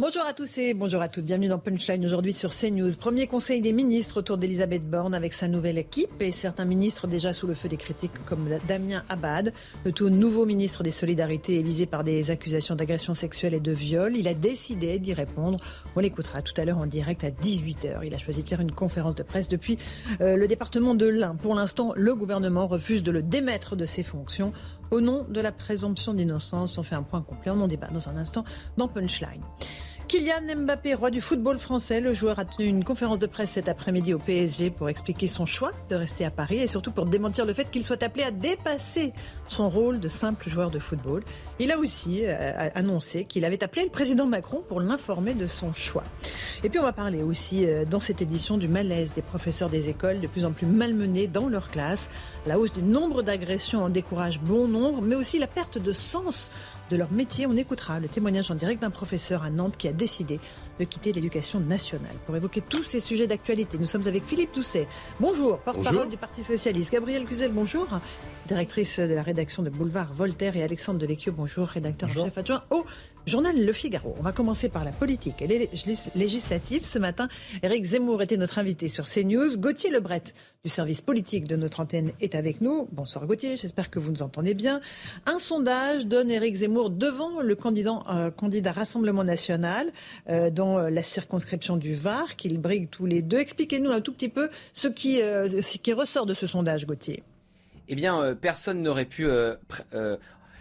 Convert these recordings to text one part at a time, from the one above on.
Bonjour à tous et bonjour à toutes. Bienvenue dans Punchline aujourd'hui sur CNews. Premier conseil des ministres autour d'Elisabeth Borne avec sa nouvelle équipe et certains ministres déjà sous le feu des critiques comme Damien Abad, le tout nouveau ministre des Solidarités est visé par des accusations d'agression sexuelle et de viol. Il a décidé d'y répondre. On l'écoutera tout à l'heure en direct à 18h. Il a choisi de faire une conférence de presse depuis euh, le département de l'Ain. Pour l'instant, le gouvernement refuse de le démettre de ses fonctions. Au nom de la présomption d'innocence, on fait un point complet. On en débat dans un instant dans Punchline. Kylian Mbappé, roi du football français, le joueur a tenu une conférence de presse cet après-midi au PSG pour expliquer son choix de rester à Paris et surtout pour démentir le fait qu'il soit appelé à dépasser son rôle de simple joueur de football. Il a aussi euh, annoncé qu'il avait appelé le président Macron pour l'informer de son choix. Et puis on va parler aussi euh, dans cette édition du malaise des professeurs des écoles de plus en plus malmenés dans leur classe. La hausse du nombre d'agressions en décourage bon nombre, mais aussi la perte de sens de leur métier. On écoutera le témoignage en direct d'un professeur à Nantes qui a décidé de quitter l'éducation nationale. Pour évoquer tous ces sujets d'actualité, nous sommes avec Philippe Doucet. Bonjour, porte-parole du Parti Socialiste. Gabriel Cluzel, bonjour. Directrice de la rédaction de Boulevard Voltaire et Alexandre Devecchio, bonjour, rédacteur en chef adjoint au Journal Le Figaro. On va commencer par la politique et les législatives. Ce matin, Eric Zemmour était notre invité sur CNews. Gauthier Lebret du service politique de notre antenne est avec nous. Bonsoir Gauthier, j'espère que vous nous entendez bien. Un sondage donne Eric Zemmour devant le candidat, euh, Rassemblement National euh, dans la circonscription du Var, qu'ils briguent tous les deux. Expliquez-nous un tout petit peu euh, ce qui ressort de ce sondage, Gauthier. Eh bien, personne n'aurait pu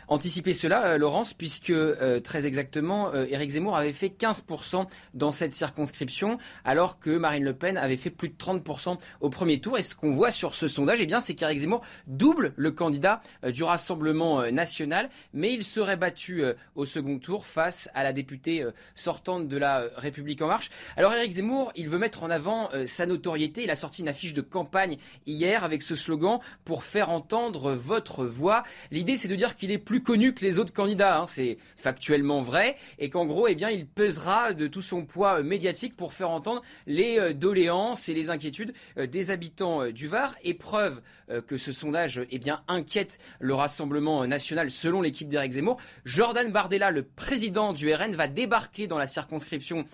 anticiper cela, euh, Laurence, puisque euh, très exactement, euh, Éric Zemmour avait fait 15% dans cette circonscription, alors que Marine Le Pen avait fait plus de 30% au premier tour. Et ce qu'on voit sur ce sondage, eh bien, c'est qu'Éric Zemmour double le candidat du Rassemblement national, mais il serait battu au second tour face à la députée sortante de la République en marche. Alors Éric Zemmour, il veut mettre en avant sa notoriété. Il a sorti une affiche de campagne hier avec ce slogan pour faire entendre votre voix. L'idée, c'est de dire qu'il est plus connu que les autres candidats. Hein. C'est factuellement vrai. Et qu'en gros, eh bien, il pesera de tout son poids euh, médiatique pour faire entendre les euh, doléances et les inquiétudes euh, des habitants du Var. Et preuve que ce sondage eh bien, inquiète le Rassemblement national selon l'équipe d'Éric Zemmour. Jordan Bardella, le président du RN, va débarquer dans la circonscription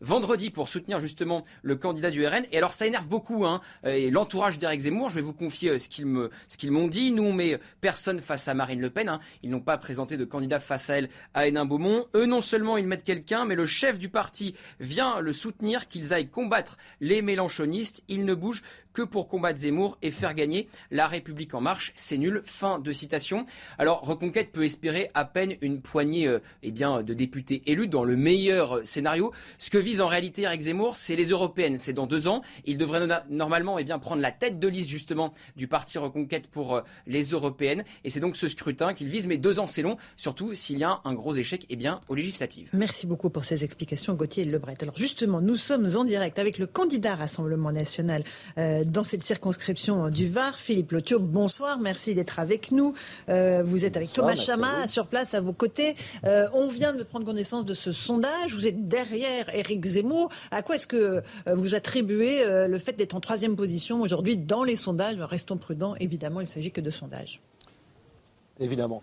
vendredi pour soutenir justement le candidat du RN. Et alors ça énerve beaucoup hein, l'entourage d'Éric Zemmour. Je vais vous confier ce qu'ils m'ont dit. Nous on met personne face à Marine Le Pen. Hein. Ils n'ont pas présenté de candidat face à elle à Hénin-Beaumont. Eux, non seulement ils mettent quelqu'un, mais le chef du parti vient le soutenir, qu'ils aillent combattre les mélanchonistes. Ils ne bougent que pour combattre Zemmour et faire gagner la République en marche. C'est nul. Fin de citation. Alors, Reconquête peut espérer à peine une poignée euh, eh de députés élus dans le meilleur euh, scénario. Ce que vise en réalité Eric Zemmour, c'est les européennes. C'est dans deux ans. Il devrait normalement eh prendre la tête de liste justement du parti Reconquête pour euh, les européennes. Et c'est donc ce scrutin qu'il vise. Mais deux ans, c'est long, surtout s'il y a un gros échec eh bien, aux législatives. Merci beaucoup pour ces explications, Gauthier Lebret. Alors justement, nous sommes en direct avec le candidat Rassemblement national dans cette circonscription du Var. Philippe Lotio, bonsoir, merci d'être avec nous. Euh, vous êtes avec Thomas Chama sur place à vos côtés. Euh, on vient de prendre connaissance de ce sondage. Vous êtes derrière Éric Zemmour. À quoi est-ce que euh, vous attribuez le fait d'être en troisième position aujourd'hui dans les sondages? Restons prudents, évidemment, il ne s'agit que de sondages. Évidemment.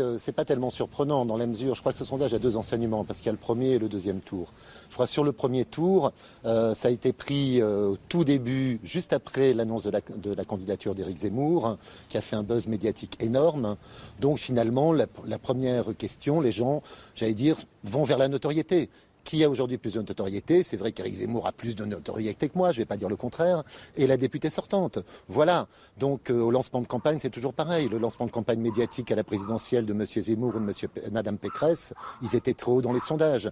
euh, c'est pas tellement surprenant dans la mesure, je crois que ce sondage a deux enseignements parce qu'il y a le premier et le deuxième tour. Je crois que sur le premier tour, euh, ça a été pris euh, au tout début, juste après l'annonce de la, candidature d'Éric Zemmour, qui a fait un buzz médiatique énorme. Donc finalement, la première question, les gens, j'allais dire, vont vers la notoriété qui a aujourd'hui plus de notoriété. C'est vrai qu'Éric Zemmour a plus de notoriété que moi, je ne vais pas dire le contraire, et la députée sortante. Voilà. Donc euh, au lancement de campagne, c'est toujours pareil. Le lancement de campagne médiatique à la présidentielle de M. Zemmour ou de Mme Pécresse, ils étaient trop hauts dans les sondages.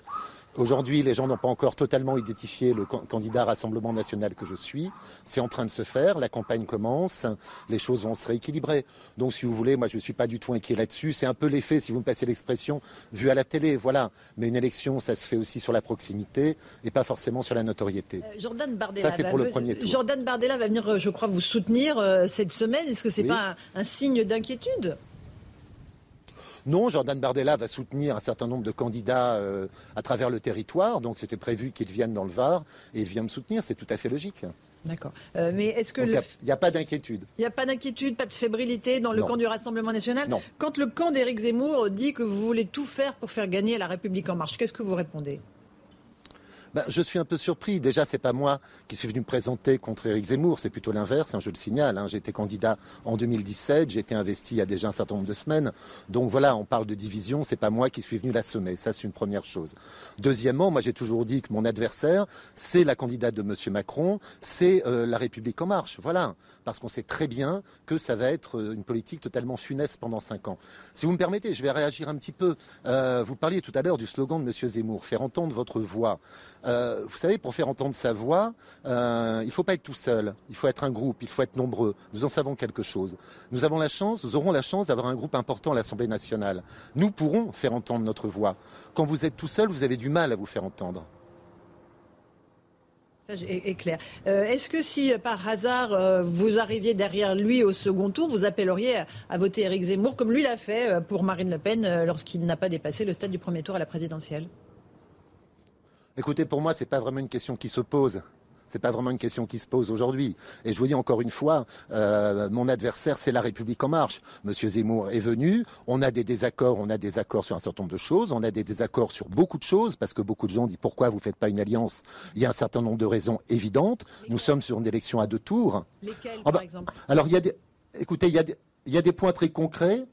Aujourd'hui, les gens n'ont pas encore totalement identifié le candidat Rassemblement national que je suis. C'est en train de se faire, la campagne commence, les choses vont se rééquilibrer. Donc, si vous voulez, moi, je ne suis pas du tout inquiet là-dessus. C'est un peu l'effet, si vous me passez l'expression, vu à la télé, voilà. Mais une élection, ça se fait aussi sur la proximité et pas forcément sur la notoriété. Euh, Jordan Bardella, ça, c'est pour le premier tour. Jordan Bardella va venir, je crois, vous soutenir euh, cette semaine. Est-ce que c'est pas un signe d'inquiétude? Non, Jordan Bardella va soutenir un certain nombre de candidats euh, à travers le territoire, donc c'était prévu qu'il vienne dans le Var, et il vient me soutenir, c'est tout à fait logique. D'accord. Euh, mais est-ce que. Il n'y a, pas d'inquiétude. Il n'y a pas d'inquiétude, pas de fébrilité dans le camp du Rassemblement national Non. Quand le camp d'Éric Zemmour dit que vous voulez tout faire pour faire gagner la République en marche, qu'est-ce que vous répondez? Ben, je suis un peu surpris. Déjà, c'est pas moi qui suis venu me présenter contre Éric Zemmour, c'est plutôt l'inverse, hein, je le signale. Hein. Été candidat en 2017, j'ai été investi il y a déjà un certain nombre de semaines. Donc voilà, on parle de division, c'est pas moi qui suis venu la semer. Ça, c'est une première chose. Deuxièmement, moi j'ai toujours dit que mon adversaire, c'est la candidate de M. Macron, c'est euh, la République en marche. Voilà. Parce qu'on sait très bien que ça va être euh, une politique totalement funeste pendant cinq ans. Si vous me permettez, je vais réagir un petit peu. Euh, vous parliez tout à l'heure du slogan de M. Zemmour, faire entendre votre voix. Euh, vous savez, pour faire entendre sa voix, euh, il ne faut pas être tout seul. Il faut être un groupe. Il faut être nombreux. Nous en savons quelque chose. Nous avons la chance, nous aurons la chance d'avoir un groupe important à l'Assemblée nationale. Nous pourrons faire entendre notre voix. Quand vous êtes tout seul, vous avez du mal à vous faire entendre. Est, clair. Euh, est-ce que si par hasard vous arriviez derrière lui au second tour, vous appelleriez à, voter Éric Zemmour comme lui l'a fait pour Marine Le Pen lorsqu'il n'a pas dépassé le stade du premier tour à la présidentielle? Écoutez, pour moi, ce n'est pas vraiment une question qui se pose. Ce n'est pas vraiment une question qui se pose aujourd'hui. Et je vous dis encore une fois, euh, mon adversaire, c'est la République en marche. Monsieur Zemmour est venu. On a des désaccords. On a des accords sur un certain nombre de choses. On a des désaccords sur beaucoup de choses parce que beaucoup de gens disent pourquoi vous ne faites pas une alliance? Il y a un certain nombre de raisons évidentes. Nous sommes sur une élection à deux tours. Lesquelles, ah par bah, exemple? Alors, il y a des, écoutez, il y a il y a des points très concrets.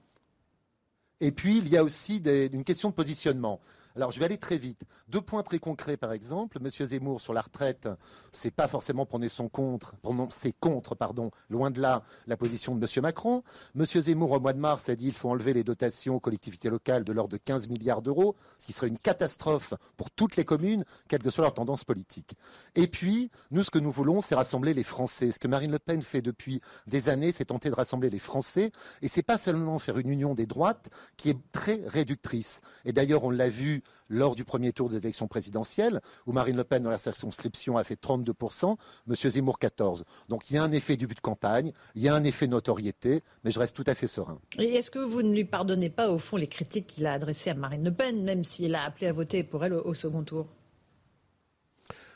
Et puis, il y a aussi une question de positionnement. Alors, je vais aller très vite. Deux points très concrets, par exemple. Monsieur Zemmour, sur la retraite, c'est pas forcément pour son contre, c'est contre, pardon, loin de là, la position de Monsieur Macron. Monsieur Zemmour, au mois de mars, a dit qu'il faut enlever les dotations aux collectivités locales de l'ordre de 15 milliards d'euros, ce qui serait une catastrophe pour toutes les communes, quelle que soit leur tendance politique. Et puis, nous, ce que nous voulons, c'est rassembler les Français. Ce que Marine Le Pen fait depuis des années, c'est tenter de rassembler les Français. Et c'est pas seulement faire une union des droites qui est très réductrice. Et d'ailleurs, on l'a vu lors du premier tour des élections présidentielles, où Marine Le Pen, dans la circonscription, a fait 32%, M. Zemmour 14%. Donc il y a un effet du but de campagne, il y a un effet notoriété, mais je reste tout à fait serein. Et est-ce que vous ne lui pardonnez pas, au fond, les critiques qu'il a adressées à Marine Le Pen, même s'il a appelé à voter pour elle au, second tour?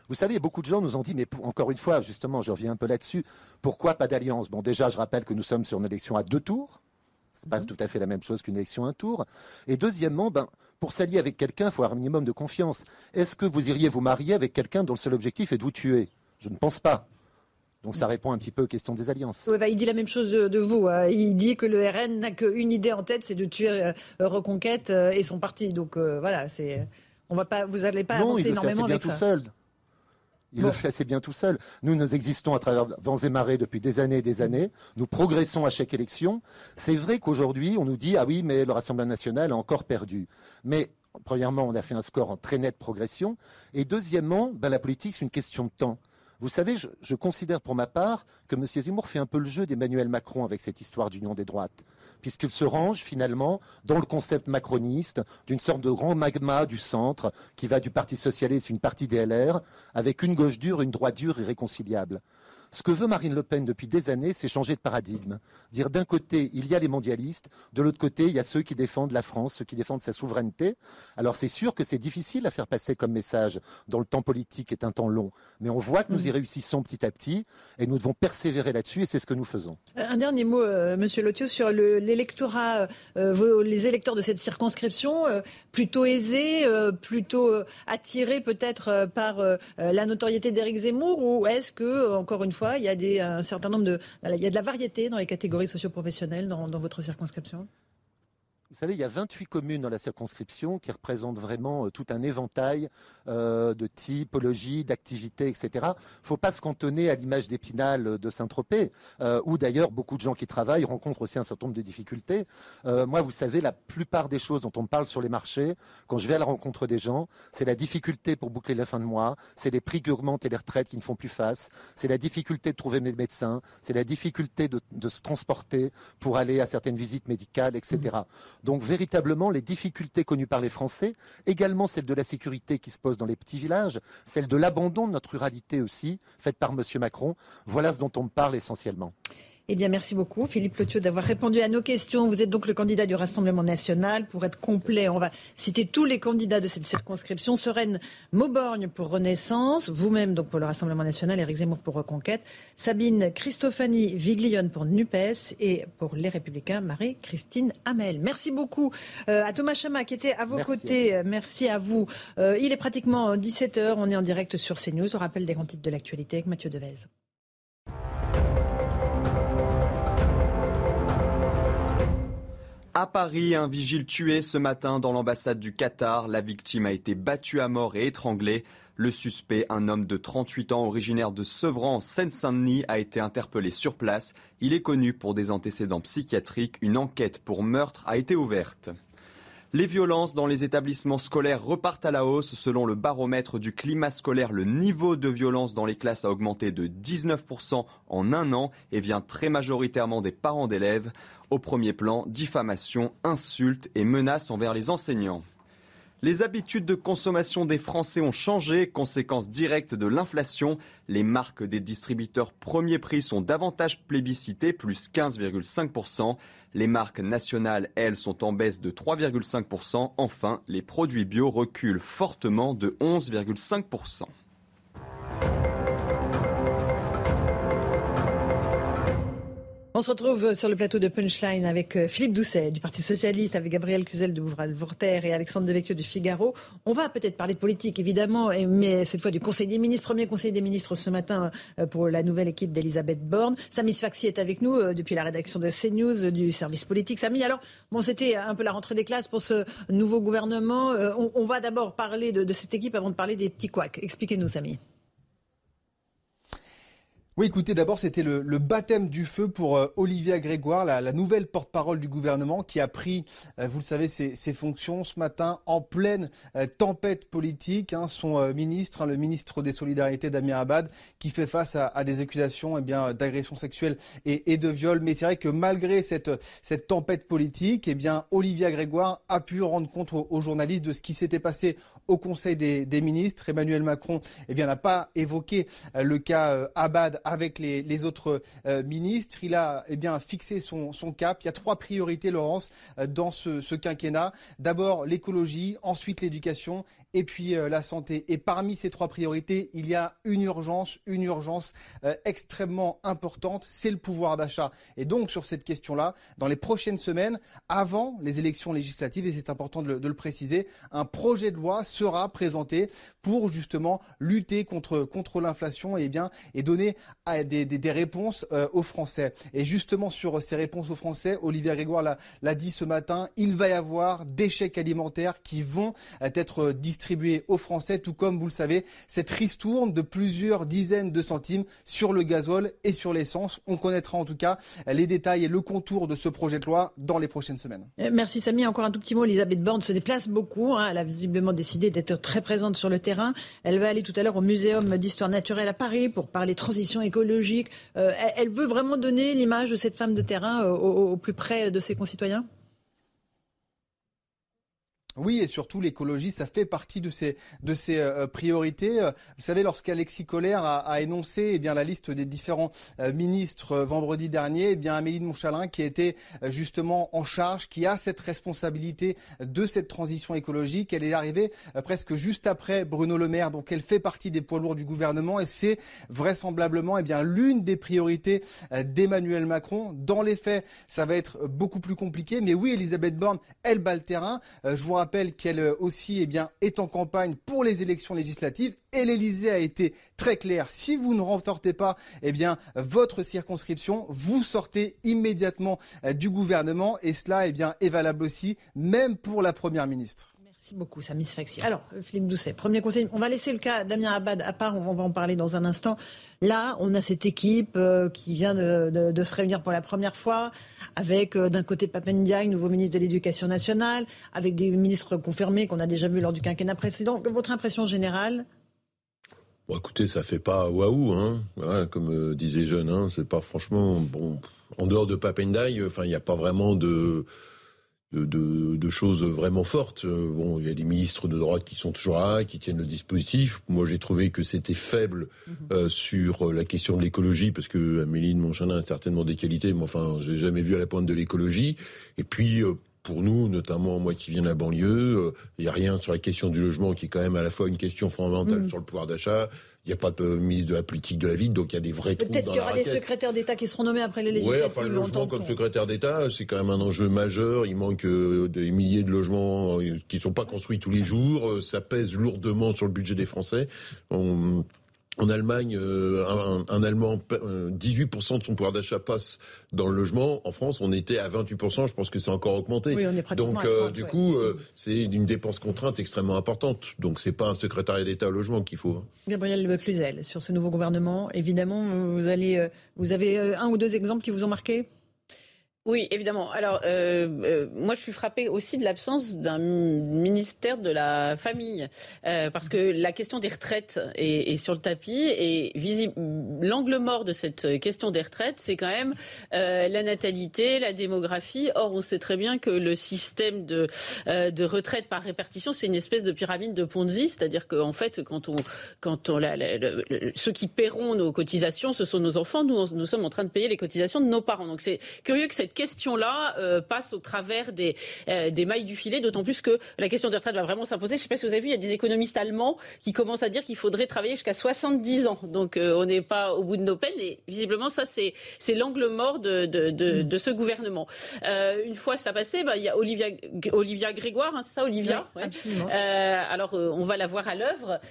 Vous savez, beaucoup de gens nous ont dit, mais encore une fois, justement, je reviens un peu là-dessus, pourquoi pas d'alliance? Bon, déjà, je rappelle que nous sommes sur une élection à deux tours. C'est pas mhm. tout à fait la même chose qu'une élection un tour. Et deuxièmement, ben, pour s'allier avec quelqu'un, il faut avoir un minimum de confiance. Est-ce que vous iriez vous marier avec quelqu'un dont le seul objectif est de vous tuer? Je ne pense pas. Donc ça répond un petit peu aux questions des alliances. Bah, il dit la même chose de, vous. Hein. Il dit que le RN n'a qu'une idée en tête, c'est de tuer euh, Reconquête euh, et son parti. Donc euh, voilà, c'est, on va pas, vous n'allez pas avancer énormément avec tout Seul. Il le fait assez bien tout seul. Nous, nous existons à travers vents et marées depuis des années et des années. Nous progressons à chaque élection. C'est vrai qu'aujourd'hui, on nous dit, ah oui, mais le Rassemblement national a encore perdu. Mais, premièrement, on a fait un score en très nette progression. Et deuxièmement, ben, la politique, c'est une question de temps. Vous savez, je, considère pour ma part que M. Zemmour fait un peu le jeu d'Emmanuel Macron avec cette histoire d'union des droites, puisqu'il se range finalement dans le concept macroniste d'une sorte de grand magma du centre qui va du Parti socialiste, une partie des LR, avec une gauche dure, une droite dure irréconciliable. Ce que veut Marine Le Pen depuis des années, c'est changer de paradigme. Dire d'un côté, il y a les mondialistes, de l'autre côté, il y a ceux qui défendent la France, ceux qui défendent sa souveraineté. Alors c'est sûr que c'est difficile à faire passer comme message dans le temps politique est un temps long. Mais on voit que nous y mm. réussissons petit à petit et nous devons persévérer là-dessus et c'est ce que nous faisons. Un dernier mot, euh, Monsieur Lotios, sur l'électorat, euh, les électeurs de cette circonscription, euh, plutôt aisés, plutôt attirés peut-être par la notoriété d'Éric Zemmour ou est-ce que, encore une fois, il y a des, un certain nombre de, il y a de la variété dans les catégories socioprofessionnelles dans votre circonscription? Vous savez, il y a 28 communes dans la circonscription qui représentent vraiment euh, tout un éventail euh, de typologies, d'activités, etc. Il ne faut pas se cantonner à l'image d'Épinal de Saint-Tropez, euh, où d'ailleurs beaucoup de gens qui travaillent rencontrent aussi un certain nombre de difficultés. moi, vous savez, la plupart des choses dont on parle sur les marchés, quand je vais à la rencontre des gens, c'est la difficulté pour boucler la fin de mois, c'est les prix qui augmentent et les retraites qui ne font plus face, c'est la difficulté de trouver mes médecins, c'est la difficulté de, de, se transporter pour aller à certaines visites médicales, etc. Donc véritablement, les difficultés connues par les Français, également celles de la sécurité qui se pose dans les petits villages, celle de l'abandon de notre ruralité aussi, faite par M. Macron, voilà ce dont on parle essentiellement. Eh bien, merci beaucoup, Philippe Lotieux, d'avoir répondu à nos questions. Vous êtes donc le candidat du Rassemblement national. Pour être complet, on va citer tous les candidats de cette circonscription. Sereine Mauborgne pour Renaissance, vous-même donc pour le Rassemblement national, Éric Zemmour pour Reconquête, Sabine Christophanie Viglione pour NUPES et pour Les Républicains, Marie-Christine Hamel. Merci beaucoup euh, à Thomas Chama qui était à vos côtés. Merci à vous. Euh, il est pratiquement 17h. On est en direct sur CNews. Le rappel des grands titres de l'actualité avec Mathieu Devez. À Paris, un vigile tué ce matin dans l'ambassade du Qatar. La victime a été battue à mort et étranglée. Le suspect, un homme de 38 ans originaire de Sevran en Seine-Saint-Denis, a été interpellé sur place. Il est connu pour des antécédents psychiatriques. Une enquête pour meurtre a été ouverte. Les violences dans les établissements scolaires repartent à la hausse. Selon le baromètre du climat scolaire, le niveau de violence dans les classes a augmenté de 19% en un an et vient très majoritairement des parents d'élèves. Au premier plan, diffamation, insultes et menaces envers les enseignants. Les habitudes de consommation des Français ont changé, conséquence directe de l'inflation. Les marques des distributeurs premier prix sont davantage plébiscitées, plus 15,5%. Les marques nationales, elles, sont en baisse de 3,5%. Enfin, les produits bio reculent fortement de 11,5%. On se retrouve sur le plateau de Punchline avec euh, Philippe Doucet du Parti Socialiste, avec Gabriel Cluzel de Bouvral-Voltaire et Alexandre Devecchio du Figaro. On va peut-être parler de politique, évidemment, mais cette fois du Conseil des ministres, premier Conseil des ministres ce matin euh, pour la nouvelle équipe d'Elisabeth Borne. Samy Sfaxi est avec nous euh, depuis la rédaction de CNews du service politique. Samy, alors, bon, c'était un peu la rentrée des classes pour ce nouveau gouvernement. On, va d'abord parler de, de cette équipe avant de parler des petits couacs. Expliquez-nous, Samy. Oui, écoutez, d'abord, c'était le, baptême du feu pour euh, Olivia Grégoire, la, nouvelle porte-parole du gouvernement, qui a pris, euh, vous le savez, ses, fonctions ce matin en pleine euh, tempête politique. Hein, son ministre, hein, le ministre des Solidarités, Damien Abad, qui fait face à, des accusations eh bien d'agression sexuelle et, de viol. Mais c'est vrai que malgré cette, cette tempête politique, eh bien, Olivia Grégoire a pu rendre compte aux, journalistes de ce qui s'était passé au Conseil des, ministres. Emmanuel Macron eh bien, n'a pas évoqué le cas Abad avec les, autres euh, ministres. Il a eh bien, fixé son, cap. Il y a trois priorités, Laurence, euh, dans ce, quinquennat. D'abord l'écologie, ensuite l'éducation et puis euh, la santé. Et parmi ces trois priorités, il y a une urgence, une urgence extrêmement importante, c'est le pouvoir d'achat. Et donc sur cette question-là, dans les prochaines semaines, avant les élections législatives, et c'est important de le, préciser, un projet de loi sera présenté pour justement lutter contre, contre l'inflation et, eh bien, et donner des, réponses euh, aux Français. Et justement sur ces réponses aux Français, Olivier Grégoire l'a dit ce matin, il va y avoir des chèques alimentaires qui vont euh, être distribués aux Français, tout comme vous le savez, cette ristourne de plusieurs dizaines de centimes sur le gazole et sur l'essence. On connaîtra en tout cas les détails et le contour de ce projet de loi dans les prochaines semaines. Euh, merci Samy. Encore un tout petit mot. Elisabeth Borne se déplace beaucoup. Hein. Elle a visiblement décidé d'être très présente sur le terrain. Elle va aller tout à l'heure au Muséum d'histoire naturelle à Paris pour parler transition écologique écologique. Euh, elle veut vraiment donner l'image de cette femme de terrain euh, au plus près de ses concitoyens? Oui, et surtout l'écologie, ça fait partie de ses, de ses euh, priorités. Euh, vous savez, lorsqu'Alexis Collère a, a, énoncé eh bien, la liste des différents euh, ministres vendredi dernier, eh bien, Amélie de Montchalin, qui était justement en charge, qui a cette responsabilité de cette transition écologique, elle est arrivée presque juste après Bruno Le Maire, donc elle fait partie des poids lourds du gouvernement et c'est vraisemblablement eh bien, l'une des priorités d'Emmanuel Macron. Dans les faits, ça va être beaucoup plus compliqué, mais oui, Elisabeth Borne, elle bat le terrain. je vous rappelle qu'elle aussi eh est en campagne pour les élections législatives et l'Elysée a été très clair. Si vous ne remportez pas eh votre circonscription, vous sortez immédiatement du gouvernement et cela eh est valable aussi même pour la Première ministre. Merci beaucoup, Samy Sfaxi. Alors, Philippe Doucet, premier conseil. On va laisser le cas Damien Abad à part, on va en parler dans un instant. Là, on a cette équipe euh, qui vient de, se réunir pour la première fois, avec euh, d'un côté Papendiaï, nouveau ministre de l'Éducation nationale, avec des ministres confirmés qu'on a déjà vus lors du quinquennat précédent. Votre impression générale? Bon, écoutez, ça fait pas waouh, hein. comme euh, disait Jeune, hein. c'est pas franchement bon. En dehors de Papendiaï, enfin, il n'y a pas vraiment de de, choses vraiment fortes. Euh, bon, il y a des ministres de droite qui sont toujours là, qui tiennent le dispositif. Moi, j'ai trouvé que c'était faible mhm. euh, sur euh, la question de l'écologie, parce que Amélie de Montchanin a certainement des qualités, mais enfin, j'ai jamais vu à la pointe de l'écologie. Et puis, pour nous, notamment moi qui viens de la banlieue, il n'y a rien sur la question du logement, qui est quand même à la fois une question fondamentale mhm. sur le pouvoir d'achat, il n'y a pas de ministre de la politique de la ville, donc il y a des vrais trous Peut-être qu'il y aura des secrétaires d'État qui seront nommés après les législatives. Oui, enfin, le logement comme secrétaire d'État, c'est quand même un enjeu majeur. Il manque euh, des milliers de logements euh, qui ne sont pas construits tous les jours. Euh, ça pèse lourdement sur le budget des Français. On, en Allemagne, euh, un, Allemand, 18% euh, de son pouvoir d'achat passe dans le logement. En France, on était à 28%. Je pense que c'est encore augmenté. Oui, on est Donc, euh, du coup, c'est une dépense contrainte extrêmement importante. Donc, c'est pas un secrétariat d'État au logement qu'il faut. Hein. Gabriel Cluzel, sur ce nouveau gouvernement, évidemment, vous allez, vous avez un ou deux exemples qui vous ont marqué? Oui, évidemment. Alors, euh, euh, moi, je suis frappée aussi de l'absence d'un ministère de la famille, euh, parce que la question des retraites est, sur le tapis et. L'angle mort de cette question des retraites, c'est quand même la natalité, la démographie. Or, on sait très bien que le système de, de retraite par répartition, c'est une espèce de pyramide de Ponzi, c'est-à-dire qu'en fait, quand on, quand on, la, ceux qui paieront nos cotisations, ce sont nos enfants. Nous, nous sommes en train de payer les cotisations de nos parents. Donc, c'est curieux que cette cette question-là euh, passe au travers des, euh, des mailles du filet, d'autant plus que la question des retraites va vraiment s'imposer. Je ne sais pas si vous avez vu, il y a des économistes allemands qui commencent à dire qu'il faudrait travailler jusqu'à 70 ans. Donc euh, on n'est pas au bout de nos peines. Et visiblement, ça, c'est, c'est l'angle mort de, de, de, de, ce gouvernement. une fois ça passé, bah, il y a Olivia, Olivia Grégoire, hein, c'est ça, Olivia? Alors on va la voir à l'œuvre.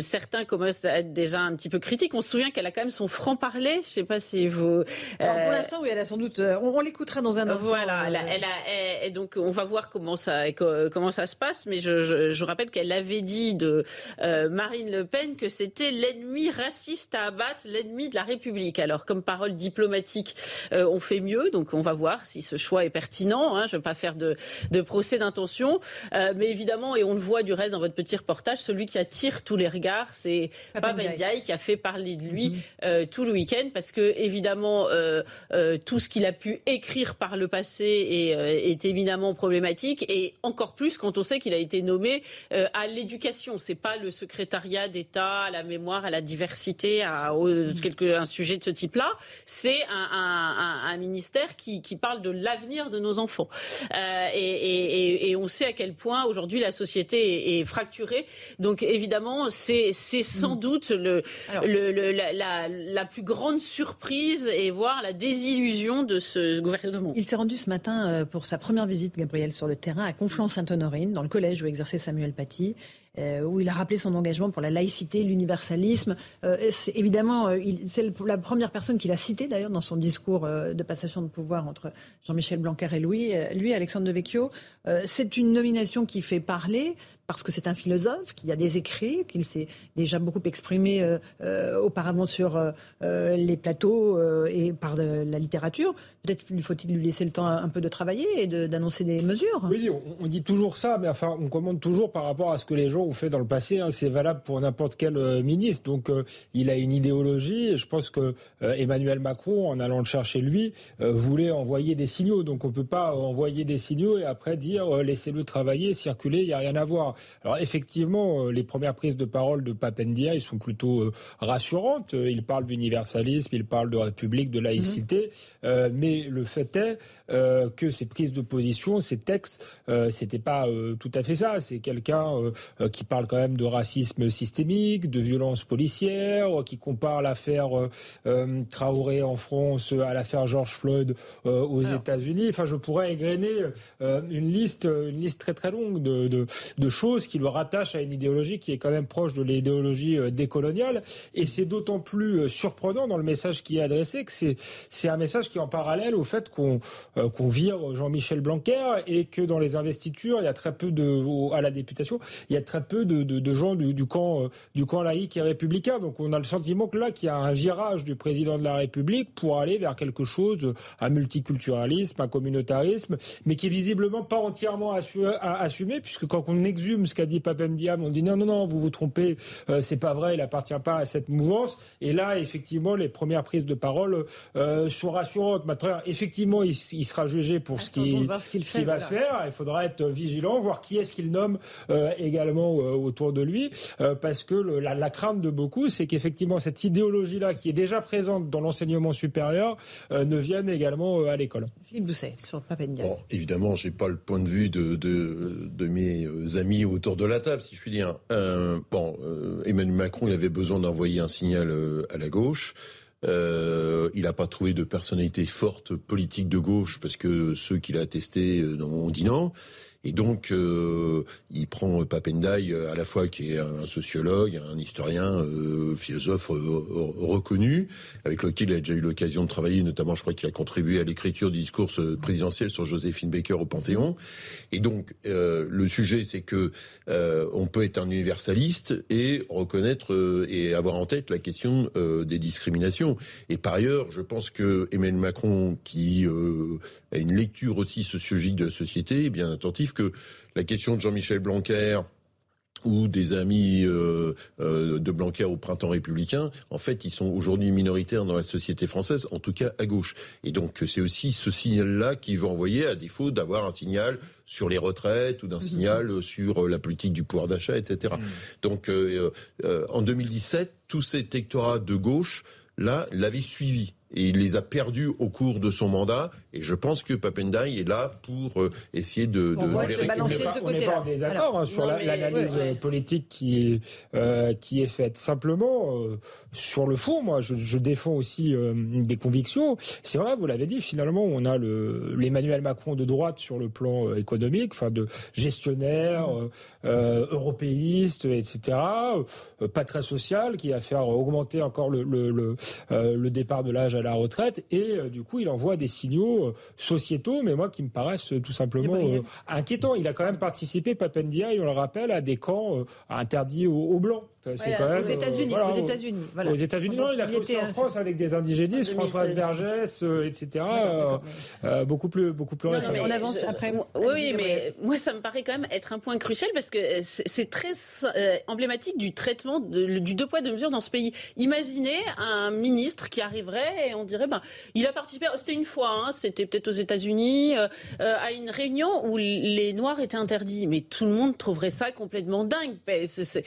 certains commencent à être déjà un petit peu critiques. On se souvient qu'elle a quand même son franc-parler. Je ne sais pas si vous... Alors, pour l'instant, oui, elle a sans doute on, l'écoutera dans un instant. Voilà, elle a, et donc on va voir comment ça, comment ça se passe, mais je, je, rappelle qu'elle avait dit de euh, Marine Le Pen que c'était l'ennemi raciste à abattre, l'ennemi de la République. Alors comme parole diplomatique, euh, on fait mieux, donc on va voir si ce choix est pertinent. Hein, je ne vais pas faire de, de procès d'intention, euh, mais évidemment, et on le voit du reste dans votre petit reportage, celui qui attire tous les regards, c'est Papendiaï qui a fait parler de lui mm-hmm. tout le week-end, parce que évidemment, tout ce qu'il a pu écrire par le passé euh, est, évidemment problématique et encore plus quand on sait qu'il a été nommé euh, à l'éducation. C'est pas le secrétariat d'État à la mémoire, à la diversité, à, un sujet de ce type-là. C'est un, ministère qui, parle de l'avenir de nos enfants. Euh, et, on sait à quel point aujourd'hui la société est, fracturée. Donc évidemment, c'est sans mm. doute le, la, la plus grande surprise et voire la désillusion de ce Il s'est rendu ce matin euh, pour sa première visite, Gabriel, sur le terrain à Conflans-Sainte-Honorine, dans le collège où exerçait Samuel Paty. Euh, où il a rappelé son engagement pour la laïcité, l'universalisme. Euh, évidemment, c'est la première personne qu'il a citée d'ailleurs dans son discours de passation de pouvoir entre Jean-Michel Blanquer et lui, lui Alexandre de Vecchio. c'est une nomination qui fait parler parce que c'est un philosophe, qui a des écrits, qu'il s'est déjà beaucoup exprimé euh, euh, auparavant sur euh, les plateaux et par la littérature. Peut-être faut-il lui laisser le temps un peu de travailler et d'annoncer des mesures. Oui, on, dit toujours ça, mais enfin, on commande toujours par rapport à ce que les gens ont fait dans le passé. Hein. C'est valable pour n'importe quel ministre. Donc, il a une idéologie. Et je pense que Emmanuel Macron, en allant le chercher lui, voulait envoyer des signaux. Donc, on peut pas envoyer des signaux et après dire laissez-le travailler, circuler, il n'y a rien à voir. Alors effectivement, les premières prises de parole de Papendia, ils sont plutôt rassurantes. Il parle d'universalisme, il parle de république, de laïcité, mhm. mais le fait est que ces prises de position, ces textes, c'était pas tout à fait ça. C'est quelqu'un qui parle quand même de racisme systémique, de violence policière, qui compare l'affaire Traoré en France à l'affaire George Floyd aux États-Unis. Enfin, je pourrais égrener une liste, une liste très très longue de, de, de, choses qui le rattachent à une idéologie qui est quand même proche de l'idéologie euh, décoloniale. Et c'est d'autant plus euh, surprenant dans le message qui est adressé que c'est, c'est un message qui est en parallèle au fait qu'on, euh, qu'on vire Jean-Michel Blanquer et que dans les investitures, il y a très peu de, à la députation, il y a très peu de, de, de gens du, du, camp, du camp laïque et républicain. Donc on a le sentiment que là, qu'il y a un virage du président de la République pour aller vers quelque chose, un multiculturalisme, un communautarisme, mais qui est visiblement pas entièrement assumé, puisque quand on exhume ce qu'a dit Papendiam, on dit non, non, non, vous vous trompez, euh, c'est pas vrai, il appartient pas à cette mouvance. Et là, effectivement, les premières prises de parole euh, sont rassurantes. Maintenant, effectivement, il, sera jugé pour ce qu'il va faire. Il faudra être vigilant, voir qui est-ce qu'il nomme euh, également autour de lui, parce que la, la, crainte de beaucoup, c'est qu'effectivement cette idéologie-là, qui est déjà présente dans l'enseignement supérieur, ne vienne également à l'école. Philippe Doucet sur Papendiam. Bon, évidemment, j'ai pas le point de vue de, de, mes euh, amis autour de la table, si je puis dire. Euh, bon, euh, Emmanuel Macron, il avait besoin d'envoyer un signal à la gauche. il n'a pas trouvé de personnalité forte politique de gauche parce que ceux qu'il a testés ont dit non. Et donc, euh, il prend Papendai euh, à la fois qui est un sociologue, un historien, euh, philosophe euh, reconnu, avec lequel il a déjà eu l'occasion de travailler, notamment je crois qu'il a contribué à l'écriture du discours présidentiel sur Joséphine Baker au Panthéon. Et donc, le sujet, c'est que on peut être un universaliste et reconnaître et avoir en tête la question des discriminations. Et par ailleurs, je pense que Emmanuel Macron, qui a une lecture aussi sociologique de la société, est bien attentif que la question de Jean-Michel Blanquer ou des amis euh, euh, de Blanquer au printemps républicain, en fait, ils sont aujourd'hui minoritaires dans la société française, en tout cas à gauche. Et donc, c'est aussi ce signal-là qui veut envoyer, à défaut d'avoir un signal sur les retraites ou d'un mhm. signal sur la politique du pouvoir d'achat, etc. Mhm. Donc, euh, en 2017, tous ces électorats de gauche, là, l'avaient suivi et il les a perdus au cours de son mandat. Et je pense que Papendai est là pour euh, essayer de, de, les récupérer. On n'est pas en désaccord hein, sur l'analyse politique qui est, euh, qui est faite. Simplement, euh, sur le fond, moi, je, je défends aussi euh, des convictions. C'est vrai, vous l'avez dit, finalement, on a l'Emmanuel Macron de droite sur le plan euh, économique, enfin de gestionnaire, européiste, etc. pas très social, qui va faire augmenter encore le, le, le, le départ de l'âge à la retraite et euh, du coup il envoie des signaux euh, sociétaux, mais moi qui me paraissent euh, tout simplement inquiétants. Il a quand même participé, Papendia, on le rappelle, à des camps interdits aux Blancs. C'est quand même, aux États-Unis. aux États-Unis. Aux États-Unis, non, il a fait aussi en France avec des indigénistes, Françoise Vergès, etc. Euh, beaucoup plus, beaucoup plus récemment. on avance après. Oui, mais moi, ça me paraît quand même être un point crucial parce que c'est très emblématique du traitement du deux poids deux mesures dans ce pays. Imaginez un ministre qui arriverait et on dirait, ben, il a participé. C'était une fois, hein, c'était peut-être aux États-Unis, euh, à une réunion où les Noirs étaient interdits, mais tout le monde trouverait ça complètement dingue. C'est,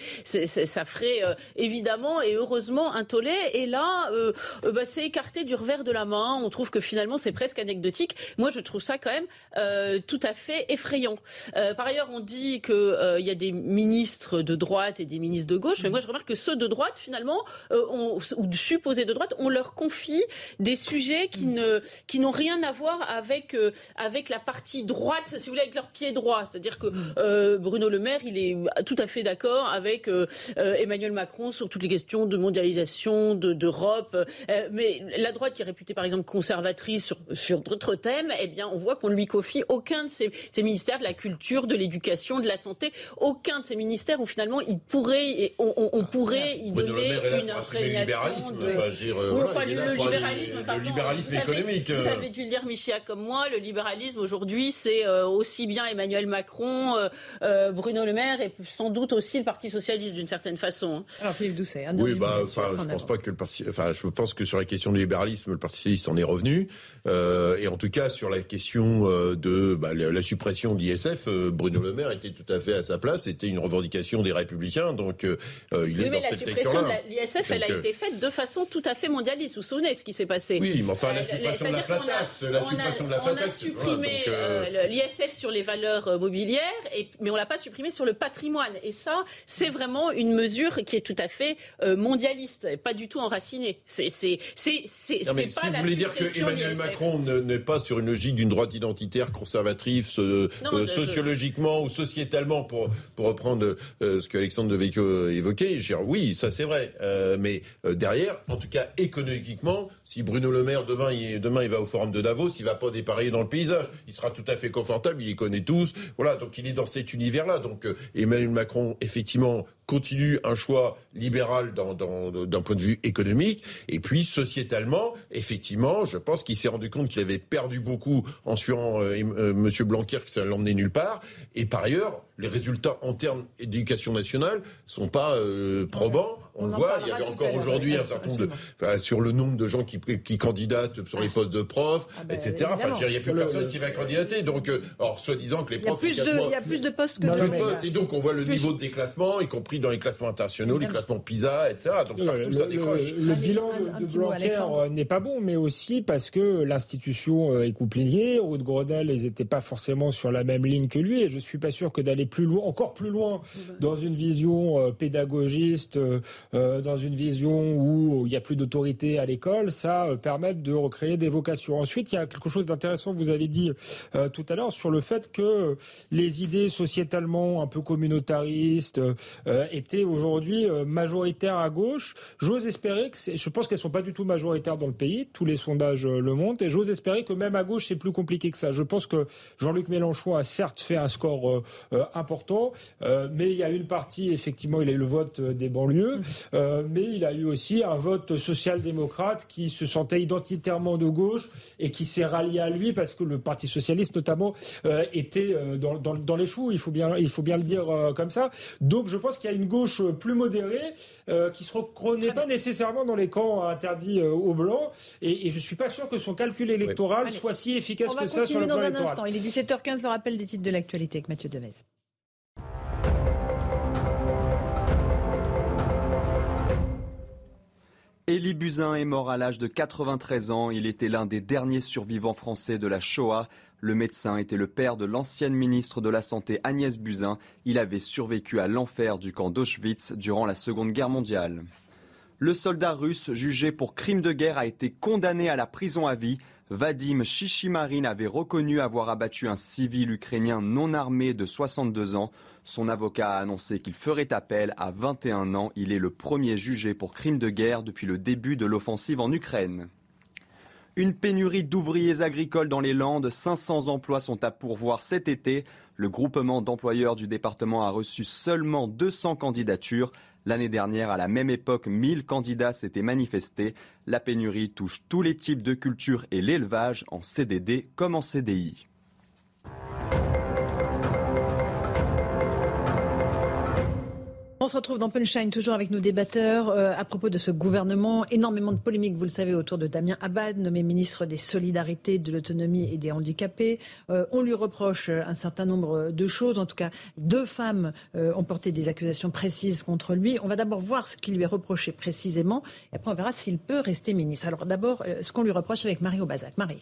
ça ferait euh, évidemment et heureusement un tollé. Et là, euh, euh, bah, c'est écarté du revers de la main. On trouve que finalement c'est presque anecdotique. Moi, je trouve ça quand même tout à fait effrayant. par ailleurs, on dit qu'il y a des ministres de droite et des ministres de gauche, mais moi je remarque que ceux de droite, finalement, ou supposés de droite, on leur confie des sujets qui n'ont rien à voir avec la partie droite, si vous voulez, avec leur pied droit. C'est-à-dire que Bruno Le Maire, il est tout à fait d'accord avec Emmanuel Macron sur toutes les questions de mondialisation, d'Europe. Euh, mais la droite qui est réputée par exemple conservatrice sur, sur d'autres thèmes, eh bien on voit qu'on ne lui confie aucun de ces, ministères de la culture, de l'éducation, de la santé, aucun de ces ministères où finalement il pourrait, on, on, pourrait y donner une imprégnation. De... Enfin, euh, le, le libéralisme économique. Vous avez dû le dire, Michia, comme moi, le libéralisme aujourd'hui, c'est aussi bien Emmanuel Macron, Bruno Le Maire et sans doute aussi le Parti socialiste d'une certaine façon. Hein. Alors Philippe Doucet, un Oui, bah, enfin, je pense pas que le parti, enfin, je pense que sur la question du libéralisme, le Parti socialiste en est revenu, et en tout cas sur la question de bah, la, suppression d'ISF, Bruno Le Maire était tout à fait à sa place. C'était une revendication des Républicains, donc il est dans cette lecture-là. L'ISF, elle a été faite de façon tout à fait mondialiste. Vous vous souvenez ce qui s'est passé? Oui, mais enfin, la suppression de la flat tax. La suppression de la flat tax. On a supprimé l'ISF sur les valeurs mobilières, et, mais on l'a pas supprimé sur le patrimoine. Et ça, c'est vraiment une mesure qui est tout à fait mondialiste, pas du tout enracinée. C'est c'est c'est c'est pas si vous voulez dire que Emmanuel Macron n'est pas sur une logique d'une droite identitaire conservatrice sociologiquement ou sociétalement pour pour reprendre ce que Alexandre de Vecchio évoquait, oui, ça c'est vrai. mais derrière, en tout cas économiquement, si Bruno Le Maire demain il, demain il va au forum de Davos, il va pas dépareiller dans le paysage. Il sera tout à fait confortable, il les connaît tous. Voilà, donc il est dans cet univers-là. Donc Emmanuel Macron, effectivement, continue un choix libéral d'un point de vue économique. Et puis, sociétalement, effectivement, je pense qu'il s'est rendu compte qu'il avait perdu beaucoup en suivant euh, euh, M. Blanquer, que ça l'emmenait nulle part. Et par ailleurs, les résultats en termes d'éducation nationale sont pas euh, probants. On, voit, il y avait encore aujourd'hui un certain nombre de, sur le nombre de gens qui, qui candidatent sur les postes de profs, ah bah, etc. Enfin, il n'y a plus personne qui va candidater. Donc, or, soi-disant que les profs, il y a plus, de, il y a plus de postes que de postes. Et donc, on voit le niveau de déclassement, y compris dans les classements internationaux, les classements PISA, etc. Donc partout le, ça décroche. Le, bilan de, Blanquer euh, n'est pas bon, mais aussi parce que l'institution euh, est coupliée. Haute Grenelle, ils n'étaient pas forcément sur la même ligne que lui, et je suis pas sûr que d'aller plus loin, encore plus loin, dans une vision euh, pédagogiste, dans une vision où il n'y a plus d'autorité à l'école, ça permette de recréer des vocations. Ensuite, il y a quelque chose d'intéressant, vous avez dit tout à l'heure, sur le fait que les idées sociétalement un peu communautaristes, euh, étaient aujourd'hui euh, majoritaires à gauche. J'ose espérer que je pense qu'elles sont pas du tout majoritaires dans le pays. Tous les sondages euh, le montrent. Et j'ose espérer que même à gauche, c'est plus compliqué que ça. Je pense que Jean-Luc Mélenchon a certes fait un score important, mais il y a une partie, effectivement, il a eu le vote des banlieues, mais il a eu aussi un vote social-démocrate qui se sentait identitairement de gauche et qui s'est rallié à lui parce que le Parti socialiste, notamment, était dans, dans, dans, les choux. Il faut bien, il faut bien le dire comme ça. Donc, je pense qu'il y a une gauche plus modérée euh, qui se reconnaît pas nécessairement dans les camps interdits euh, aux blancs. Et, je je suis pas sûr que son calcul électoral soit si efficace que ça sur le plan dans un instant. Il est 17h15, le rappel des titres de l'actualité avec Mathieu Devez. Élie Buzyn est mort à l'âge de 93 ans. Il était l'un des derniers survivants français de la Shoah. Le médecin était le père de l'ancienne ministre de la Santé Agnès Buzyn. Il avait survécu à l'enfer du camp d'Auschwitz durant la Seconde Guerre mondiale. Le soldat russe jugé pour crime de guerre a été condamné à la prison à vie. Vadim Shishimarin avait reconnu avoir abattu un civil ukrainien non armé de 62 ans. Son avocat a annoncé qu'il ferait appel à 21 ans. Il est le premier jugé pour crime de guerre depuis le début de l'offensive en Ukraine. Une pénurie d'ouvriers agricoles dans les Landes, 500 emplois sont à pourvoir cet été. Le groupement d'employeurs du département a reçu seulement 200 candidatures. L'année dernière, à la même époque, 1000 candidats s'étaient manifestés. La pénurie touche tous les types de cultures et l'élevage, en CDD comme en CDI. On se retrouve dans Punchline, toujours avec nos débatteurs. Euh, à propos de ce gouvernement, énormément de polémiques, vous le savez, autour de Damien Abad, nommé ministre des Solidarités, de l'Autonomie et des Handicapés. Euh, on lui reproche un certain nombre de choses. En tout cas, deux femmes euh, ont porté des accusations précises contre lui. On va d'abord voir ce qui lui est reproché précisément, et après on verra s'il peut rester ministre. Alors d'abord, ce qu'on lui reproche avec Mario Bazac. Marie.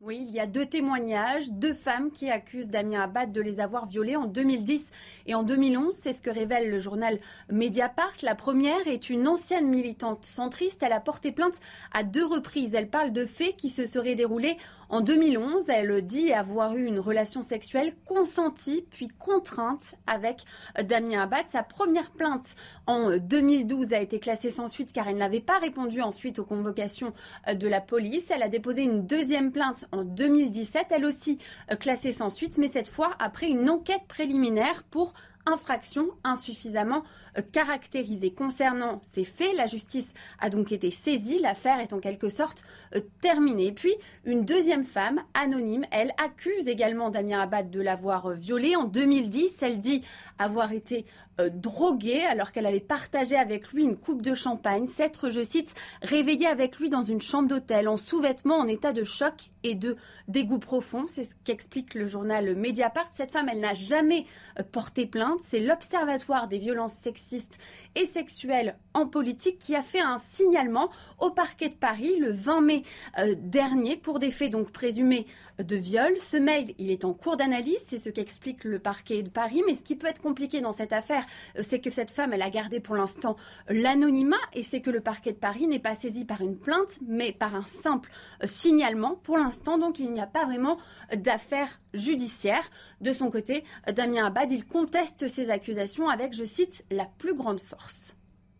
Oui, il y a deux témoignages, deux femmes qui accusent Damien Abad de les avoir violées en 2010 et en 2011. C'est ce que révèle le journal Mediapart. La première est une ancienne militante centriste. Elle a porté plainte à deux reprises. Elle parle de faits qui se seraient déroulés en 2011. Elle dit avoir eu une relation sexuelle consentie puis contrainte avec Damien Abad. Sa première plainte en 2012 a été classée sans suite car elle n'avait pas répondu ensuite aux convocations de la police. Elle a déposé une deuxième plainte en 2017, elle aussi euh, classée sans suite, mais cette fois après une enquête préliminaire pour infraction insuffisamment euh, caractérisée. Concernant ces faits, la justice a donc été saisie. L'affaire est en quelque sorte euh, terminée. Puis, une deuxième femme, anonyme, elle accuse également Damien Abad de l'avoir violée. En 2010, elle dit avoir été euh, droguée alors qu'elle avait partagé avec lui une coupe de champagne, s'être, je cite, réveillée avec lui dans une chambre d'hôtel en sous-vêtements, en état de choc et de dégoût profond. C'est ce qu'explique le journal Mediapart. Cette femme, elle n'a jamais euh, porté plainte. C'est l'Observatoire des violences sexistes et sexuelles en politique qui a fait un signalement au parquet de Paris le 20 mai euh, dernier pour des faits donc présumés de viol. Ce mail, il est en cours d'analyse, c'est ce qu'explique le parquet de Paris. Mais ce qui peut être compliqué dans cette affaire, euh, c'est que cette femme, elle a gardé pour l'instant l'anonymat et c'est que le parquet de Paris n'est pas saisi par une plainte, mais par un simple euh, signalement. Pour l'instant, donc, il n'y a pas vraiment d'affaire judiciaire. De son côté, Damien Abad, il conteste ces accusations avec, je cite, la plus grande force.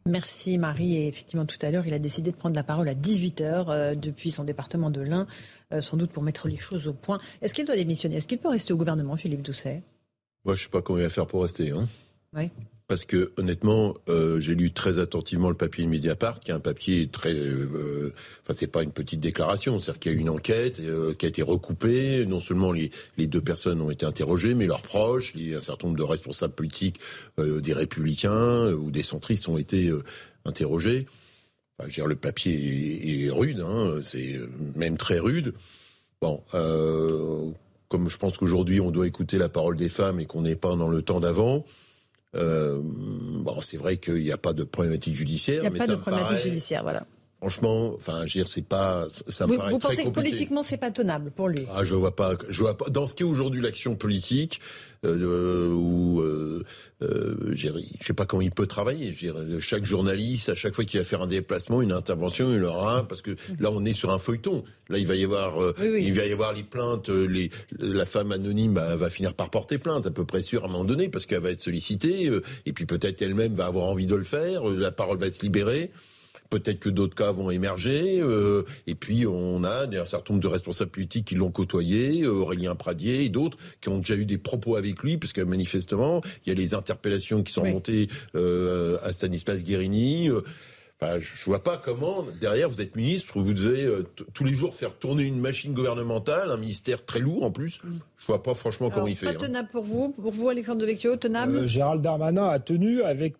Merci Marie. Et effectivement, tout à l'heure, il a décidé de prendre la parole à 18h euh, depuis son département de l'Ain, sans doute pour mettre les choses au point. Est-ce qu'il doit démissionner? Est-ce qu'il peut rester au gouvernement, Philippe Doucet? Moi, je ne sais pas comment il va faire pour rester. Hein. Oui. Parce que honnêtement, euh, j'ai lu très attentivement le papier de Mediapart, qui est un papier très, euh, enfin c'est pas une petite déclaration, c'est-à-dire qu'il y a une enquête euh, qui a été recoupée. Non seulement les, deux personnes ont été interrogées, mais leurs proches, un certain nombre de responsables politiques des Républicains ou des centristes ont été interrogés. Enfin, je veux dire, le papier est, rude, hein, c'est même très rude. Bon, comme je pense qu'aujourd'hui on doit écouter la parole des femmes et qu'on n'est pas dans le temps d'avant. Euh, bon, c'est vrai qu'il n'y a pas de problématique judiciaire. Il n'y a pas de problématique judiciaire, voilà. Franchement, enfin, je veux dire, c'est pas, ça me vous, paraît vous très pensez que compliqué. politiquement, c'est pas tenable pour lui? Ah, je vois pas, je vois pas. Dans ce qui est aujourd'hui l'action politique, euh, où, euh, euh, je sais pas comment il peut travailler. Je dirais, chaque journaliste, à chaque fois qu'il va faire un déplacement, une intervention, il aura, parce que là, on est sur un feuilleton. Là, il va y avoir, euh, Oui, oui. il va y avoir les plaintes. euh, Les, la femme anonyme bah, va finir par porter plainte, à peu près sûr à un moment donné, parce qu'elle va être sollicitée, euh, et puis peut-être elle-même va avoir envie de le faire. euh, La parole va se libérer. Peut-être que d'autres cas vont émerger. euh, et puis, on a un certain nombre de responsables politiques qui l'ont côtoyé, euh, Aurélien Pradier et d'autres qui ont déjà eu des propos avec lui, parce que manifestement, il y a les interpellations qui sont Oui. montées euh, à Stanislas Guérini. Enfin, je vois pas comment, derrière, vous êtes ministre, vous devez euh, tous les jours faire tourner une machine gouvernementale, un ministère très lourd en plus. Je vois pas franchement comment il fait. Pas hein. tenable pour vous Pour vous, Alexandre Devecchio, tenable? Euh, Gérald Darmanin a tenu avec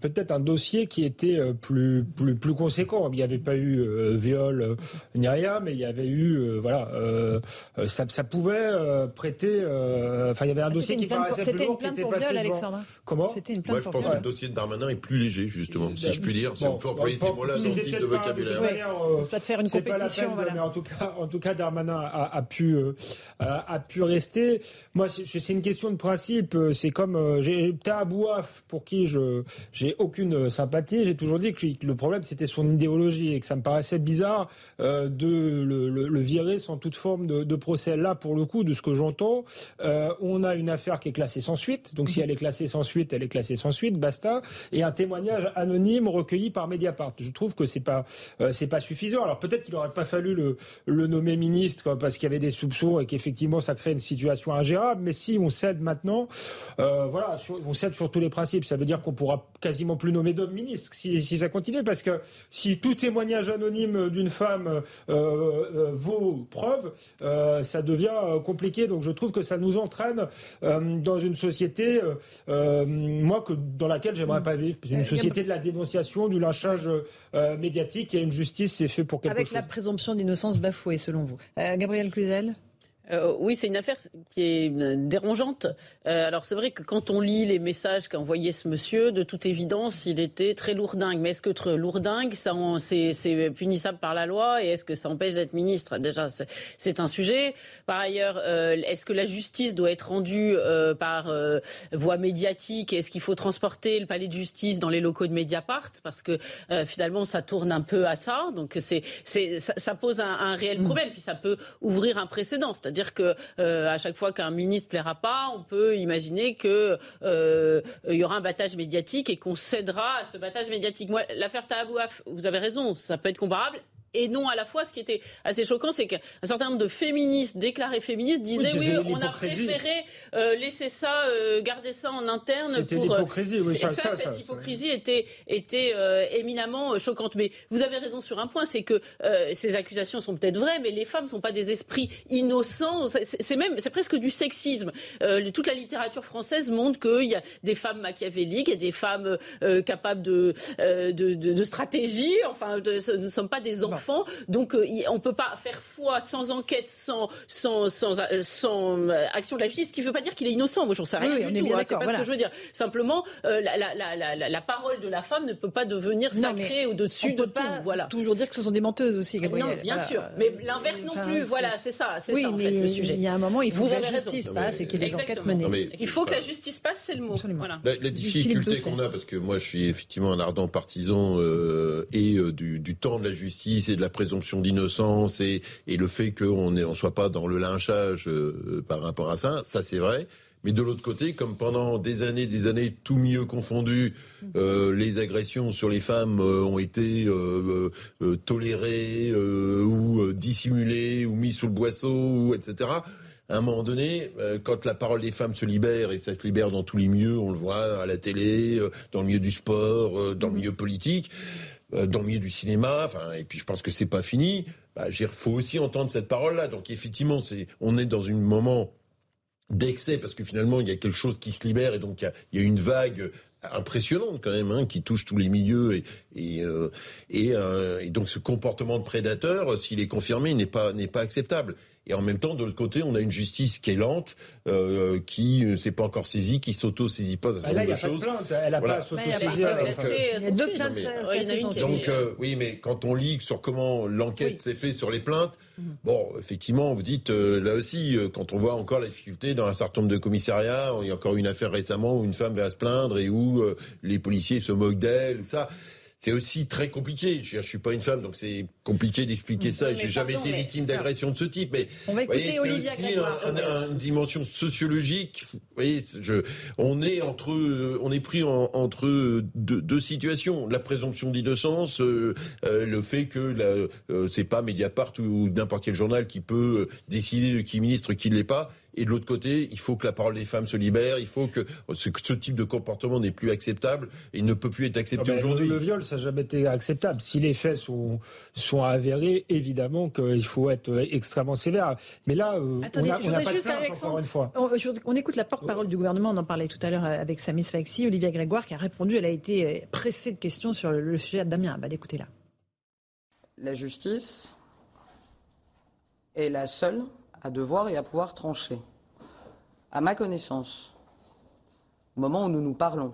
peut-être un dossier qui était euh, plus plus plus conséquent. Il n'y avait pas eu euh, viol euh, ni rien, mais il y avait eu euh, voilà euh, ça, ça pouvait euh, prêter. euh, Enfin, il y avait un Ah, dossier C'était qui une plainte pour, paraissait plus c'était une lourd plainte pour viol, devant. Alexandre. Comment C'était une Moi, plainte je pour pense que le dossier de Darmanin est plus léger, justement, si je puis dire. Si Bon, on peut employer ces mots-là dans ce type de vocabulaire. euh, Peut-être faire une c'est pas la compétition, voilà. mais en tout cas, en tout cas, Darmanin a, a pu euh, a, a pu rester. Moi, c'est une question de principe. C'est comme euh, j'ai Taha Bouaf, pour qui je j'ai aucune euh, sympathie. J'ai toujours dit que le problème c'était son idéologie et que ça me paraissait bizarre euh, de le, virer sans toute forme de, procès. Là, pour le coup, de ce que j'entends, euh, on a une affaire qui est classée sans suite. Donc, si elle est classée sans suite, elle est classée sans suite, basta. Et un témoignage anonyme recueilli par Mediapart. Je trouve que c'est pas c'est pas suffisant. Alors peut-être qu'il n'aurait pas fallu le, nommer ministre parce qu'il y avait des soupçons et qu'effectivement ça crée une situation ingérable. Mais si on cède maintenant, voilà, on cède sur tous les principes. Ça veut dire qu'on pourra quasiment plus nommer d'homme ministre si, si ça continue parce que si tout témoignage anonyme d'une femme euh, euh, vaut preuve, euh, ça devient compliqué. Donc je trouve que ça nous entraîne euh, dans une société, moi, que, dans laquelle j'aimerais pas vivre. Une société de la dénonciation, du lynchage médiatique et une justice, c'est fait pour quelque Avec chose. la présomption d'innocence bafouée, selon vous. Gabriel Cluzel? Euh, oui, c'est une affaire qui est dérangeante. Euh, alors c'est vrai que quand on lit les messages qu'a envoyé ce monsieur, de toute évidence, il était très lourdingue. Mais est-ce que très lourdingue, ça, c'est, punissable par la loi et est-ce que ça empêche d'être ministre? Déjà, c'est, un sujet. Par ailleurs, euh, est-ce que la justice doit être rendue par voie médiatique? Est-ce qu'il faut transporter le palais de justice dans les locaux de Mediapart? Parce que finalement, ça tourne un peu à ça. Donc c'est, c'est, ça, ça pose un, un réel problème. Puis ça peut ouvrir un précédent. C'est-à-dire que euh, à chaque fois qu'un ministre plaira pas, on peut imaginer que euh, y aura un battage médiatique et qu'on cédera à ce battage médiatique. Moi, l'affaire Tahabouaf, vous avez raison, ça peut être comparable. Et non à la fois. Ce qui était assez choquant, c'est qu'un certain nombre de féministes, déclarés féministes, disaient oui, on a préféré euh, laisser ça, euh, garder ça en interne. C'était euh, l'hypocrisie, oui, ça, cette hypocrisie était, était éminemment choquante. Mais vous avez raison sur un point, c'est que ces accusations sont peut-être vraies, mais les femmes ne sont pas des esprits innocents. C'est même, c'est presque du sexisme. toute la littérature française montre qu'il y a des femmes machiavéliques, il y a des femmes capables de, de, de, stratégie. Enfin, nous ne sommes pas des enfants. Donc euh, on ne peut pas faire foi sans enquête, sans, sans, sans, sans euh, action de la justice, ce qui ne veut pas dire qu'il est innocent. Moi, j'en sais rien du tout. Hein, c'est pas ce que je veux dire. Simplement, euh, la, la, la, la, parole de la femme ne peut pas devenir sacrée au-dessus de tout. Voilà. Toujours dire que ce sont des menteuses aussi, Gabriel. Non, bien sûr. Mais l'inverse non plus. Voilà, c'est ça. C'est ça en fait le sujet. Il y a un moment, il faut que la justice passe et qu'il y ait des enquêtes menées. Il faut que la justice passe, c'est le mot. Voilà. La, difficulté qu'on a, parce que moi, je suis effectivement un ardent partisan et du, du temps de la justice de la présomption d'innocence et, le fait qu'on ne soit pas dans le lynchage euh, par rapport à ça, ça c'est vrai. Mais de l'autre côté, comme pendant des années, des années, tout mieux confondu, euh, les agressions sur les femmes euh, ont été tolérées ou dissimulées ou mises sous le boisseau, ou etc. À un moment donné, quand la parole des femmes se libère, et ça se libère dans tous les milieux, on le voit à la télé, dans le milieu du sport, dans le milieu politique, euh, dans le milieu du cinéma. Enfin, et puis je pense que c'est pas fini. Bah, il faut aussi entendre cette parole-là. Donc effectivement, c'est, on est dans un moment d'excès parce que finalement il y a quelque chose qui se libère et donc il y a, une vague impressionnante quand même hein, qui touche tous les milieux et euh, euh, et, donc ce comportement de prédateur s'il est confirmé n'est pas n'est pas acceptable et en même temps, de l'autre côté, on a une justice qui est lente, euh, qui ne s'est pas encore saisie, qui s'auto-saisit pas à bah là, il y a Pas de plainte. Elle n'a pas s'auto-saisir. Il y a deux plaintes. Donc, euh, oui, mais quand on lit sur comment l'enquête s'est faite sur les plaintes, mhm. bon, effectivement, vous dites, euh, là aussi, euh, quand on voit encore la difficulté dans un certain nombre de commissariats, il y a encore une affaire récemment où une femme va se plaindre et où les policiers se moquent d'elle, ça c'est aussi très compliqué. Je, ne suis pas une femme, donc c'est compliqué d'expliquer ça. J'ai jamais été victime d'agression de ce type. Mais on va écouter c'est aussi une dimension sociologique. Vous voyez, je, on est entre, on est pris entre deux, deux, situations. La présomption d'innocence, euh, euh, le fait que euh, c'est pas Mediapart ou n'importe quel journal qui peut décider de qui ministre, qui ne l'est pas. Et de l'autre côté, il faut que la parole des femmes se libère. Il faut que ce, ce type de comportement n'est plus acceptable. Et il ne peut plus être accepté ah ben, aujourd'hui. Le, viol, ça n'a jamais été acceptable. Si les faits sont, sont avérés, évidemment qu'il faut être extrêmement sévère. Mais là, euh, on n'a pas de plainte, encore une fois. On, écoute la porte-parole du gouvernement. On en parlait tout à l'heure avec Samis Faxi, Olivia Grégoire, qui a répondu. Elle a été euh, pressée de questions sur le, sujet de Damien Abad. Écoutez-la. La justice est la seule à devoir et à pouvoir trancher. À ma connaissance, au moment où nous nous parlons,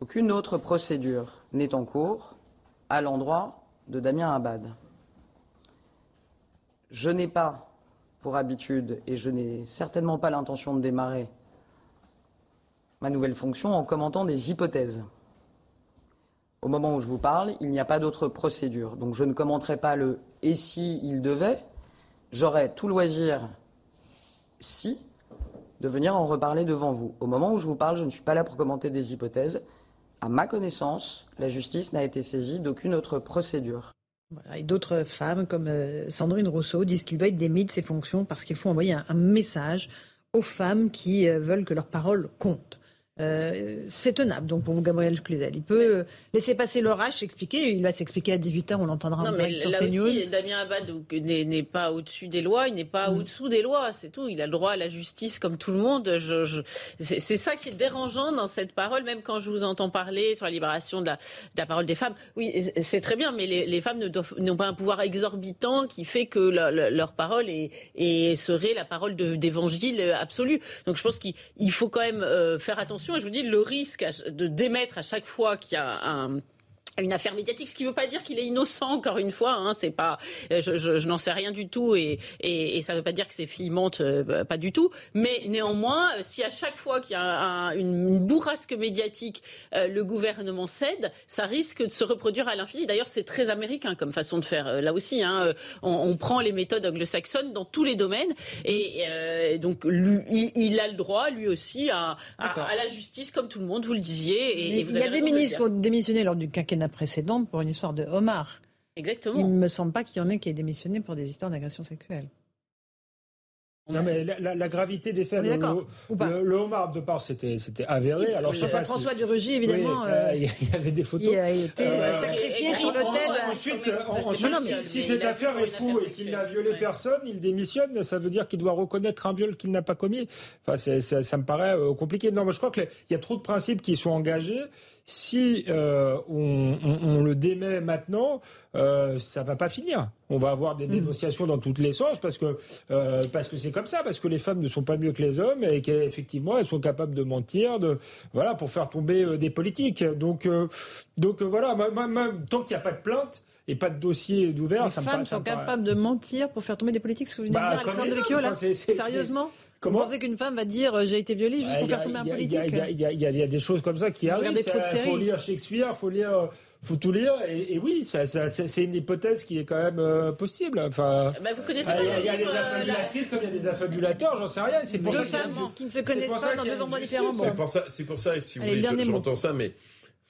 aucune autre procédure n'est en cours à l'endroit de Damien Abad. Je n'ai pas pour habitude, et je n'ai certainement pas l'intention de démarrer ma nouvelle fonction en commentant des hypothèses. Au moment où je vous parle, il n'y a pas d'autre procédure. Donc je ne commenterai pas le et si il devait, j'aurais tout loisir, si, de venir en reparler devant vous. Au moment où je vous parle, je ne suis pas là pour commenter des hypothèses. À ma connaissance, la justice n'a été saisie d'aucune autre procédure. et d'autres femmes, comme euh, Sandrine Rousseau, disent qu'il doit être démis de ses fonctions parce qu'il faut envoyer un, message aux femmes qui euh, veulent que leur parole compte. Euh, c'est tenable, donc pour vous, Gabriel Cluzel. Il peut euh, laisser passer l'orage, s'expliquer. Il va s'expliquer à 18h, on l'entendra en direct sur CNews. Aussi, Damien Abad n'est pas au-dessus des lois, il n'est pas mm. au-dessous des lois, c'est tout. Il a le droit à la justice comme tout le monde. Je, c'est ça qui est dérangeant dans cette parole, même quand je vous entends parler sur la libération de la, parole des femmes. Oui, c'est très bien, mais les, femmes n'ont pas un pouvoir exorbitant qui fait que leur parole est, serait la parole d'évangile absolu. Donc je pense qu'il faut quand même euh, faire attention je vous dis, le risque de démettre à chaque fois qu'il y a un une affaire médiatique, ce qui ne veut pas dire qu'il est innocent. Encore une fois, hein, c'est pas, euh, je, je, n'en sais rien du tout et, et, et ça ne veut pas dire que ses filles mentent, euh, bah, pas du tout. Mais néanmoins, euh, si à chaque fois qu'il y a une, bourrasque médiatique, le gouvernement cède, ça risque de se reproduire à l'infini. D'ailleurs, c'est très américain comme façon de faire. là aussi, hein, on, on, prend les méthodes anglo-saxonnes dans tous les domaines et donc lui, il, a le droit, lui aussi, à, à, la justice comme tout le monde. Vous le disiez. Et, il y a des ministres qui ont démissionné lors du quinquennat précédente pour une histoire de homard. Exactement. Il ne me semble pas qu'il y en ait qui aient démissionné pour des histoires d'agression sexuelle. Non, mais la, la, gravité des faits, le, le, le, homard de part, c'était avéré. Si, Alors, je sais François si... Rugy, évidemment. Oui, euh, il y avait des photos. Qui a été euh, sacrifié sur l'autel. Ensuite, ensuite non, si, si cette affaire est fou et qu'il n'a violé personne, il démissionne. Ça veut dire qu'il doit reconnaître un viol qu'il n'a pas commis. Enfin, ça, ça, me paraît euh, compliqué. Non, mais je crois qu'il y a trop de principes qui sont engagés si euh, on, on, on, le démet maintenant, euh, ça va pas finir. On va avoir des dénonciations dans tous les sens parce que euh, parce que c'est comme ça, parce que les femmes ne sont pas mieux que les hommes et qu'effectivement elles sont capables de mentir, de voilà pour faire tomber euh, des politiques. Donc donc voilà, tant qu'il n'y a pas de plainte et pas de dossier d'ouvert, les ça femmes me sont paraît... capables de mentir pour faire tomber des politiques. Ce que vous venez bah, de dire, Alexandre Devecchio, là, enfin, sérieusement Comment Vous pensez qu'une femme va dire euh, j'ai été violée juste pour faire tomber un politique Il y, y, y, a des choses comme ça qui Vous arrivent. Il faut séries. lire Shakespeare, il faut lire. faut tout lire et, et oui, ça, ça, c'est une hypothèse qui est quand même euh, possible. Enfin, Bah, vous connaissez pas il y a, le il y a des euh, affabulatrices comme il y a des affabulateurs, j'en sais rien. C'est pour Deux ça a- femmes qui ne se connaissent pas dans a deux endroits différents. C'est pour ça, c'est pour ça, si vous Allez, le voulez, j'entends ça, mais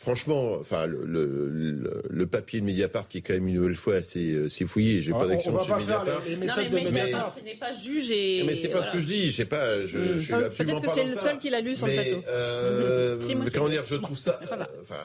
franchement, enfin, le, le, le- le papier de Mediapart qui est quand même une nouvelle fois assez, euh, assez fouillé. Ah, J'ai pas d'action on va chez Mediapart. les, les Non, mais de Mediapart Mediapart. n'est pas juge et. Mais c'est pas voilà. ce que je dis. Je sais pas. Je, je suis Peut-être absolument que c'est le seul qui l'a lu sur le Mais, plateau. euh, Si, moi, je comment dire, je trouve ça. Euh, Enfin,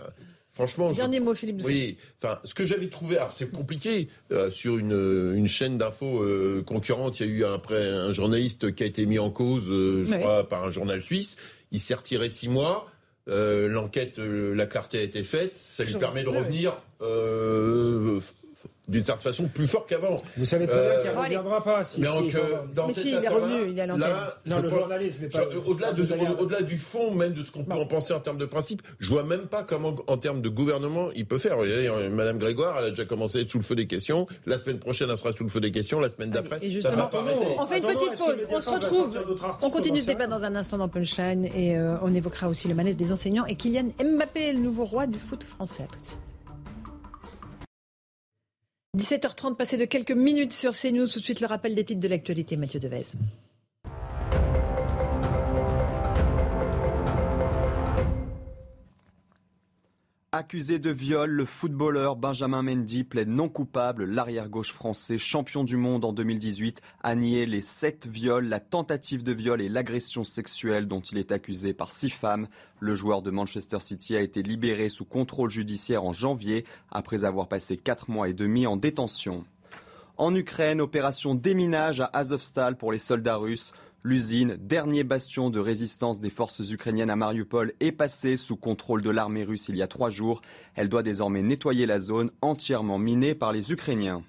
franchement, je- Dernier mot, Philippe oui, enfin, ce que j'avais trouvé, alors c'est compliqué, euh, sur une, une chaîne d'infos euh, concurrente, il y a eu après un journaliste qui a été mis en cause, euh, je crois, par un journal suisse. Il s'est retiré six mois. Euh, L'enquête, euh, la clarté a été faite. Ça lui permet de revenir euh, d'une certaine façon plus fort qu'avant. Vous savez très bien Euh, qu'il ne reviendra pas. Si, Mais si, donc, euh, dans Mais cette si, il est revenu, il est à l'antenne. Non, le journalisme n'est pas. je- Au-delà au- du fond, même de ce qu'on peut en penser en termes de principe, je vois même pas comment, en termes de gouvernement, il peut faire. Vous voyez, euh, Madame Grégoire, elle a déjà commencé à être sous le feu des questions. La semaine prochaine, elle sera sous le feu des questions. La semaine d'après, ça va pas arrêter. on fait une petite pause. On se retrouve. On continue ce débat dans un instant dans Punchline et euh, on évoquera aussi le malaise des enseignants et Kylian Mbappé, le nouveau roi du foot français. À tout de suite. 17h30, passé de quelques minutes sur CNews. Tout de suite, le rappel des titres de l'actualité. Mathieu Devez. Accusé de viol, le footballeur Benjamin Mendy plaide non coupable. L'arrière-gauche français, champion du monde en 2018, a nié les sept viols, la tentative de viol et l'agression sexuelle dont il est accusé par six femmes. Le joueur de Manchester City a été libéré sous contrôle judiciaire en janvier après avoir passé quatre mois et demi en détention. En Ukraine, opération déminage à Azovstal pour les soldats russes. L'usine, dernier bastion de résistance des forces ukrainiennes à Mariupol, est passée sous contrôle de l'armée russe il y a trois jours. Elle doit désormais nettoyer la zone entièrement minée par les Ukrainiens.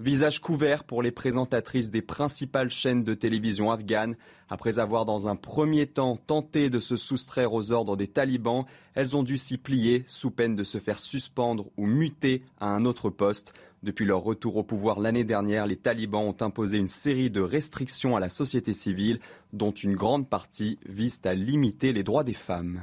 Visage couvert pour les présentatrices des principales chaînes de télévision afghanes. Après avoir dans un premier temps tenté de se soustraire aux ordres des talibans, elles ont dû s'y plier sous peine de se faire suspendre ou muter à un autre poste. Depuis leur retour au pouvoir l'année dernière, les talibans ont imposé une série de restrictions à la société civile, dont une grande partie vise à limiter les droits des femmes.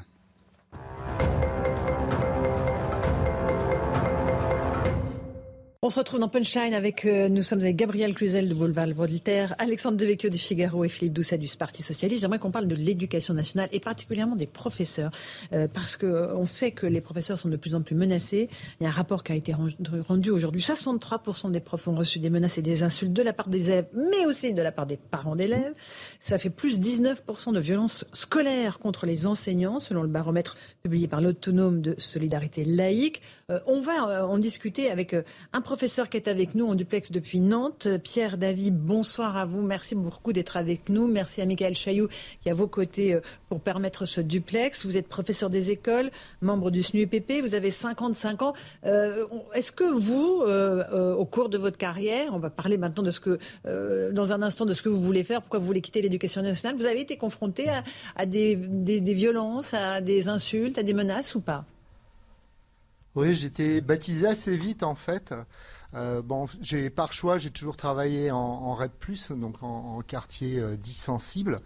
On se retrouve dans Punchline avec, euh, nous sommes avec Gabriel Cluzel de Boulevard Voltaire, Alexandre Devecchio du Figaro et Philippe Doucet du Parti Socialiste. J'aimerais qu'on parle de l'éducation nationale et particulièrement des professeurs, euh, parce que euh, sait que les professeurs sont de plus en plus menacés. Il y a un rapport qui a été rendu- aujourd'hui. 63% des profs ont reçu des menaces et des insultes de la part des élèves, mais aussi de la part des parents d'élèves. Ça fait plus 19% de violences scolaires contre les enseignants, selon le baromètre publié par l'Autonome de Solidarité Laïque. On va en discuter avec un professeur qui est avec nous en duplex depuis Nantes. Pierre David, bonsoir à vous. Merci beaucoup d'être avec nous. Merci à Michael Chailloux qui est à vos côtés euh, pour permettre ce duplex. Vous êtes professeur des écoles, membre du SNUPP. Vous avez 55 ans. Euh, Est-ce que vous, euh, au cours de votre carrière, on va parler maintenant de ce que, dans un instant, de ce que vous voulez faire, pourquoi vous voulez quitter l'éducation nationale, vous avez été confronté à, des violences, à des insultes, à des menaces ou pas? Oui, j'étais baptisé assez vite en fait. Euh, bon, j'ai par choix, j'ai toujours travaillé en, en REP+, donc en, en quartier euh, dit sensible.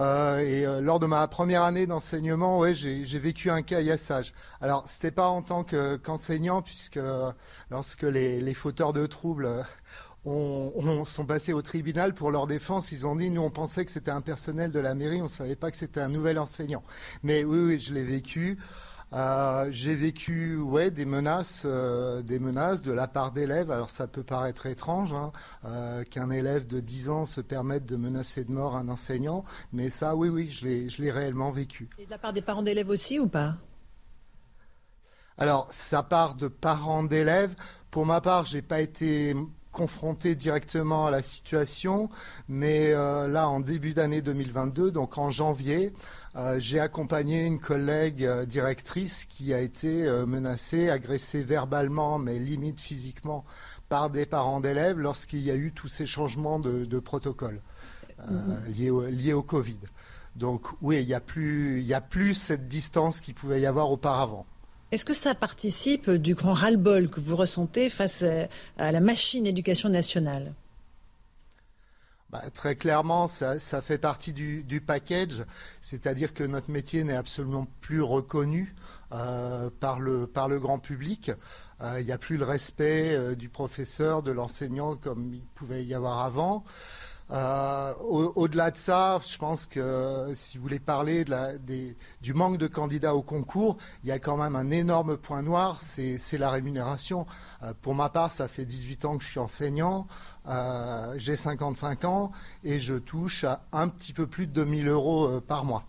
Euh, et euh, lors de ma première année d'enseignement, ouais, j'ai vécu un caillassage. Alors, c'était pas en tant que- qu'enseignant, puisque euh, lorsque les, les fauteurs de troubles euh, ont, ont- sont passés au tribunal pour leur défense, ils ont dit nous on pensait que c'était un personnel de la mairie, on savait pas que c'était un nouvel enseignant. Mais oui, oui, je l'ai vécu. Euh, j'ai vécu ouais, des, menaces, euh, des menaces de la part d'élèves. Alors ça peut paraître étrange hein, euh, qu'un élève de 10 ans se permette de menacer de mort un enseignant, mais ça, oui, oui, je l'ai réellement vécu. Et de la part des parents d'élèves aussi ou pas? Alors, ça part de parents d'élèves. Pour ma part, je n'ai pas été confronté directement à la situation, mais là, en début d'année 2022, donc en janvier, euh, j'ai accompagné une collègue euh, directrice qui a été euh, menacée, agressée verbalement, mais limite physiquement, par des parents d'élèves lorsqu'il y a eu tous ces changements de, protocole mhm. liés, au, Covid. Donc oui, il n'y a, plus, a plus cette distance qu'il pouvait y avoir auparavant. Est-ce que ça participe du grand ras-le-bol que vous ressentez face à la machine éducation nationale? Bah, très clairement, ça, fait partie du, package, c'est-à-dire que notre métier n'est absolument plus reconnu euh, par, le, grand public. Euh, il n'y a plus le respect euh, du professeur, de l'enseignant comme il pouvait y avoir avant. Au-delà de ça, je pense que si vous voulez parler du manque de candidats au concours, il y a quand même un énorme point noir, c'est la rémunération. Pour ma part, ça fait 18 ans que je suis enseignant, euh, j'ai 55 ans et je touche à un petit peu plus de 2000 euros par mois.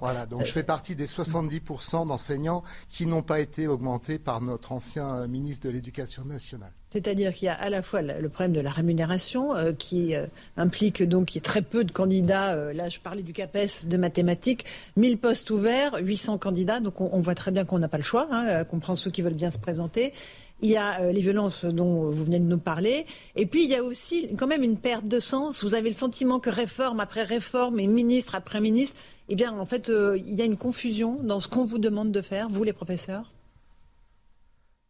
Voilà, donc je fais partie des 70% d'enseignants qui n'ont pas été augmentés par notre ancien ministre de l'Éducation nationale. C'est-à-dire qu'il y a à la fois le problème de la rémunération euh, qui euh, implique donc qu'il y ait très peu de candidats. Euh, là, je parlais du CAPES de mathématiques, 1000 postes ouverts, 800 candidats. Donc on, voit très bien qu'on n'a pas le choix, hein, qu'on prend ceux qui veulent bien se présenter. Il y a les violences dont vous venez de nous parler. Et puis il y a aussi quand même une perte de sens. Vous avez le sentiment que réforme après réforme et ministre après ministre, eh bien en fait il y a une confusion dans ce qu'on vous demande de faire, vous les professeurs?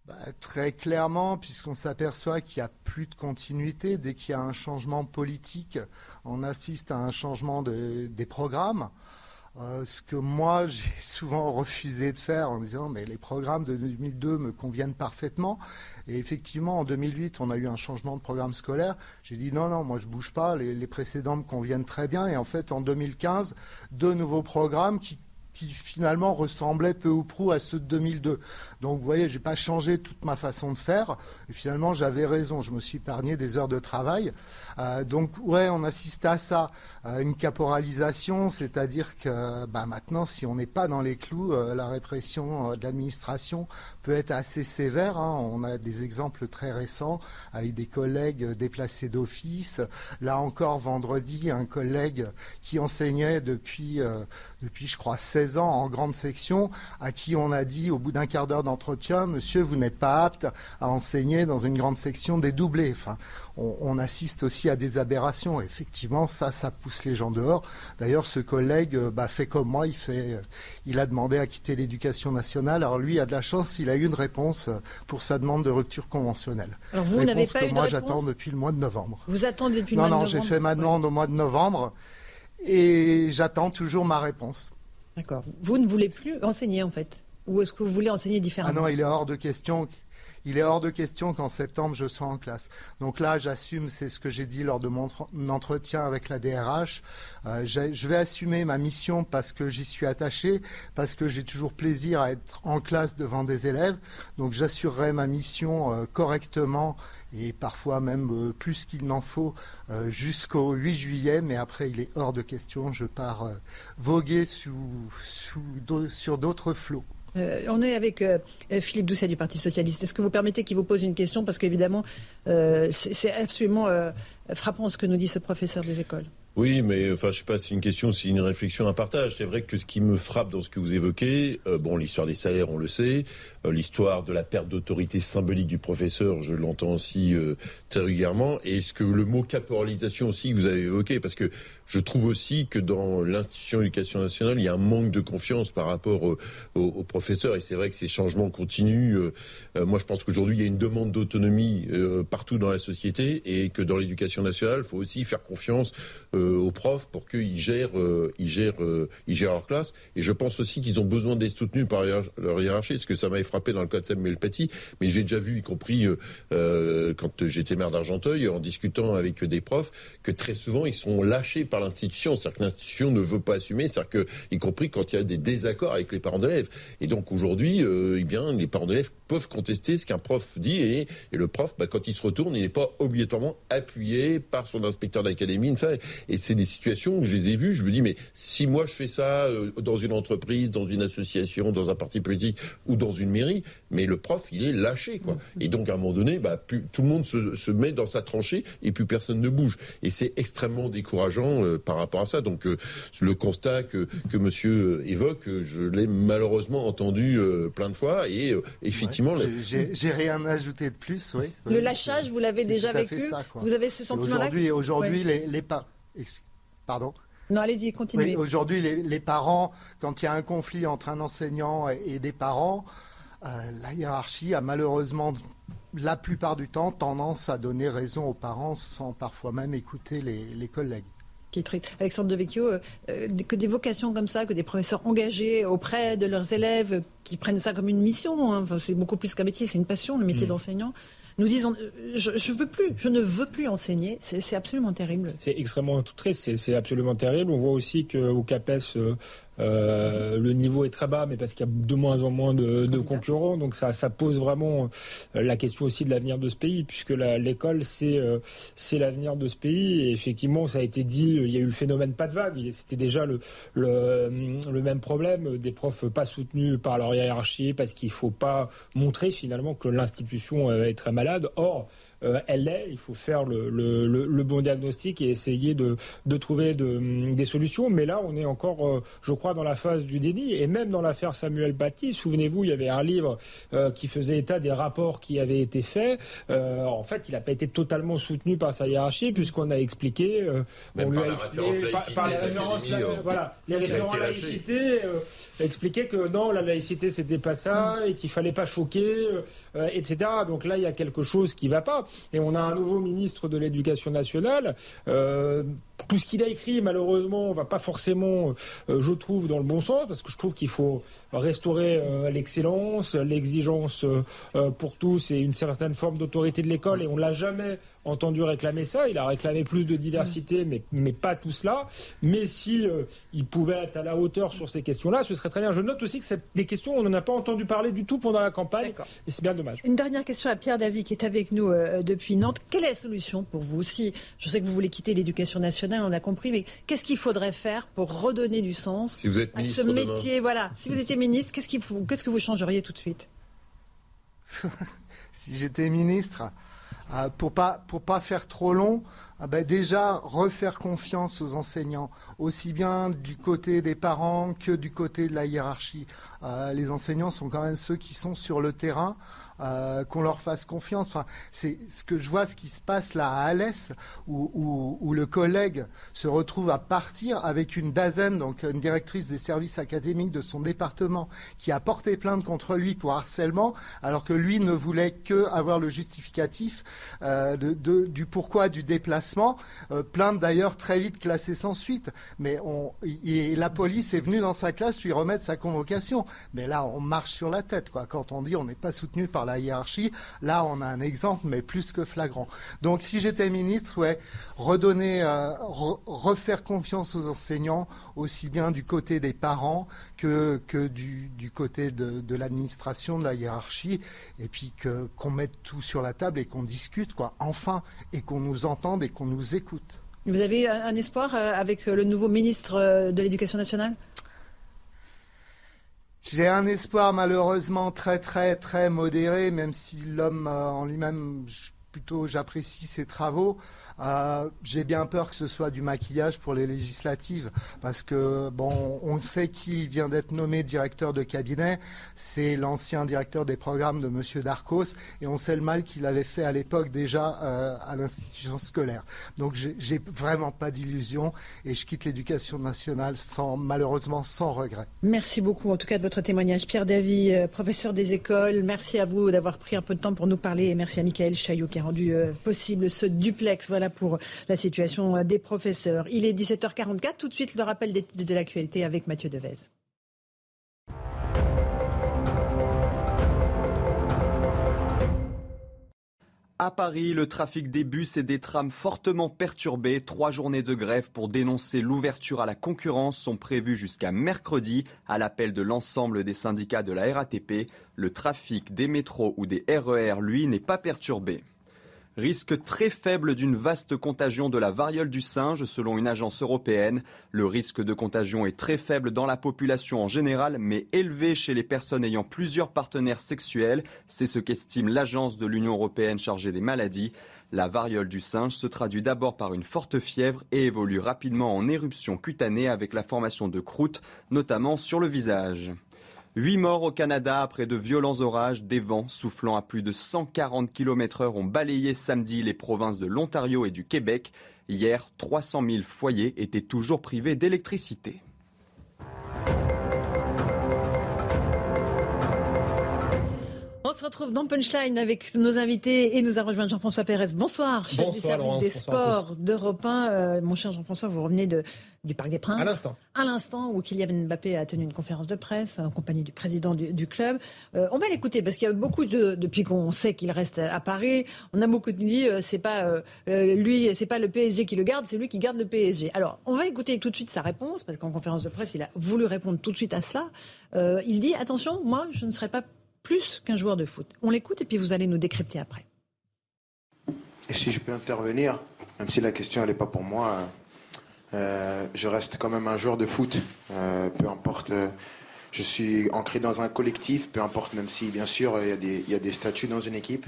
Bah, très clairement, puisqu'on s'aperçoit qu'il n'y a plus de continuité, dès qu'il y a un changement politique, on assiste à un changement des programmes. Euh, ce que moi j'ai souvent refusé de faire en disant mais les programmes de 2002 me conviennent parfaitement. Et effectivement en 2008 on a eu un changement de programme scolaire. J'ai dit non non moi je bouge pas. Les, précédents me conviennent très bien. Et en fait en 2015 deux nouveaux programmes qui qui finalement ressemblaient peu ou prou à ceux de 2002. Donc vous voyez, je n'ai pas changé toute ma façon de faire. Et finalement, j'avais raison. Je me suis épargné des heures de travail. Euh, donc ouais, on assiste à ça, à une caporalisation, c'est-à-dire que bah, maintenant, si on n'est pas dans les clous, euh, la répression euh, de l'administration peut être assez sévère. Hein. On a des exemples très récents avec des collègues déplacés d'office. Là encore, vendredi, un collègue qui enseignait depuis, depuis je crois, 16 ans en grande section, à qui on a dit au bout d'un quart d'heure d'entretien, monsieur, vous n'êtes pas apte à enseigner dans une grande section dédoublée. Enfin, on, assiste aussi à des aberrations. Effectivement, ça, ça pousse les gens dehors. D'ailleurs, ce collègue euh, bah, fait comme moi, il, fait, euh, il a demandé à quitter l'éducation nationale. Alors lui a de la chance, il a eu une réponse euh, pour sa demande de rupture conventionnelle. Alors vous n'avez pas que eu moi j'attends depuis le mois de novembre. Vous attendez depuis le mois de novembre Non, non, j'ai fait ma demande au mois de novembre et j'attends toujours ma réponse. D'accord. Vous ne voulez plus enseigner en fait Ou est-ce que vous voulez enseigner différemment Ah non, il est hors de question. Il est hors de question qu'en septembre je sois en classe. Donc là, j'assume, c'est ce que j'ai dit lors de mon entretien avec la DRH. Euh, je vais assumer ma mission parce que j'y suis attaché, parce que j'ai toujours plaisir à être en classe devant des élèves. Donc j'assurerai ma mission euh, correctement et parfois même euh, plus qu'il n'en faut jusqu'au 8 juillet. Mais après, il est hors de question. Je pars voguer sur d'autres flots. On est avec Philippe Doucet du Parti Socialiste. Est-ce que vous permettez qu'il vous pose une question? Parce qu'évidemment, c'est absolument frappant ce que nous dit ce professeur des écoles. Oui, mais enfin, je sais pas, c'est une question, c'est une réflexion, un partage. C'est vrai que ce qui me frappe dans ce que vous évoquez, euh, bon, l'histoire des salaires, on le sait, euh, l'histoire de la perte d'autorité symbolique du professeur, je l'entends aussi euh, très régulièrement, et ce que le mot caporalisation aussi que vous avez évoqué, parce que je trouve aussi que dans l'institution d'éducation nationale, il y a un manque de confiance par rapport aux, professeurs, et c'est vrai que ces changements continuent. moi, je pense qu'aujourd'hui, il y a une demande d'autonomie partout dans la société, et que dans l'éducation nationale, il faut aussi faire confiance euh, aux profs pour qu'ils gèrent, euh, ils gèrent, euh, ils gèrent leur classe. Et je pense aussi qu'ils ont besoin d'être soutenus par leur hiérarchie, parce que ça m'avait frappé dans le cas de Samuel Paty, mais j'ai déjà vu, y compris quand j'étais maire d'Argenteuil, en discutant avec des profs, que très souvent ils sont lâchés l'institution. C'est-à-dire que l'institution ne veut pas assumer, c'est-à-dire que, y compris quand il y a des désaccords avec les parents d'élèves. Et donc aujourd'hui, euh, eh bien, les parents d'élèves peuvent contester ce qu'un prof dit et, le prof, bah, quand il se retourne, il n'est pas obligatoirement appuyé par son inspecteur d'académie. Et c'est des situations où je les ai vues. Je me dis, mais si moi je fais ça euh, dans une entreprise, dans une association, dans un parti politique ou dans une mairie, mais le prof, il est lâché, quoi. Et donc à un moment donné, bah, tout le monde se, se, met dans sa tranchée et plus personne ne bouge. Et c'est extrêmement décourageant euh, par rapport à ça. Donc euh, le constat que, que Monsieur évoque, je l'ai malheureusement entendu plein de fois et effectivement. J'ai rien ajouté de plus. Oui. Le lâchage, vous l'avez déjà vécu. vous avez ce sentiment-là. Aujourd'hui, aujourd'hui, les, les pas. Pardon. Non, allez-y, continuez. Aujourd'hui, les, parents, quand il y a un conflit entre un enseignant et, des parents, euh, la hiérarchie a malheureusement, la plupart du temps, tendance à donner raison aux parents sans parfois même écouter les, collègues. Qui est très... Alexandre Devecchio, euh, euh, que des vocations comme ça, que des professeurs engagés auprès de leurs élèves, qui prennent ça comme une mission, hein. c'est beaucoup plus qu'un métier, c'est une passion, le métier mmh. d'enseignant nous disons je, je veux plus, je ne veux plus enseigner. C'est absolument terrible. C'est extrêmement triste, c'est absolument terrible. On voit aussi qu'au CAPES, euh, euh, le niveau est très bas, mais parce qu'il y a de moins en moins de, concurrents. Donc ça, ça, pose vraiment euh, la question aussi de l'avenir de ce pays, puisque l'école, c'est euh, c'est l'avenir de ce pays. Et effectivement, ça a été dit, il y a eu le phénomène pas de vague. C'était déjà le, le, le, même problème, des profs pas soutenus par leur hiérarchie, parce qu'il ne faut pas montrer finalement que l'institution est très malade. Or, elle l'est. Il faut faire le, bon diagnostic et essayer de, trouver des solutions. Mais là, on est encore, euh, je crois, dans la phase du déni. Et même dans l'affaire Samuel Paty, souvenez-vous, il y avait un livre euh, qui faisait état des rapports qui avaient été faits. en fait, il n'a pas été totalement soutenu par sa hiérarchie, puisqu'on a expliqué, on lui a expliqué par, les références, voilà, les références laïcité, expliqué que non, la laïcité, c'était pas ça, et qu'il fallait pas choquer, etc. Donc là, il y a quelque chose qui va pas. Et on a un nouveau ministre de l'Éducation nationale. Euh, tout ce qu'il a écrit, malheureusement, va pas forcément, euh, je trouve, dans le bon sens, parce que je trouve qu'il faut restaurer euh, l'excellence, l'exigence pour tous et une certaine forme d'autorité de l'école. Et on l'a jamais entendu réclamer ça. Il a réclamé plus de diversité, mais, mais pas tout cela. Mais si il pouvait être à la hauteur sur ces questions-là, ce serait très bien. Je note aussi que c'est des questions, on n'en a pas entendu parler du tout pendant la campagne. Et c'est bien dommage. Une dernière question à Pierre Davy, qui est avec nous depuis Nantes. Quelle est la solution pour vous Si je sais que vous voulez quitter l'éducation nationale, on l'a compris, mais qu'est-ce qu'il faudrait faire pour redonner du sens à ce métier Voilà. Si vous étiez ministre, qu'est-ce, qu'est-ce que vous changeriez tout de suite? Si j'étais ministre, euh, pour pas pour pas faire trop long, ah ben déjà refaire confiance aux enseignants, aussi bien du côté des parents que du côté de la hiérarchie. Euh, les enseignants sont quand même ceux qui sont sur le terrain. Euh, qu'on leur fasse confiance. Enfin, c'est ce que je vois, ce qui se passe là à Alès, où, le collègue se retrouve à partir avec une DAZEN, donc une directrice des services académiques de son département, qui a porté plainte contre lui pour harcèlement, alors que lui ne voulait que avoir le justificatif euh, du pourquoi du déplacement. Euh, plainte d'ailleurs très vite classée sans suite. Mais la police est venue dans sa classe lui remettre sa convocation. Mais là, on marche sur la tête, quoi. Quand on dit on n'est pas soutenu par la hiérarchie. Là, on a un exemple, mais plus que flagrant. Donc, si j'étais ministre, ouais, redonner, euh, refaire confiance aux enseignants, aussi bien du côté des parents que, que du, du côté de, de l'administration, de la hiérarchie, et puis qu'on mette tout sur la table et qu'on discute, quoi, enfin, et qu'on nous entende et qu'on nous écoute. Vous avez un espoir euh, avec le nouveau ministre euh, de l'Éducation nationale? J'ai un espoir malheureusement très très très modéré, même si l'homme euh, en lui-même, plutôt j'apprécie ses travaux. Euh, j'ai bien peur que ce soit du maquillage pour les législatives, parce que bon, on sait qui vient d'être nommé directeur de cabinet, c'est l'ancien directeur des programmes de Monsieur Darcos, et on sait le mal qu'il avait fait à l'époque déjà euh, à l'institution scolaire. Donc j'ai vraiment pas d'illusion, et je quitte l'éducation nationale sans malheureusement sans regret. Merci beaucoup en tout cas de votre témoignage, Pierre Davy, euh, professeur des écoles. Merci à vous d'avoir pris un peu de temps pour nous parler, et merci à Michael Chaillot rendu possible ce duplex. Voilà pour la situation des professeurs. Il est 17h44. Tout de suite, le rappel de l'actualité avec Mathieu Devez. À Paris, le trafic des bus et des trams fortement perturbé. Trois journées de grève pour dénoncer l'ouverture à la concurrence sont prévues jusqu'à mercredi à l'appel de l'ensemble des syndicats de la RATP. Le trafic des métros ou des RER, lui, n'est pas perturbé. Risque très faible d'une vaste contagion de la variole du singe selon une agence européenne. Le risque de contagion est très faible dans la population en général, mais élevé chez les personnes ayant plusieurs partenaires sexuels. C'est ce qu'estime l'agence de l'Union européenne chargée des maladies. La variole du singe se traduit d'abord par une forte fièvre et évolue rapidement en éruption cutanée avec la formation de croûtes, notamment sur le visage. Huit morts au Canada après de violents orages, des vents soufflant à plus de 140 km heure ont balayé samedi les provinces de l'Ontario et du Québec. Hier, 300 000 foyers étaient toujours privés d'électricité. On se retrouve dans Punchline avec nos invités et nous a rejoint Jean-François Pérez. Bonsoir, chef du service des sports d'Europe 1. Euh, mon cher Jean-François, vous revenez de, du Parc des Princes. À l'instant. À l'instant où Kylian Mbappé a tenu une conférence de presse en compagnie du président du, club. Euh, on va l'écouter parce qu'il y a beaucoup de, depuis qu'on sait qu'il reste à Paris, on a beaucoup dit, euh, c'est pas lui, c'est pas le PSG qui le garde, c'est lui qui garde le PSG. Alors, on va écouter tout de suite sa réponse parce qu'en conférence de presse, il a voulu répondre tout de suite à cela. il dit, attention, moi, je ne serai pas plus qu'un joueur de foot. On l'écoute et puis vous allez nous décrypter après. Et si je peux intervenir, même si la question n'est pas pour moi, euh, je reste quand même un joueur de foot. Euh, peu importe, euh, je suis ancré dans un collectif, peu importe, même si bien sûr il y, y, a des statuts dans une équipe.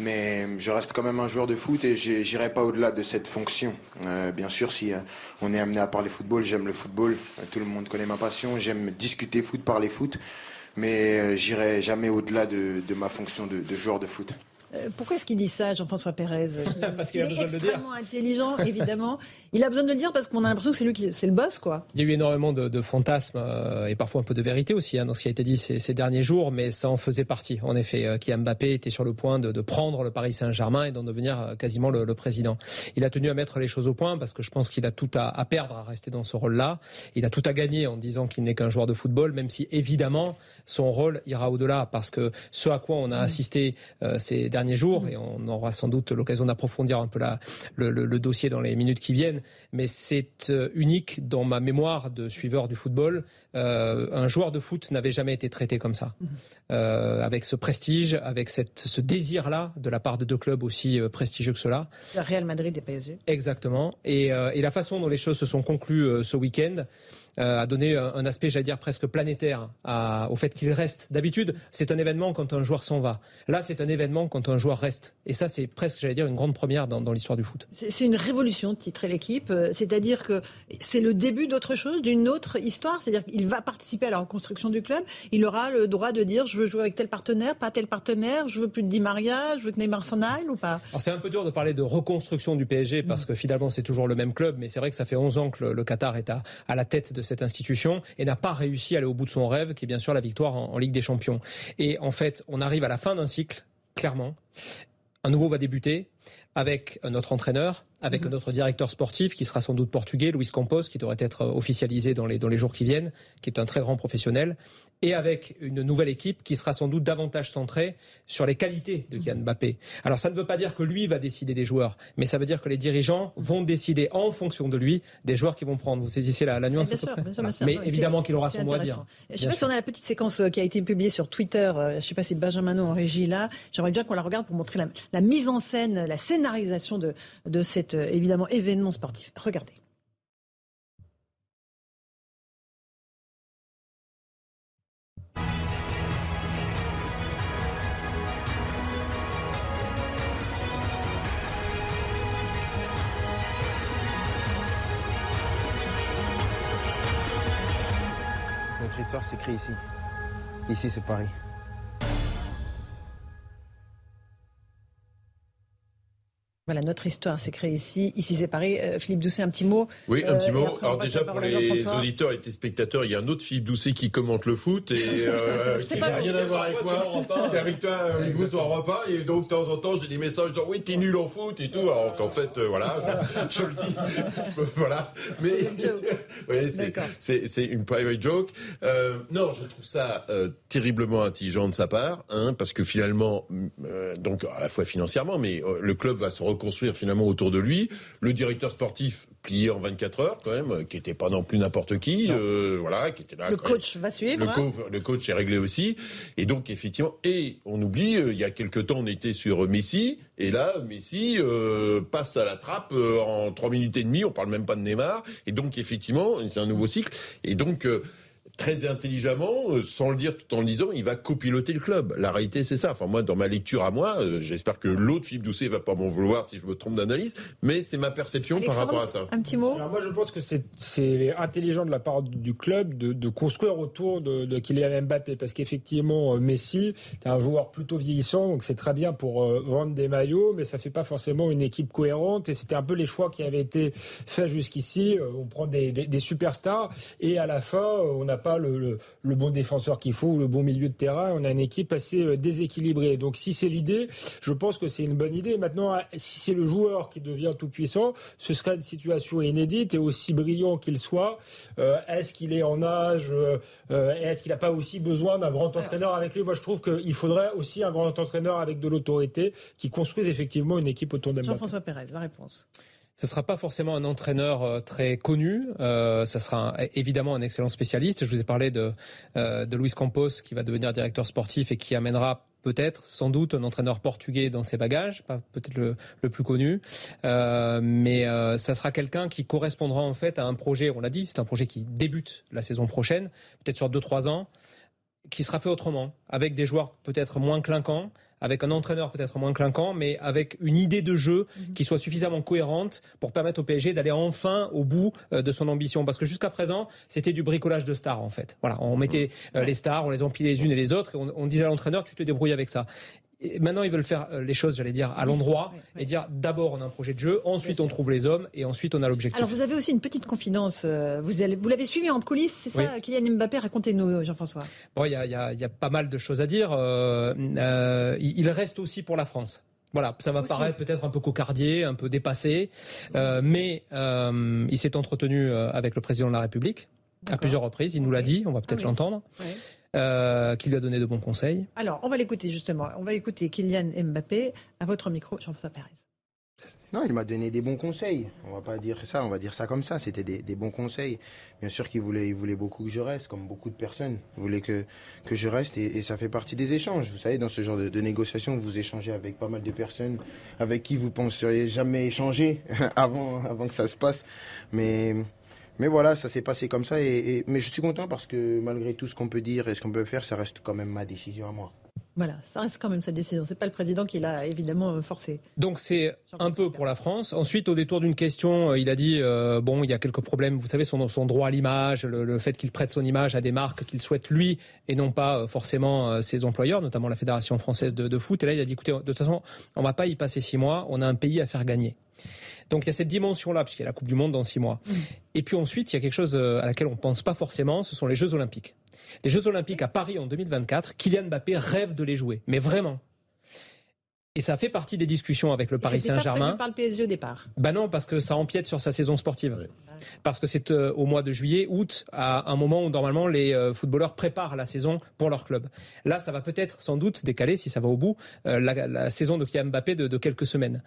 Mais je reste quand même un joueur de foot et j'irai pas au-delà de cette fonction. bien sûr, si on est amené à parler football, j'aime le football. tout le monde connaît ma passion. J'aime discuter foot, parler foot mais euh, j'irai jamais au-delà de, ma fonction de, joueur de foot. Euh, pourquoi est-ce qu'il dit ça, Jean-François Pérez Parce qu'il a besoin de le dire. extrêmement intelligent, évidemment. Il a besoin de le dire parce qu'on a l'impression que c'est lui qui, c'est le boss, quoi. Il y a eu énormément de, fantasmes euh, et parfois un peu de vérité aussi hein, dans ce qui a été dit ces, derniers jours, mais ça en faisait partie. En effet, euh, Kylian Mbappé était sur le point de, prendre le Paris Saint-Germain et d'en devenir euh, quasiment le, président. Il a tenu à mettre les choses au point parce que je pense qu'il a tout à, perdre à rester dans ce rôle-là. Il a tout à gagner en disant qu'il n'est qu'un joueur de football, même si évidemment son rôle ira au-delà parce que ce à quoi on a assisté ces derniers jours, et on aura sans doute l'occasion d'approfondir un peu la, le, le dossier dans les minutes qui viennent, mais c'est euh, unique dans ma mémoire de suiveur du football. Euh, un joueur de foot n'avait jamais été traité comme ça, mhm. euh, avec ce prestige, avec cette, ce désir-là de la part de deux clubs aussi prestigieux que cela. Le Real Madrid et PSG. Exactement. Et, et, la façon dont les choses se sont conclues ce week-end. Euh, a donné un, aspect, j'allais dire, presque planétaire au fait qu'il reste. D'habitude, c'est un événement quand un joueur s'en va. Là, c'est un événement quand un joueur reste. Et ça, c'est presque, j'allais dire, une grande première dans, l'histoire du foot. C'est une révolution de titrer l'équipe. Euh, c'est-à-dire que c'est le début d'autre chose, d'une autre histoire. C'est-à-dire qu'il va participer à la reconstruction du club. Il aura le droit de dire je veux jouer avec tel partenaire, pas tel partenaire, je veux plus de Di Maria, je veux que Neymar s'en aille ou pas? Alors c'est un peu dur de parler de reconstruction du PSG parce mm. que finalement c'est toujours le même club, mais c'est vrai que ça fait 11 ans que le, Qatar est à, à la tête de cette institution et n'a pas réussi à aller au bout de son rêve, qui est bien sûr la victoire en, Ligue des Champions. Et en fait, on arrive à la fin d'un cycle, clairement. Un nouveau va débuter avec notre entraîneur, avec mhm. notre directeur sportif qui sera sans doute portugais, Luis Campos, qui devrait être officialisé dans les, dans les jours qui viennent, qui est un très grand professionnel, et avec une nouvelle équipe qui sera sans doute davantage centrée sur les qualités de Kylian Mbappé. Alors ça ne veut pas dire que lui va décider des joueurs, mais ça veut dire que les dirigeants vont décider en fonction de lui des joueurs qu'ils vont prendre. Vous saisissez la, la nuance bien sûr, bien sûr, bien sûr. Mais évidemment qu'il aura son mot à dire. Je ne sais pas si on a la petite séquence euh, qui a été publiée sur Twitter, euh, je ne sais pas si Benjamin en régie là, j'aimerais bien qu'on la regarde pour montrer la, la mise en scène, la scénarisation de, de cet euh, évidemment événement sportif. Regardez. Ici. Ici, c'est Paris. Voilà, notre histoire s'est créée ici. Ici, c'est pareil. Euh, Philippe Doucet, un petit mot. Oui, un petit Euh, mot. Alors déjà pour les auditeurs et téléspectateurs, il y a un autre Philippe Doucet qui commente le foot et euh, C'est qui n'a rien à voir avec moi. Et avec toi, avec vous sur Europe 1. Et donc de temps en temps, j'ai des messages genre oui, t'es nul en foot et tout. Alors qu'en fait, euh, voilà, je, je le dis. Je voilà. Mais oui, c'est une private joke. Euh, non, je trouve ça euh, terriblement intelligent de sa part, hein, parce que finalement, euh, donc à la fois financièrement, mais euh, le club va se reconstruire finalement autour de lui. Le directeur sportif plié en 24 heures quand même, qui était pas non plus n'importe qui, euh, voilà, qui était là. Le même. coach va suivre. Le, hein. co- le coach est réglé aussi. Et donc, effectivement, et on oublie, euh, il y a quelques temps, on était sur Messi. Et là, Messi euh, passe à la trappe en 3 minutes et demie. On parle même pas de Neymar. Et donc, effectivement, c'est un nouveau cycle. Et donc, euh, très intelligemment, euh, sans le dire tout en le disant, il va copiloter le club. La réalité, c'est ça. Enfin, moi, dans ma lecture à moi, euh, j'espère que l'autre Philippe Doucet va pas m'en vouloir si je me trompe d'analyse. Mais c'est ma perception par rapport à ça. Un petit mot. Alors moi, je pense que c'est- intelligent de la part du club de, de construire autour de, de Kylian Mbappé, parce qu'effectivement, euh, Messi, c'est un joueur plutôt vieillissant, donc c'est très bien pour euh, vendre des maillots, mais ça fait pas forcément une équipe cohérente, et c'était un peu les choix qui avaient été faits jusqu'ici. On prend des, des- des superstars, et à la fin, on n'a pas le, le- le bon défenseur qu'il faut, ou le bon milieu de terrain, on a une équipe assez euh, déséquilibrée. Donc si c'est l'idée, je pense que c'est une bonne idée. Maintenant, si c'est le joueur qui devient tout puissant, ce serait une situation inédite et aussi brillant qu'il soit. euh, est-ce qu'il est en âge euh, euh, Est-ce qu'il n'a pas aussi besoin d'un grand entraîneur avec lui? Moi, je trouve qu'il faudrait aussi un grand entraîneur avec de l'autorité qui construise effectivement une équipe autour d'Mbappé. Jean-François Pérez, la réponse. Ce sera pas forcément un entraîneur euh, très connu. Euh, ça sera évidemment un excellent spécialiste. Je vous ai parlé de, euh, de Luis Campos qui va devenir directeur sportif et qui amènera peut-être, sans doute, un entraîneur portugais dans ses bagages, peut-être le, le plus connu, Euh, mais euh, ça sera quelqu'un qui correspondra en fait à un projet. On l'a dit, c'est un projet qui débute la saison prochaine, peut-être sur 2-3 ans, qui sera fait autrement, avec des joueurs peut-être moins clinquants, avec un entraîneur peut-être moins clinquant, mais avec une idée de jeu qui soit suffisamment cohérente pour permettre au PSG d'aller enfin au bout euh, de son ambition. Parce que jusqu'à présent, c'était du bricolage de stars en fait. Voilà, on mettait euh, les stars, on les empilait les unes et les autres, et on, on disait à l'entraîneur, tu te débrouilles avec ça. Et maintenant, ils veulent faire euh, les choses, j'allais dire, à l'endroit, et dire d'abord on a un projet de jeu, ensuite on trouve les hommes, et ensuite on a l'objectif. Alors, vous avez aussi une petite confidence. euh, Vous, allez- vous l'avez suivi en coulisses, c'est ça, Oui. Kylian Mbappé Racontez-nous, Jean-François. Bon, il y a, y y pas mal de choses à dire. Euh, euh, il reste aussi pour la France. Voilà, ça va Aussi. paraître peut-être un peu cocardier, un peu dépassé, euh, mais euh, il s'est entretenu avec le président de la République à plusieurs reprises. Il nous l'a dit, on va peut-être Ah oui. l'entendre, Ouais. Euh, qui lui a donné de bons conseils. Alors, on va l'écouter justement. On va écouter Kylian Mbappé à votre micro, Jean-François Pérez. Non, il m'a donné des bons conseils. On va pas dire ça, on va dire ça comme ça. C'était des, des bons conseils. Bien sûr qu'il voulait, il voulait beaucoup que je reste, comme beaucoup de personnes. Il voulait que, que je reste et, et ça fait partie des échanges. Vous savez, dans ce genre de, de négociations, vous échangez avec pas mal de personnes avec qui vous penseriez jamais échanger avant, avant que ça se passe. Mais, mais voilà, ça s'est passé comme ça. Et, mais je suis content parce que malgré tout ce qu'on peut dire et ce qu'on peut faire, ça reste quand même ma décision à moi. Voilà, ça reste quand même sa décision. C'est pas le président qui l'a évidemment euh, forcé. Donc c'est un peu pour la France. Ensuite, au détour d'une question, euh, il a dit euh, bon, il y a quelques problèmes. Vous savez, son, son droit à l'image, le, le fait qu'il prête son image à des marques qu'il souhaite lui et non pas forcément ses employeurs, notamment la Fédération française de, de foot. Et là, il a dit écoutez, de toute façon, on va pas y passer six mois. On a un pays à faire gagner. Donc il y a cette dimension-là, puisqu'il y a la Coupe du Monde dans six mois. Et puis ensuite, il y a quelque chose à laquelle on pense pas forcément, ce sont les Jeux Olympiques. Les Jeux Olympiques à Paris en 2024, Kylian Mbappé rêve de les jouer, mais vraiment. Et ça fait partie des discussions avec le Paris pas Saint-Germain. prévu par le PSG au départ. Bah non, parce que ça empiète sur sa saison sportive. Parce que c'est euh, au mois de juillet, août, à un moment où normalement les euh, footballeurs préparent la saison pour leur club. Là, ça va peut-être sans doute décaler, si ça va au bout, euh, la, la saison de Kylian Mbappé de, de quelques semaines.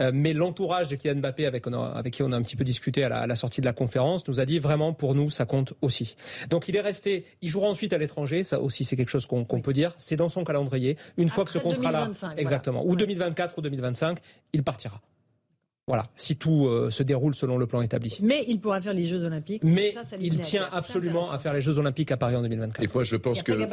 Euh, mais l'entourage de Kylian Mbappé, avec, on a- avec qui on a un petit peu discuté à la, à la sortie de la conférence, nous a dit vraiment pour nous, ça compte aussi. Donc il est resté, il jouera ensuite à l'étranger, ça aussi c'est quelque chose qu'on peut dire, c'est dans son calendrier. Une fois que ce contrat-là, 2025, voilà. Ou 2024 ou 2025, il partira. Voilà, si tout euh, se déroule selon le plan établi. Mais il pourra faire les Jeux Olympiques. Mais Ça, ça lui il tient absolument à faire les Jeux Olympiques à Paris en 2024. Et moi, je pense que raison,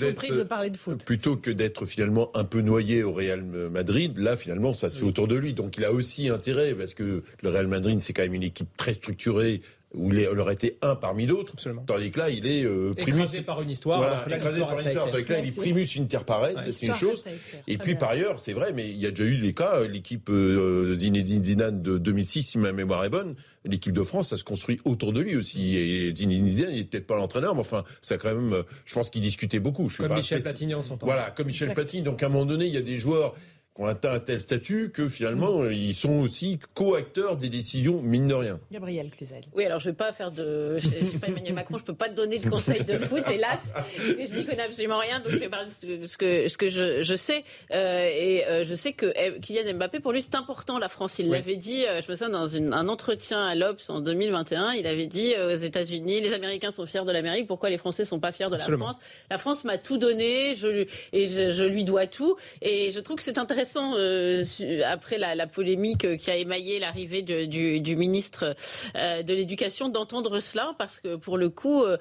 d'être plutôt que d'être finalement un peu noyé au Real Madrid, là finalement ça se fait autour de lui. Donc il a aussi intérêt parce que le Real Madrid c'est quand même une équipe très structurée où il aurait été un parmi d'autres. Tandis que là, il est euh, primus. Écrasé par une histoire. Voilà, écrasé par une histoire. Tandis que là, il est primus inter pares, c'est une chose. Et puis par ailleurs, c'est vrai, mais il y a déjà eu des cas. L'équipe euh, Zinedine Zidane de 2006, si ma mémoire est bonne, l'équipe de France, ça se construit autour de lui aussi. Et Zinedine Zidane, il n'est peut-être pas l'entraîneur, mais enfin, ça quand même. Je pense qu'il discutait beaucoup. Je comme Michel Platini en son temps. Voilà, comme Michel Platini. Donc à un moment donné, il y a des joueurs ont atteint un tel statut que finalement, ils sont aussi co-acteurs des décisions, mine de rien. Gabriel Cluzel. Oui, alors je ne vais pas faire de. Je ne suis pas Emmanuel Macron, je ne peux pas te donner de conseils de foot, hélas, parce que je n'y connais absolument rien, donc je vais parler de ce que, ce que je, je sais. Euh, et euh, je sais que eh, Kylian Mbappé, pour lui, c'est important, la France. Il l'avait dit, euh, je me souviens, dans une, un entretien à l'Obs en 2021, il avait dit aux États-Unis, les Américains sont fiers de l'Amérique, pourquoi les Français ne sont pas fiers de la France? La France m'a tout donné, je, et je, je, lui dois tout. Et je trouve que c'est intéressant euh, après la, polémique qui a émaillé l'arrivée du, ministre euh, de l'Éducation, d'entendre cela, parce que pour le coup, euh,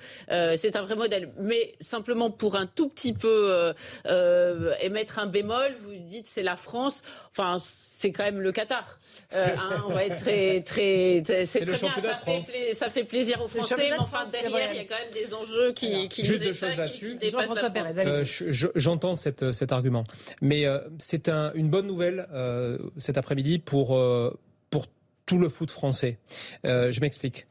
c'est un vrai modèle. Mais simplement pour un tout petit peu émettre un bémol, vous dites c'est la France. Enfin, c'est quand même le Qatar. Hein, on va être très, très, c'est très bien. Ça fait, ça fait, plaisir aux Français, mais enfin derrière, il y a quand même des enjeux qui, qui Juste deux choses là-dessus. J'entends cet argument, mais c'est un, une bonne nouvelle euh, cet après-midi pour, euh, pour tout le foot français. Euh, je m'explique.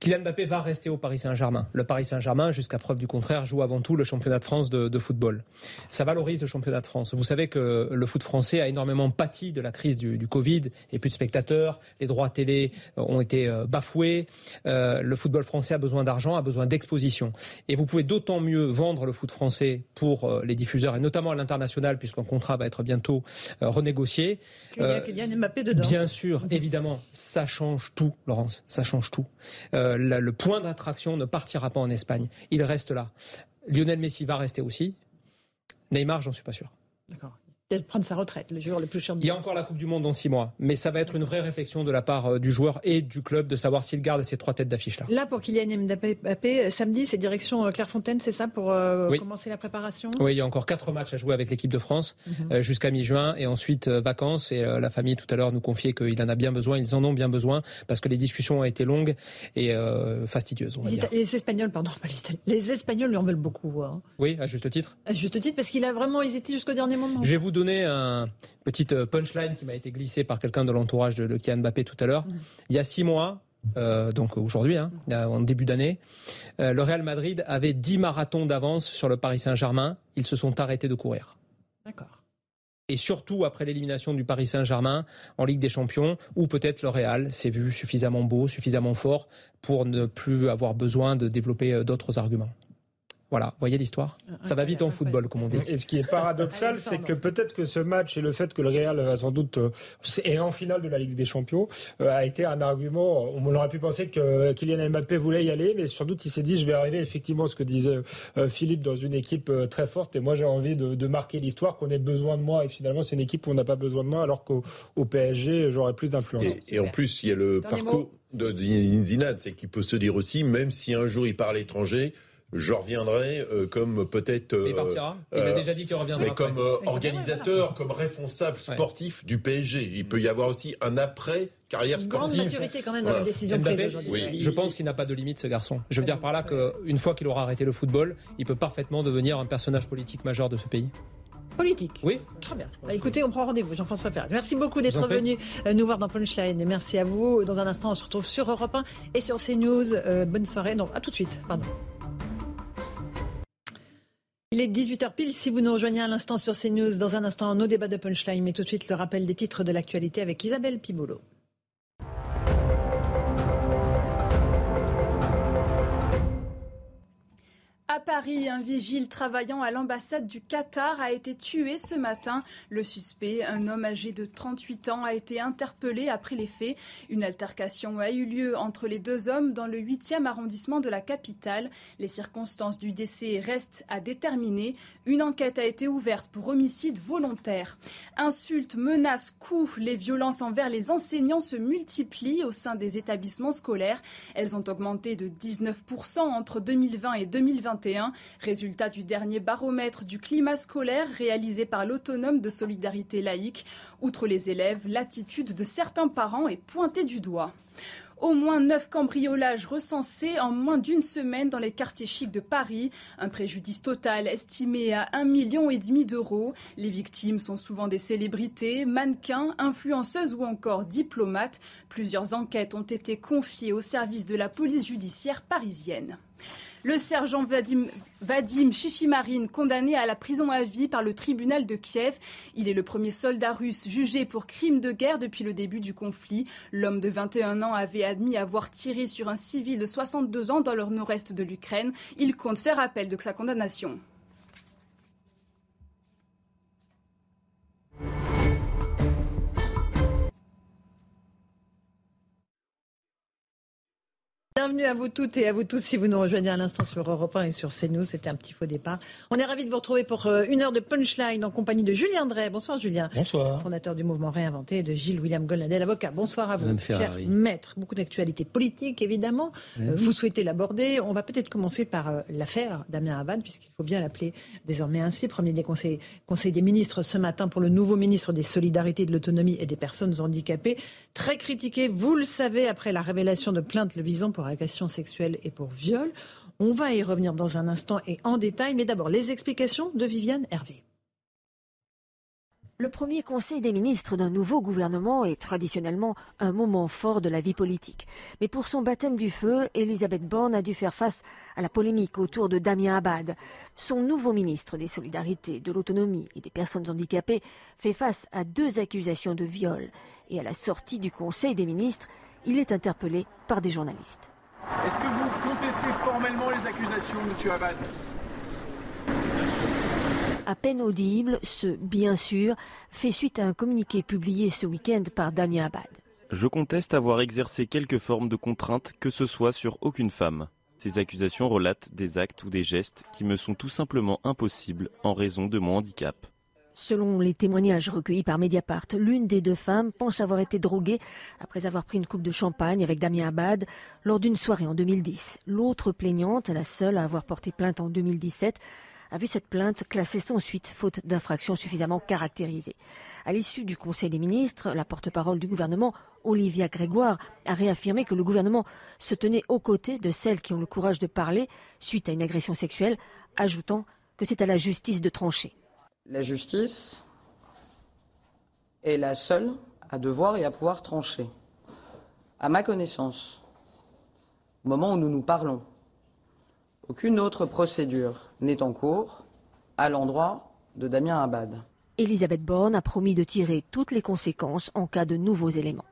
Kylian Mbappé va rester au Paris Saint-Germain. Le Paris Saint-Germain, jusqu'à preuve du contraire, joue avant tout le championnat de France de, football. Ça valorise le championnat de France. Vous savez que le foot français a énormément pâti de la crise du, du Covid et plus de spectateurs. Les droits télé euh, ont été euh, bafoués. Euh, le football français a besoin d'argent, a besoin d'exposition. Et vous pouvez d'autant mieux vendre le foot français pour les diffuseurs et notamment à l'international, puisqu'un contrat va être bientôt renégocié. Kylian Mbappé dedans. Bien sûr, évidemment, ça change tout, Laurence. Ça change tout. Euh, le point d'attraction ne partira pas en Espagne. Il reste là. Lionel Messi va rester aussi. Neymar, j'en suis pas sûr. D'accord peut prendre sa retraite, le joueur le plus cher Il y a encore la Coupe du Monde dans six mois, mais ça va être une vraie réflexion de la part euh, du joueur et du club de savoir s'il garde ces trois têtes d'affiche-là. Là, pour Kylian Mbappé, samedi, c'est direction euh, Clairefontaine, c'est ça, pour euh, commencer la préparation? Oui, il y a encore quatre matchs à jouer avec l'équipe de France mhm. jusqu'à mi-juin, et ensuite vacances. Et la famille, tout à l'heure, nous confiait qu'il en a bien besoin, ils en ont bien besoin, parce que les discussions ont été longues et fastidieuses. les, Espagnols, pardon, pas les Italiens. Les Espagnols lui en veulent beaucoup. Hein. Oui, à juste titre. À juste titre, parce qu'il a vraiment hésité jusqu'au dernier moment. Je vais vous donner un petite euh, punchline qui m'a été glissée par quelqu'un de l'entourage de, de Kylian Mbappé tout à l'heure. Mm. Il y a six mois, euh, donc aujourd'hui, hein, en début d'année, euh, le Real Madrid avait 10 marathons d'avance sur le Paris Saint-Germain. Ils se sont arrêtés de courir. D'accord. Et surtout après l'élimination du Paris Saint-Germain en Ligue des Champions, où peut-être le Real s'est vu suffisamment beau, suffisamment fort pour ne plus avoir besoin de développer d'autres arguments. Voilà, voyez l'histoire? Ça va vite en football, comme on dit. Et ce qui est paradoxal, c'est que peut-être que ce match et le fait que le Real a sans doute euh, est en finale de la Ligue des Champions euh, a été un argument. On aurait pu penser que Kylian Mbappé voulait y aller, mais sans doute il s'est dit je vais arriver effectivement ce que disait euh, Philippe dans une équipe très forte. Et moi j'ai envie de, marquer l'histoire qu'on ait besoin de moi. Et finalement c'est une équipe où on n'a pas besoin de moi, alors qu'au PSG j'aurais plus d'influence. Et, en plus il y a le parcours de Zinad, c'est qu'il peut se dire aussi, même si un jour il part à l'étranger je reviendrai euh, comme peut-être. il partira. Il a euh, déjà dit qu'il reviendra. Mais comme euh, organisateur, comme responsable sportif du PSG. Il peut y avoir aussi un après carrière sportive. Une grande maturité quand même dans la décision prise aujourd'hui. Je pense qu'il n'a pas de limite ce garçon. Je veux dire par là qu'une fois qu'il aura arrêté le football, il peut parfaitement devenir un personnage politique majeur de ce pays politique. Oui. Très bien. Bah, écoutez, on prend rendez-vous, Jean-François Perez. Merci beaucoup d'être venu nous voir dans Punchline. Merci à vous. Dans un instant, on se retrouve sur Europe 1 et sur CNews. bonne soirée. Non, à tout de suite. Pardon. Il est 18h pile si vous nous rejoignez à l'instant sur CNews. Dans un instant, nos débats de punchline, mais tout de suite le rappel des titres de l'actualité avec Isabelle Pibolo. À Paris, un vigile travaillant à l'ambassade du Qatar a été tué ce matin. Le suspect, un homme âgé de 38 ans, a été interpellé après les faits. Une altercation a eu lieu entre les deux hommes dans le 8e arrondissement de la capitale. Les circonstances du décès restent à déterminer. Une enquête a été ouverte pour homicide volontaire. Insultes, menaces, coups, les violences envers les enseignants se multiplient au sein des établissements scolaires. Elles ont augmenté de 19% entre 2020 et 2021 résultat du dernier baromètre du climat scolaire réalisé par l'autonome de solidarité laïque. Outre les élèves, l'attitude de certains parents est pointée du doigt. Au moins neuf cambriolages recensés en moins d'une semaine dans les quartiers chics de Paris. Un préjudice total estimé à un million et demi d'euros. Les victimes sont souvent des célébrités, mannequins, influenceuses ou encore diplomates. Plusieurs enquêtes ont été confiées au service de la police judiciaire parisienne. Le sergent Vadim, Vadim Chichimarine, condamné à la prison à vie par le tribunal de Kiev. Il est le premier soldat russe jugé pour crime de guerre depuis le début du conflit. L'homme de 21 ans avait admis avoir tiré sur un civil de 62 ans dans le nord-est de l'Ukraine. Il compte faire appel de sa condamnation. Bienvenue à vous toutes et à vous tous si vous nous rejoignez à l'instant sur Europe 1 et sur CNews. C'était un petit faux départ. On est ravis de vous retrouver pour euh, une heure de punchline en compagnie de Julien Drey. Bonsoir Julien. Bonsoir. Fondateur du mouvement Réinventé et de Gilles William Golnadel, avocat. Bonsoir à vous, Madame cher Ferrari. maître. Beaucoup d'actualités politiques évidemment. Euh, Vous souhaitez l'aborder. On va peut-être commencer par euh, l'affaire Damien Abad puisqu'il faut bien l'appeler désormais ainsi. Premier des conseils, conseil des ministres ce matin pour le nouveau ministre des Solidarités, de l'Autonomie et des Personnes handicapées. Très critiqué, vous le savez, après la révélation de plaintes le visant pour agression sexuelle et pour viol. On va y revenir dans un instant et en détail, mais d'abord les explications de Viviane Hervé. Le premier conseil des ministres d'un nouveau gouvernement est traditionnellement un moment fort de la vie politique. Mais pour son baptême du feu, Elisabeth Borne a dû faire face à la polémique autour de Damien Abad. Son nouveau ministre des Solidarités, de l'Autonomie et des Personnes handicapées fait face à deux accusations de viol. Et à la sortie du conseil des ministres, il est interpellé par des journalistes. Est-ce que vous contestez formellement les accusations, Monsieur Abad? À peine audible, ce bien sûr fait suite à un communiqué publié ce week-end par Damien Abad. Je conteste avoir exercé quelque forme de contrainte que ce soit sur aucune femme. Ces accusations relatent des actes ou des gestes qui me sont tout simplement impossibles en raison de mon handicap. Selon les témoignages recueillis par Mediapart, l'une des deux femmes pense avoir été droguée après avoir pris une coupe de champagne avec Damien Abad lors d'une soirée en 2010. L'autre plaignante, la seule à avoir porté plainte en 2017, a vu cette plainte classée sans suite faute d'infraction suffisamment caractérisée. À l'issue du Conseil des ministres, la porte-parole du gouvernement, Olivia Grégoire, a réaffirmé que le gouvernement se tenait aux côtés de celles qui ont le courage de parler suite à une agression sexuelle, ajoutant que c'est à la justice de trancher. La justice est la seule à devoir et à pouvoir trancher. À ma connaissance, au moment où nous nous parlons, aucune autre procédure n'est en cours à l'endroit de Damien Abad. Elisabeth Borne a promis de tirer toutes les conséquences en cas de nouveaux éléments.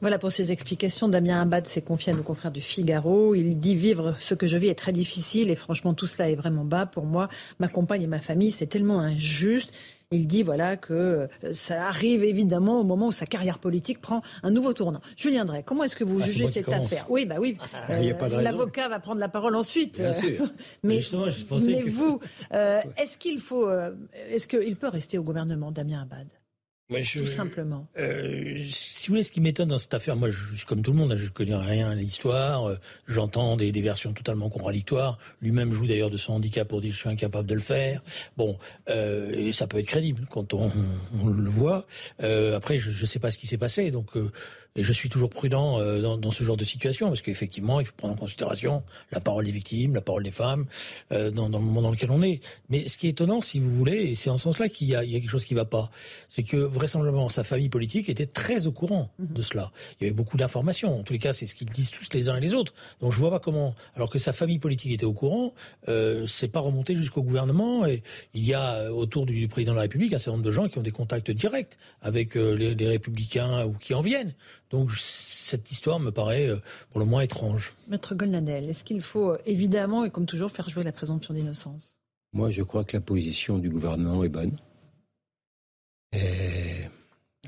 Voilà pour ces explications. Damien Abad s'est confié à nos confrères du Figaro. Il dit vivre ce que je vis est très difficile et franchement tout cela est vraiment bas pour moi, ma compagne et ma famille. C'est tellement injuste. Il dit voilà que ça arrive évidemment au moment où sa carrière politique prend un nouveau tournant. Julien Drey, comment est-ce que vous Ah, jugez cette affaire? Oui, bah oui. Raison. L'avocat va prendre la parole ensuite. Bien sûr. mais je mais que- vous, euh, est-ce qu'il faut, euh, est-ce qu'il peut rester au gouvernement, Damien Abad? Moi, je- Tout simplement. Euh, si vous voulez, ce qui m'étonne dans cette affaire, moi, je suis comme tout le monde, hein, je connais rien à l'histoire, euh, j'entends des, des versions totalement contradictoires. Lui-même joue d'ailleurs de son handicap pour dire je suis incapable de le faire. Bon, euh, ça peut être crédible quand on, on le voit. Euh, après, je ne sais pas ce qui s'est passé, donc euh, et je suis toujours prudent euh, dans, dans ce genre de situation parce qu'effectivement, il faut prendre en considération la parole des victimes, la parole des femmes euh, dans, dans le moment dans lequel on est. Mais ce qui est étonnant, si vous voulez, et c'est en ce sens-là qu'il y a, il y a quelque chose qui ne va pas, c'est que vraisemblablement sa famille politique était très au courant de cela. Il y avait beaucoup d'informations. En tous les cas, c'est ce qu'ils disent tous les uns et les autres. Donc je vois pas comment, alors que sa famille politique était au courant, euh, c'est pas remonté jusqu'au gouvernement. Et il y a euh, autour du président de la République un certain nombre de gens qui ont des contacts directs avec euh, les, les républicains ou qui en viennent. Donc cette histoire me paraît euh, pour le moins étrange. Maître Golnadel, est-ce qu'il faut évidemment et comme toujours faire jouer la présomption d'innocence? Moi, je crois que la position du gouvernement est bonne. Et,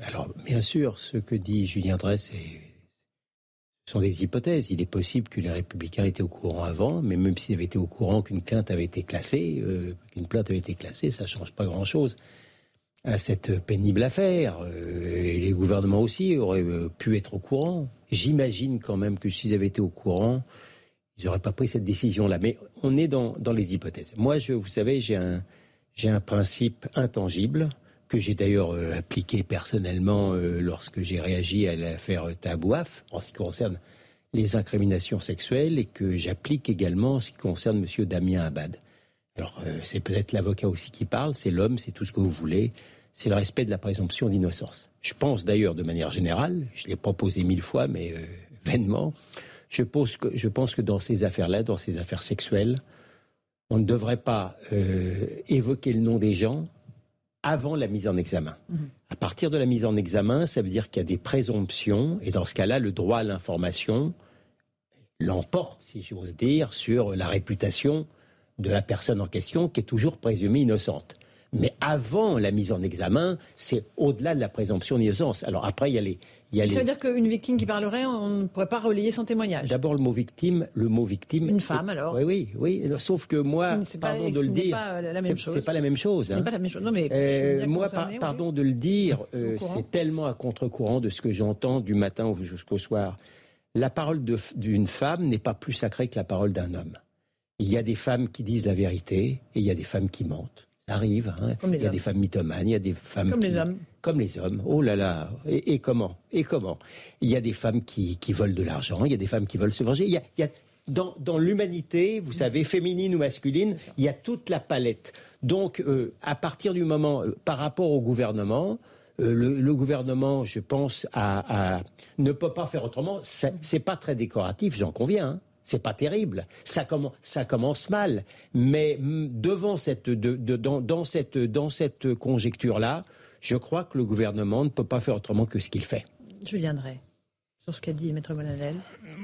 alors, bien sûr, ce que dit Julien ce sont des hypothèses. Il est possible que les Républicains étaient au courant avant, mais même s'ils avaient été au courant qu'une plainte avait été classée, euh, qu'une plainte avait été classée, ça change pas grand-chose à cette pénible affaire. Euh, et les gouvernements aussi auraient euh, pu être au courant. J'imagine quand même que s'ils avaient été au courant, ils n'auraient pas pris cette décision-là. Mais on est dans, dans les hypothèses. Moi, je, vous savez, j'ai un, j'ai un principe intangible que j'ai d'ailleurs euh, appliqué personnellement euh, lorsque j'ai réagi à l'affaire Tabouaf en ce qui concerne les incriminations sexuelles et que j'applique également en ce qui concerne M. Damien Abad. Alors euh, c'est peut-être l'avocat aussi qui parle, c'est l'homme, c'est tout ce que vous voulez, c'est le respect de la présomption d'innocence. Je pense d'ailleurs de manière générale, je l'ai proposé mille fois, mais vainement, je pense, que, je pense que dans ces affaires-là, dans ces affaires sexuelles, on ne devrait pas évoquer le nom des gens avant la mise en examen. Mhm. À partir de la mise en examen, ça veut dire qu'il y a des présomptions, et dans ce cas-là, le droit à l'information l'emporte, si j'ose dire, sur la réputation de la personne en question qui est toujours présumée innocente. Mais avant la mise en examen, c'est au-delà de la présomption d'innocence. Alors après, il y a les, ça veut dire qu'une victime qui parlerait, on ne pourrait pas relayer son témoignage. D'abord le mot victime, le mot victime. Une femme alors. Oui, oui, oui. Sauf que moi, pardon de le dire, c'est pas la même chose. C'est pas la même chose. Hein. pas la même chose. Non mais euh, moi, pardon de le dire, euh, c'est tellement à contre-courant de ce que j'entends du matin jusqu'au soir. La parole d'une femme n'est pas plus sacrée que la parole d'un homme. Il y a des femmes qui disent la vérité et il y a des femmes qui mentent. Ça arrive. Hein. Il y a des femmes mythomanes, il y a des femmes comme les hommes. Comme les hommes. Oh là là. Et, comment? Et comment? Il y a des femmes qui, qui volent de l'argent. Il y a des femmes qui veulent se venger. Il y a, il y a dans, dans l'humanité, vous savez, féminine ou masculine, il y a toute la palette. Donc, euh, à partir du moment, euh, par rapport au gouvernement, euh, le, le, gouvernement, je pense, à, à, ne peut pas faire autrement. C'est pas très décoratif, j'en conviens. Hein c'est pas terrible. Ça, commence, ça commence mal. Mais mm, devant cette, dans, cette, dans cette conjecture-là, je crois que le gouvernement ne peut pas faire autrement que ce qu'il fait. Je viendrai sur ce qu'a dit Maître Bonanel.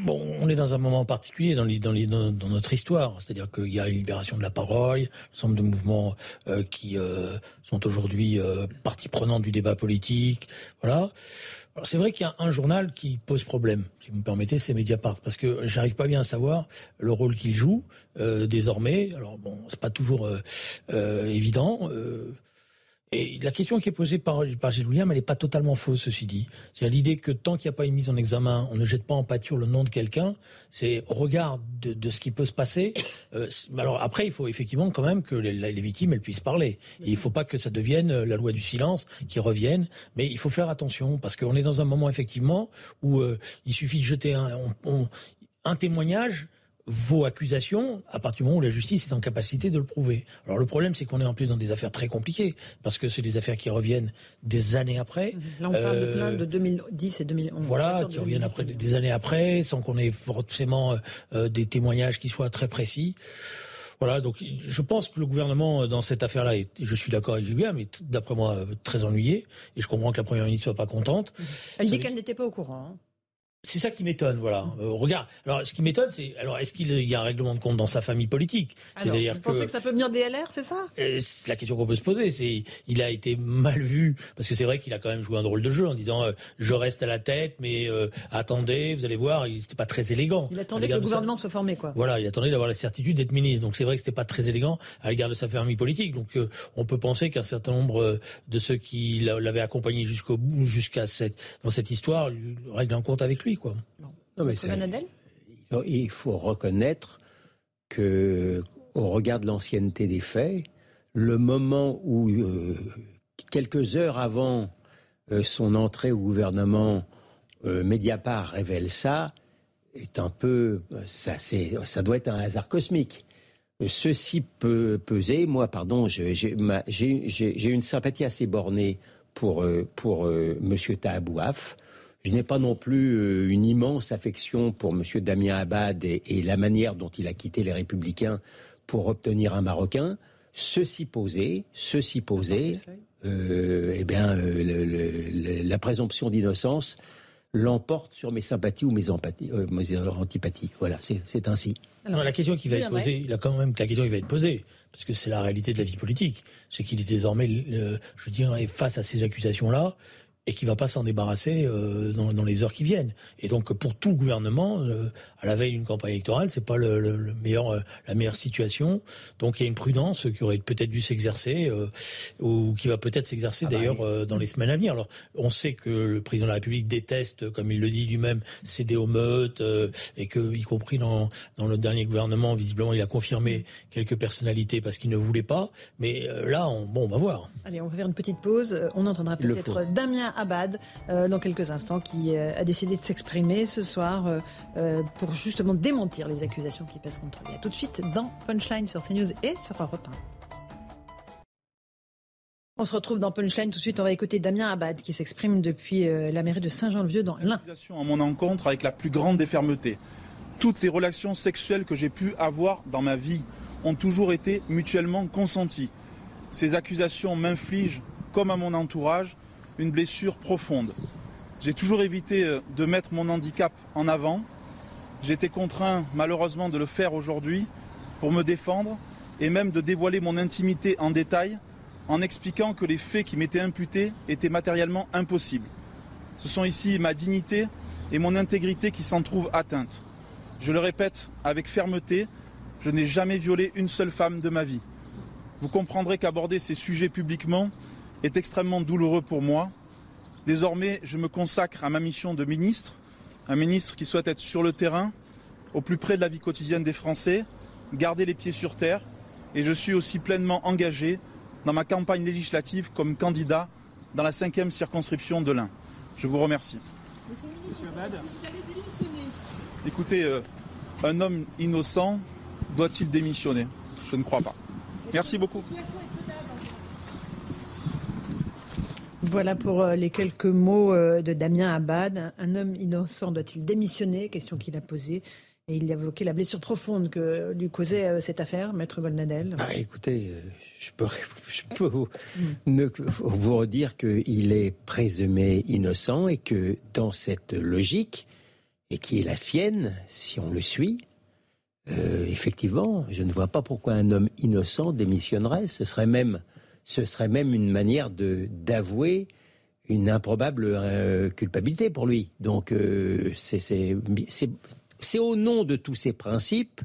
Bon, on est dans un moment particulier dans, dans, dans notre histoire. C'est-à-dire qu'il y a une libération de la parole, un ensemble de mouvements euh, qui euh, sont aujourd'hui euh, partie prenante du débat politique. Voilà c'est vrai qu'il y a un journal qui pose problème, si vous me permettez, c'est Mediapart, parce que j'arrive pas bien à savoir le rôle qu'il joue euh, désormais. Alors bon, c'est pas toujours euh, euh, évident. Et la question qui est posée par, par Gilles William, elle n'est pas totalement fausse, ceci dit. C'est l'idée que tant qu'il n'y a pas une mise en examen, on ne jette pas en pâture le nom de quelqu'un. C'est au regard de, de, ce qui peut se passer. Euh, alors après, il faut effectivement quand même que les, les victimes elles puissent parler. Il ne faut pas que ça devienne euh, la loi du silence qui revienne. Mais il faut faire attention parce qu'on est dans un moment effectivement où euh, il suffit de jeter un, un témoignage vos accusations à partir du moment où la justice est en capacité de le prouver. Alors le problème, c'est qu'on est en plus dans des affaires très compliquées, parce que c'est des affaires qui reviennent des années après. Là, on parle de plein de 2010 et 2011. Voilà, qui reviennent après des années après, sans qu'on ait forcément euh, des témoignages qui soient très précis. Voilà, donc je pense que le gouvernement dans cette affaire-là, je suis d'accord avec Julien, mais d'après moi très ennuyé, et je comprends que la première ministre soit pas contente. Elle dit qu'elle n'était pas au courant. Hein. C'est ça qui m'étonne, voilà. Euh, regarde, alors ce qui m'étonne, c'est alors est-ce qu'il y a un règlement de compte dans sa famille politique? C'est-à-dire que pensez que ça peut venir des LR, c'est ça? Euh, La question qu'on peut se poser, c'est il a été mal vu parce que c'est vrai qu'il a quand même joué un drôle de jeu en disant euh, je reste à la tête, mais attendez, vous allez voir, c'était pas très élégant. Il attendait que le gouvernement soit formé, quoi. Voilà, il attendait d'avoir la certitude d'être ministre. Donc c'est vrai que c'était pas très élégant à l'égard de sa famille politique. Donc on peut penser qu'un certain nombre de ceux qui l'avaient accompagné jusqu'au bout, jusqu'à cette dans cette histoire, règlent un compte avec lui, quoi. Non, mais il faut reconnaître que, au regard de l'ancienneté des faits, le moment où, euh, quelques heures avant euh, son entrée au gouvernement, euh, Mediapart révèle ça, est un peu, ça, ça doit être un hasard cosmique. Ceci peut peser, moi, pardon, j'ai une sympathie assez bornée pour, pour Monsieur Tahabouaf. Je n'ai pas non plus euh, une immense affection pour M. Damien Abad et, la manière dont il a quitté les Républicains pour obtenir un Marocain. Ceci posé, ceci posé, euh, eh bien, euh, la présomption d'innocence l'emporte sur mes sympathies ou mes, empathies, mes antipathies. Voilà, c'est ainsi. la question qui va être posée, il a quand même la question qui va être posée, parce que c'est la réalité de la vie politique, c'est qu'il est désormais, je dirais, face à ces accusations-là, et qui va pas s'en débarrasser euh, dans, dans, les heures qui viennent. Et donc pour tout le gouvernement, euh, à la veille d'une campagne électorale, c'est pas le, le, meilleur, euh, la meilleure situation. Donc il y a une prudence qui aurait peut-être dû s'exercer ou qui va peut-être s'exercer ah bah d'ailleurs dans les semaines à venir. Alors on sait que le président de la République déteste, comme il le dit lui-même, céder aux meutes et que, y compris dans, dans le dernier gouvernement, visiblement, il a confirmé quelques personnalités parce qu'il ne voulait pas. Mais là, on, bon, on va voir. Allez, on va faire une petite pause. On entendra peut-être Damien Abad euh, dans quelques instants qui euh, a décidé de s'exprimer ce soir euh, pour justement démentir les accusations qui pèsent contre lui. A tout de suite dans Punchline sur CNews et sur Europe 1. On se retrouve dans Punchline. Tout de suite, on va écouter Damien Abad qui s'exprime depuis la mairie de Saint-Jean-le-Vieux dans l'Ain. à mon encontre avec la plus grande des. Toutes les relations sexuelles que j'ai pu avoir dans ma vie ont toujours été mutuellement consenties. Ces accusations m'infligent, comme à mon entourage, une blessure profonde. J'ai toujours évité euh, de mettre mon handicap en avant. J'ai été contraint malheureusement de le faire aujourd'hui pour me défendre et même de dévoiler mon intimité en détail en expliquant que les faits qui m'étaient imputés étaient matériellement impossibles. Ce sont ici ma dignité et mon intégrité qui s'en trouvent atteintes. Je le répète avec fermeté, je n'ai jamais violé une seule femme de ma vie. Vous comprendrez qu'aborder ces sujets publiquement est extrêmement douloureux pour moi. Désormais, je me consacre à ma mission de ministre, un ministre qui souhaite être sur le terrain, au plus près de la vie quotidienne des Français, garder les pieds sur terre, et je suis aussi pleinement engagé dans ma campagne législative comme candidat dans la cinquième circonscription de l'Ain. Je vous remercie. Monsieur Abad, Écoutez, euh, un homme innocent doit-il démissionner? Je ne crois pas. Merci beaucoup. Voilà pour euh, les quelques mots euh, de Damien Abad. Un homme innocent doit-il démissionner? Question qu'il a posée. Et il a évoqué la blessure profonde que lui causait euh, cette affaire, Maître Goldnadel. Ah, écoutez, je peux, vous, mm. vous redire qu'il est présumé innocent et que dans cette logique, et qui est la sienne, si on le suit, effectivement, je ne vois pas pourquoi un homme innocent démissionnerait. Ce serait même ce serait même une manière de d'avouer une improbable euh, culpabilité pour lui. Donc euh, c'est au nom de tous ces principes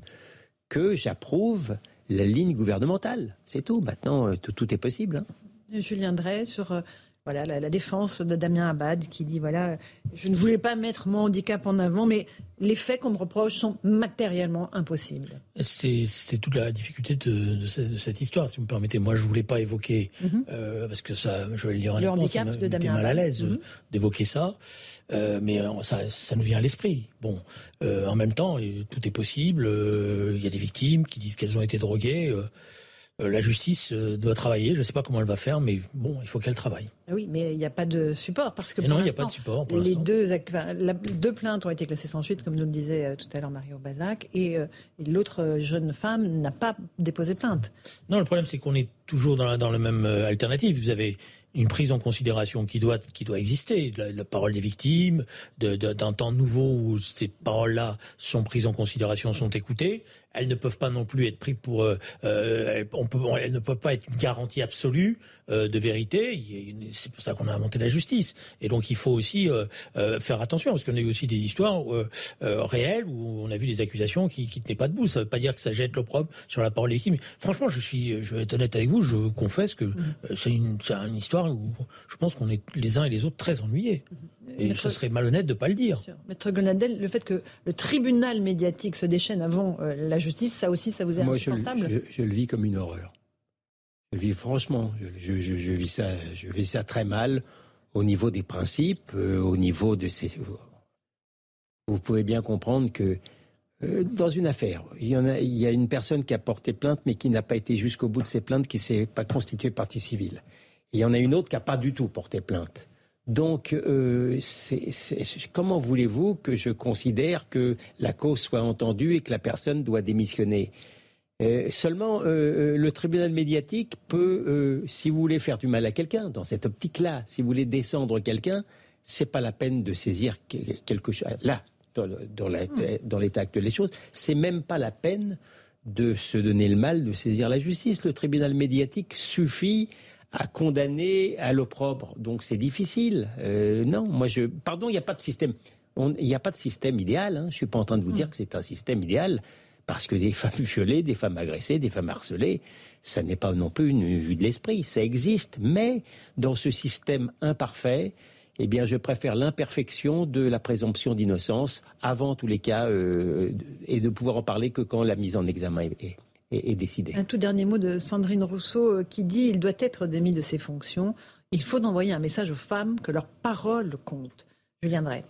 que j'approuve la ligne gouvernementale. C'est tout. Maintenant, euh, tout, est possible. Hein. Julien Drey, sur voilà, la, défense de Damien Abad qui dit voilà, je ne voulais pas mettre mon handicap en avant, mais les faits qu'on me reproche sont matériellement impossibles. C'est toute la difficulté de, cette histoire, si vous me permettez. Moi, je ne voulais pas évoquer, mhm. euh, parce que ça, je vais le dire Le handicap de Damien mal à l'aise mhm. d'évoquer ça, euh, mais euh, ça, ça nous vient à l'esprit. Bon, en même temps, tout est possible. Il y a des victimes qui disent qu'elles ont été droguées. Euh, la justice euh, doit travailler. Je ne sais pas comment elle va faire, mais bon, il faut qu'elle travaille. Ah oui, mais il n'y a pas de support parce que non, il n'y a pas de support. Pour les deux, deux plaintes ont été classées sans suite, comme nous le disait euh, tout à l'heure Mario Bazac, et, l'autre jeune femme n'a pas déposé plainte. Non, le problème c'est qu'on est toujours dans la, dans même alternative. Vous avez une prise en considération qui doit qui doit exister, la, parole des victimes, d'un de, temps nouveau où ces paroles-là sont prises en considération, sont écoutées, elles ne peuvent pas non plus être prises pour. Euh, euh on peut, elles ne peuvent pas être une garantie absolue euh, de vérité. C'est pour ça qu'on a inventé la justice. Et donc il faut aussi euh, euh faire attention parce qu'on a eu aussi des histoires euh, réelles où on a vu des accusations qui, qui tenaient pas debout. Ça ne veut pas dire que ça jette l'opprobre sur la parole des victimes. Franchement, je suis, je vais être honnête avec vous, je confesse que mmh. c'est une, une histoire où je pense qu'on est les uns et les autres très ennuyés. Mmh. Et ce serait malhonnête de ne pas le dire. Maître Gonadel, le fait que le tribunal médiatique se déchaîne avant euh, la justice, ça aussi, ça vous est insupportable? Moi, je, le vis comme une horreur. Je le vis franchement. Je, vis ça, je vis ça très mal au niveau des principes, euh, au niveau de ces. Vous pouvez bien comprendre que euh, dans une affaire, il y, en a, il y a une personne qui a porté plainte, mais qui n'a pas été jusqu'au bout de ses plaintes, qui s'est pas constituée partie civile. il y en a une autre qui n'a pas du tout porté plainte. Donc, euh, comment voulez-vous que je considère que la cause soit entendue et que la personne doit démissionner? Euh, Seulement, euh, le tribunal médiatique peut, si vous voulez faire du mal à quelqu'un, dans cette optique-là, si vous voulez descendre quelqu'un, c'est pas la peine de saisir quelque chose. Là, dans l'état actuel des choses, c'est même pas la peine de se donner le mal de saisir la justice. Le tribunal médiatique suffit à condamner à l'opprobre. Donc c'est difficile. Euh, non, moi je. Pardon, il n'y a pas de système. Il n'y a pas de système idéal. Hein. Je suis pas en train de vous dire que c'est un système idéal parce que des femmes violées, des femmes agressées, des femmes harcelées, ça n'est pas non plus une vue de l'esprit. Ça existe, mais dans ce système imparfait, eh bien, je préfère l'imperfection de la présomption d'innocence avant tous les cas euh, et de pouvoir en parler que quand la mise en examen est, est, décidée. Un tout dernier mot de Sandrine Rousseau euh, qui dit il doit être démis de ses fonctions. Il faut envoyer un message aux femmes que leur parole compte. Julien Drey.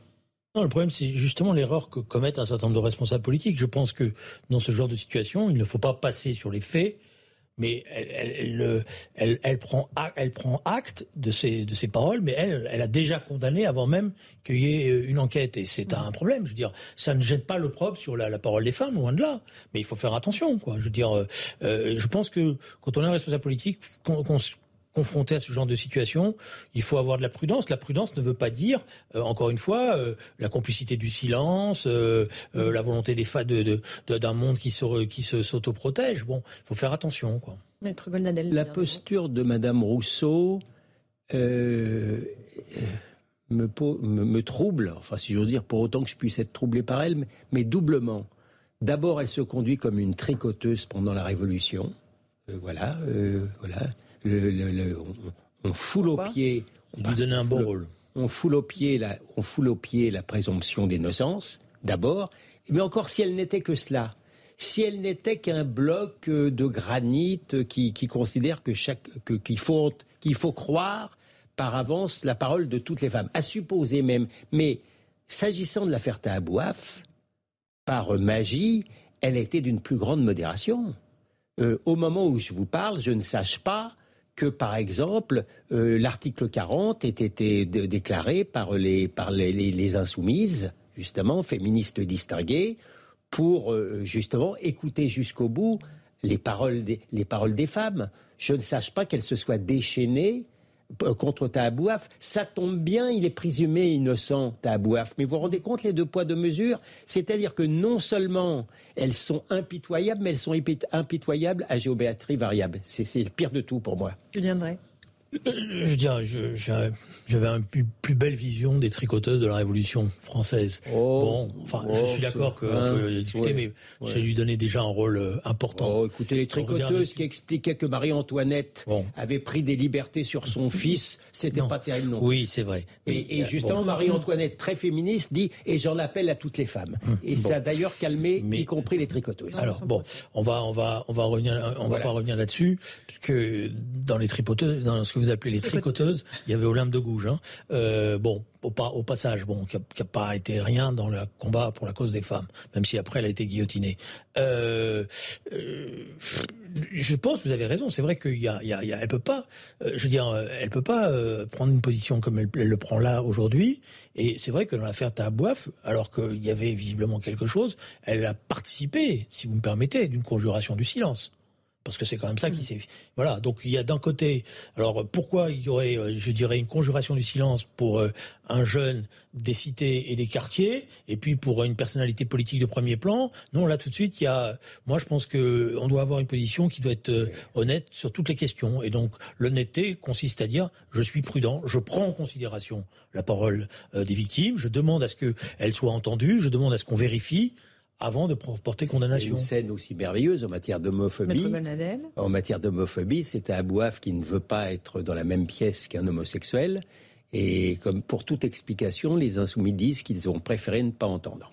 Non, le problème, c'est justement l'erreur que commettent un certain nombre de responsables politiques. Je pense que dans ce genre de situation, il ne faut pas passer sur les faits mais elle, elle, elle, prend, elle prend acte de ses, de ses paroles, mais elle, elle a déjà condamné avant même qu'il y ait euh, une enquête. Et c'est un problème. Je veux dire, ça ne jette pas le propre sur la, parole des femmes, loin de là. Mais il faut faire attention, quoi. Je veux dire, euh, euh je pense que quand on est un responsable politique, qu'on confronté à ce genre de situation, il faut avoir de la prudence. La prudence ne veut pas dire, euh, encore une fois, euh, la complicité du silence, euh, la volonté des de, d'un monde qui se, qui se s'autoprotège. Bon, il faut faire attention, quoi. La posture de Madame Rousseau me, me, trouble, enfin si j'ose dire, pour autant que je puisse être troublé par elle, mais, doublement. D'abord, elle se conduit comme une tricoteuse pendant la Révolution. voilà, voilà on, foule au pied. On lui donner un bon rôle. On foule au pied la, on foule au pied la présomption d'innocence, d'abord. Mais encore si elle n'était que cela, si elle n'était qu'un bloc euh, de granit qui, considère que chaque, qu'il faut, qu'il faut croire par avance la parole de toutes les femmes, à supposer même. Mais s'agissant de l'affaire Tahabouaf, par magie, elle a été d'une plus grande modération. Euh, au moment où je vous parle, je ne sache pas que, par exemple, euh, l'article 40 ait été déclaré par les, insoumises, justement, féministes distinguées, pour euh, justement écouter jusqu'au bout les paroles, des, les paroles des femmes. Je ne sache pas qu'elles se soient déchaînées contre Tahabouaf. Ça tombe bien, il est présumé innocent, Tahabouaf. Mais vous vous rendez compte les deux poids, deux mesures? C'est-à-dire que non seulement elles sont impitoyables, mais elles sont impitoyables à géométrie variable. C'est le pire de tout pour moi. Julien Drey. Euh, je dirais, j'avais une plus, belle vision des tricoteuses de la Révolution française. Oh, bon, enfin, je suis d'accord qu'on peut discuter, mais j'ai lui donné déjà un rôle euh, important. Oh, écoutez, les tricoteuses qui expliquaient que Marie-Antoinette avait pris des libertés sur son fils, c'était pas terrible non. Oui, c'est vrai. Et, justement, Marie-Antoinette, très féministe, dit et j'en appelle à toutes les femmes. Hum, et ça a d'ailleurs calmé, y compris les tricoteuses. Alors bon, on va, on va, on va revenir, on va pas revenir là-dessus, que dans les tricoteuses, dans ce que vous appelez les tricoteuses, il y avait Olympe de Gouges. Hein. Euh, bon, au, au, passage, bon, qui n'a pas été rien dans le combat pour la cause des femmes, même si après elle a été guillotinée. Euh, euh, je pense, vous avez raison. C'est vrai qu'il y a, il y a, elle peut pas, euh, je veux dire, elle peut pas euh, prendre une position comme elle, le prend là aujourd'hui. Et c'est vrai que dans l'affaire Tahabouaf, alors qu'il y avait visiblement quelque chose, elle a participé, si vous me permettez, d'une conjuration du silence parce que c'est quand même ça qui mm. s'est. Voilà. Donc il y a d'un côté, alors pourquoi il y aurait, euh, je dirais, une conjuration du silence pour euh, un jeune des cités et des quartiers, et puis pour une personnalité politique de premier plan? Non, là tout de suite, il y a. Moi, je pense que on doit avoir une position qui doit être euh, honnête sur toutes les questions, et donc l'honnêteté consiste à dire je suis prudent, je prends en considération la parole des victimes, je demande à ce qu'elles soient entendues, je demande à ce qu'on vérifie avant de porter condamnation. Une scène aussi merveilleuse en matière d'homophobie. En matière d'homophobie, c'est Abouaf qui ne veut pas être dans la même pièce qu'un homosexuel. Et comme pour toute explication, les insoumis disent qu'ils ont préféré ne pas entendre.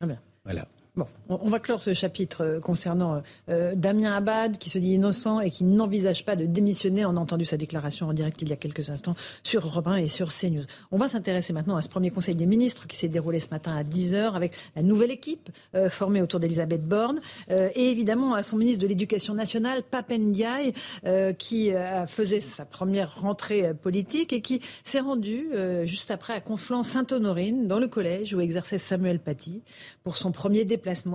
Ah bien. Voilà. Bon, on va clore ce chapitre euh, concernant euh, Damien Abad, qui se dit innocent et qui n'envisage pas de démissionner. On a entendu sa déclaration en direct il y a quelques instants sur Robin et sur CNews. On va s'intéresser maintenant à ce premier Conseil des ministres qui s'est déroulé ce matin à 10h avec la nouvelle équipe euh, formée autour d'Elisabeth Borne et évidemment à son ministre de l'Éducation nationale, Papen Ndiaye, qui faisait sa première rentrée politique et qui s'est rendu juste après à Conflans-Sainte-Honorine, dans le collège où exerçait Samuel Paty, pour son premier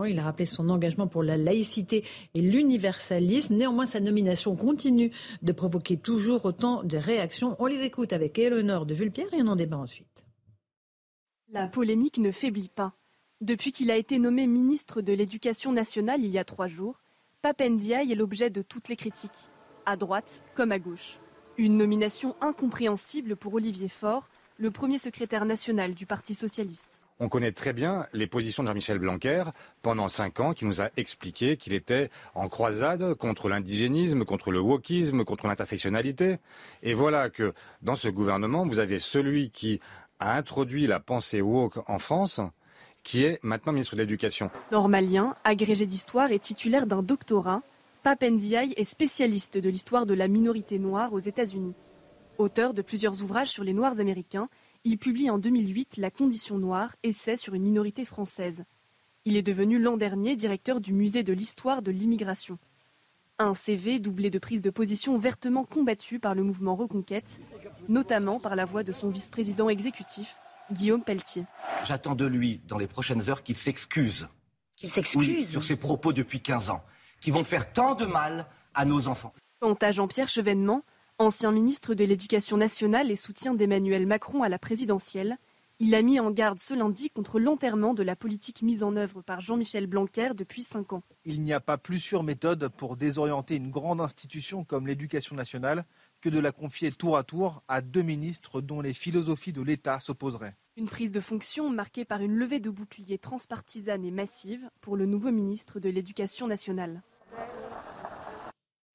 il a rappelé son engagement pour la laïcité et l'universalisme. Néanmoins, sa nomination continue de provoquer toujours autant de réactions. On les écoute avec Eleonore de Vulpière et on en débat ensuite. La polémique ne faiblit pas. Depuis qu'il a été nommé ministre de l'Éducation nationale il y a trois jours, Papendiaï est l'objet de toutes les critiques, à droite comme à gauche. Une nomination incompréhensible pour Olivier Faure, le premier secrétaire national du Parti socialiste. On connaît très bien les positions de Jean-Michel Blanquer pendant cinq ans, qui nous a expliqué qu'il était en croisade contre l'indigénisme, contre le wokisme, contre l'intersectionnalité. Et voilà que dans ce gouvernement, vous avez celui qui a introduit la pensée woke en France, qui est maintenant ministre de l'Éducation. Normalien, agrégé d'histoire et titulaire d'un doctorat, Pape Ndiaye est spécialiste de l'histoire de la minorité noire aux États-Unis. Auteur de plusieurs ouvrages sur les Noirs américains, il publie en 2008 La condition noire, essai sur une minorité française. Il est devenu l'an dernier directeur du musée de l'histoire de l'immigration. Un CV doublé de prises de position vertement combattues par le mouvement Reconquête, notamment par la voix de son vice-président exécutif, Guillaume Pelletier. J'attends de lui, dans les prochaines heures, qu'il s'excuse. Qu'il s'excuse Sur ses propos depuis 15 ans, qui vont faire tant de mal à nos enfants. Quant à Jean-Pierre Chevènement, ancien ministre de l'Éducation nationale et soutien d'Emmanuel Macron à la présidentielle, il a mis en garde ce lundi contre l'enterrement de la politique mise en œuvre par Jean-Michel Blanquer depuis cinq ans. Il n'y a pas plus sûre méthode pour désorienter une grande institution comme l'éducation nationale que de la confier tour à tour à deux ministres dont les philosophies de l'État s'opposeraient. Une prise de fonction marquée par une levée de boucliers transpartisane et massive pour le nouveau ministre de l'Éducation nationale.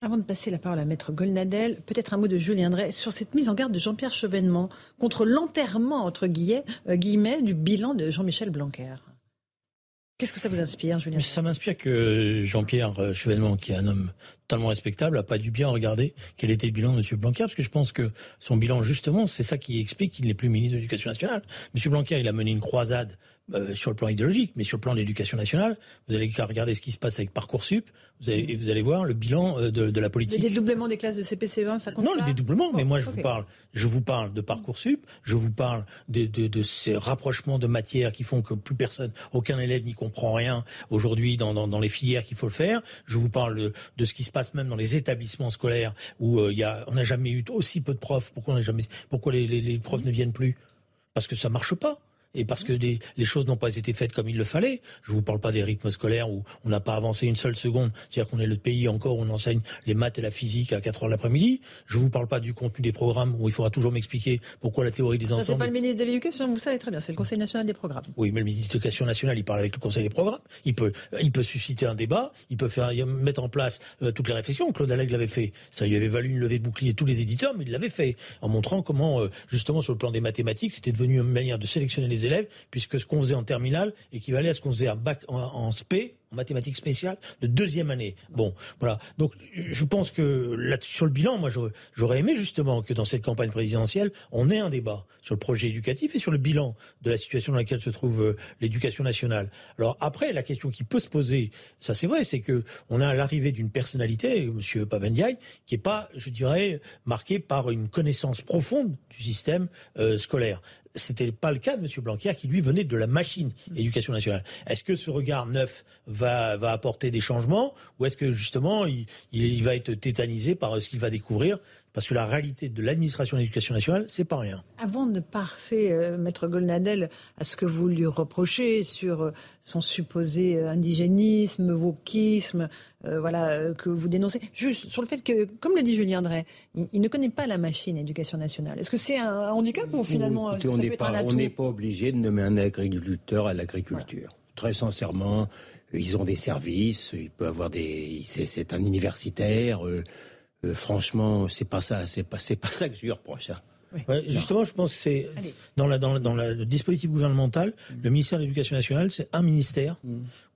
Avant de passer la parole à Maître Golnadel, peut-être un mot de Julien Drey sur cette mise en garde de Jean-Pierre Chevènement contre l'enterrement, entre euh, guillemets, du bilan de Jean-Michel Blanquer. Qu'est-ce que ça vous inspire, Julien Ça m'inspire que Jean-Pierre euh, Chevènement, qui est un homme totalement respectable, a pas dû bien regarder quel était le bilan de M. Blanquer, parce que je pense que son bilan, justement, c'est ça qui explique qu'il n'est plus ministre de l'Éducation nationale. M. Blanquer, il a mené une croisade euh, sur le plan idéologique, mais sur le plan de l'éducation nationale, vous allez regarder ce qui se passe avec Parcoursup, vous allez, vous allez voir le bilan euh, de, de la politique. Le dédoublement des classes de CPC20, ça compte Non, pas le dédoublement, mais moi je vous parle, je vous parle de Parcoursup, je vous parle de, de, de ces rapprochements de matières qui font que plus personne, aucun élève n'y comprend rien aujourd'hui dans, dans, dans les filières qu'il faut le faire. Je vous parle de, de ce qui se passe même dans les établissements scolaires où euh, il y a, on n'a jamais eu aussi peu de profs. Pourquoi on jamais, pourquoi les, les, les profs ne viennent plus? Parce que ça marche pas et parce que des- les choses n'ont pas été faites comme il le fallait. Je vous parle pas des rythmes scolaires où on n'a pas avancé une seule seconde, c'est-à-dire qu'on est le pays encore où on enseigne les maths et la physique à 4 heures l'après-midi. Je vous parle pas du contenu des programmes où il faudra toujours m'expliquer pourquoi la théorie des Ça, c'est ensembles. pas le ministre de l'Éducation, vous savez très bien, c'est le Conseil national des programmes. Oui, mais le ministre de l'Éducation nationale, il parle avec le Conseil des programmes. Il peut, il peut susciter un débat. Il peut faire, il mettre en place euh, toutes les réflexions. Claude Allègre l'avait fait. Ça lui avait valu une levée de bouclier tous les éditeurs, mais il l'avait fait en montrant comment, euh, justement, sur le plan des mathématiques, c'était devenu une manière de sélectionner les élèves, puisque ce qu'on faisait en terminale équivalait à ce qu'on faisait en bac en, SP en mathématiques spéciales de deuxième année. Bon, voilà. Donc, je pense que là, sur le bilan, moi, j'aurais- aimé justement que dans cette campagne présidentielle, on ait un débat sur le projet éducatif et sur le bilan de la situation dans laquelle se trouve euh, l'éducation nationale. Alors après, la question qui peut se poser, ça c'est vrai, c'est que on a l'arrivée d'une personnalité, Monsieur Papendiaï, qui est pas, je dirais, marquée par une connaissance profonde du système euh, scolaire. C'était pas le cas de M. Blanquer, qui lui venait de la machine éducation nationale. Est-ce que ce regard neuf va, va apporter des changements, ou est-ce que justement il, il, il va être tétanisé par ce qu'il va découvrir Parce que la réalité de l'administration de l'éducation nationale, c'est pas rien. Avant de passer, euh, Maître Golnadel, à ce que vous lui reprochez sur euh, son supposé euh, indigénisme, wokisme, euh, voilà, euh, que vous dénoncez, juste sur le fait que, comme le dit Julien Drey, il, il ne connaît pas la machine éducation nationale. Est-ce que c'est un handicap ou finalement Écoutez, on n'est peut être un pas, on atout n'est pas obligé de nommer un agriculteur à l'agriculture. Très sincèrement, ils ont des services, il peut avoir des, c'est, c'est un universitaire. euh, euh, franchement, c'est pas ça, c'est pas, c'est pas ça que je lui reproche. hein. Ouais, justement, je pense que c'est dans, la, dans, la- dans la- le dispositif gouvernemental, le ministère de l'Éducation nationale, c'est un ministère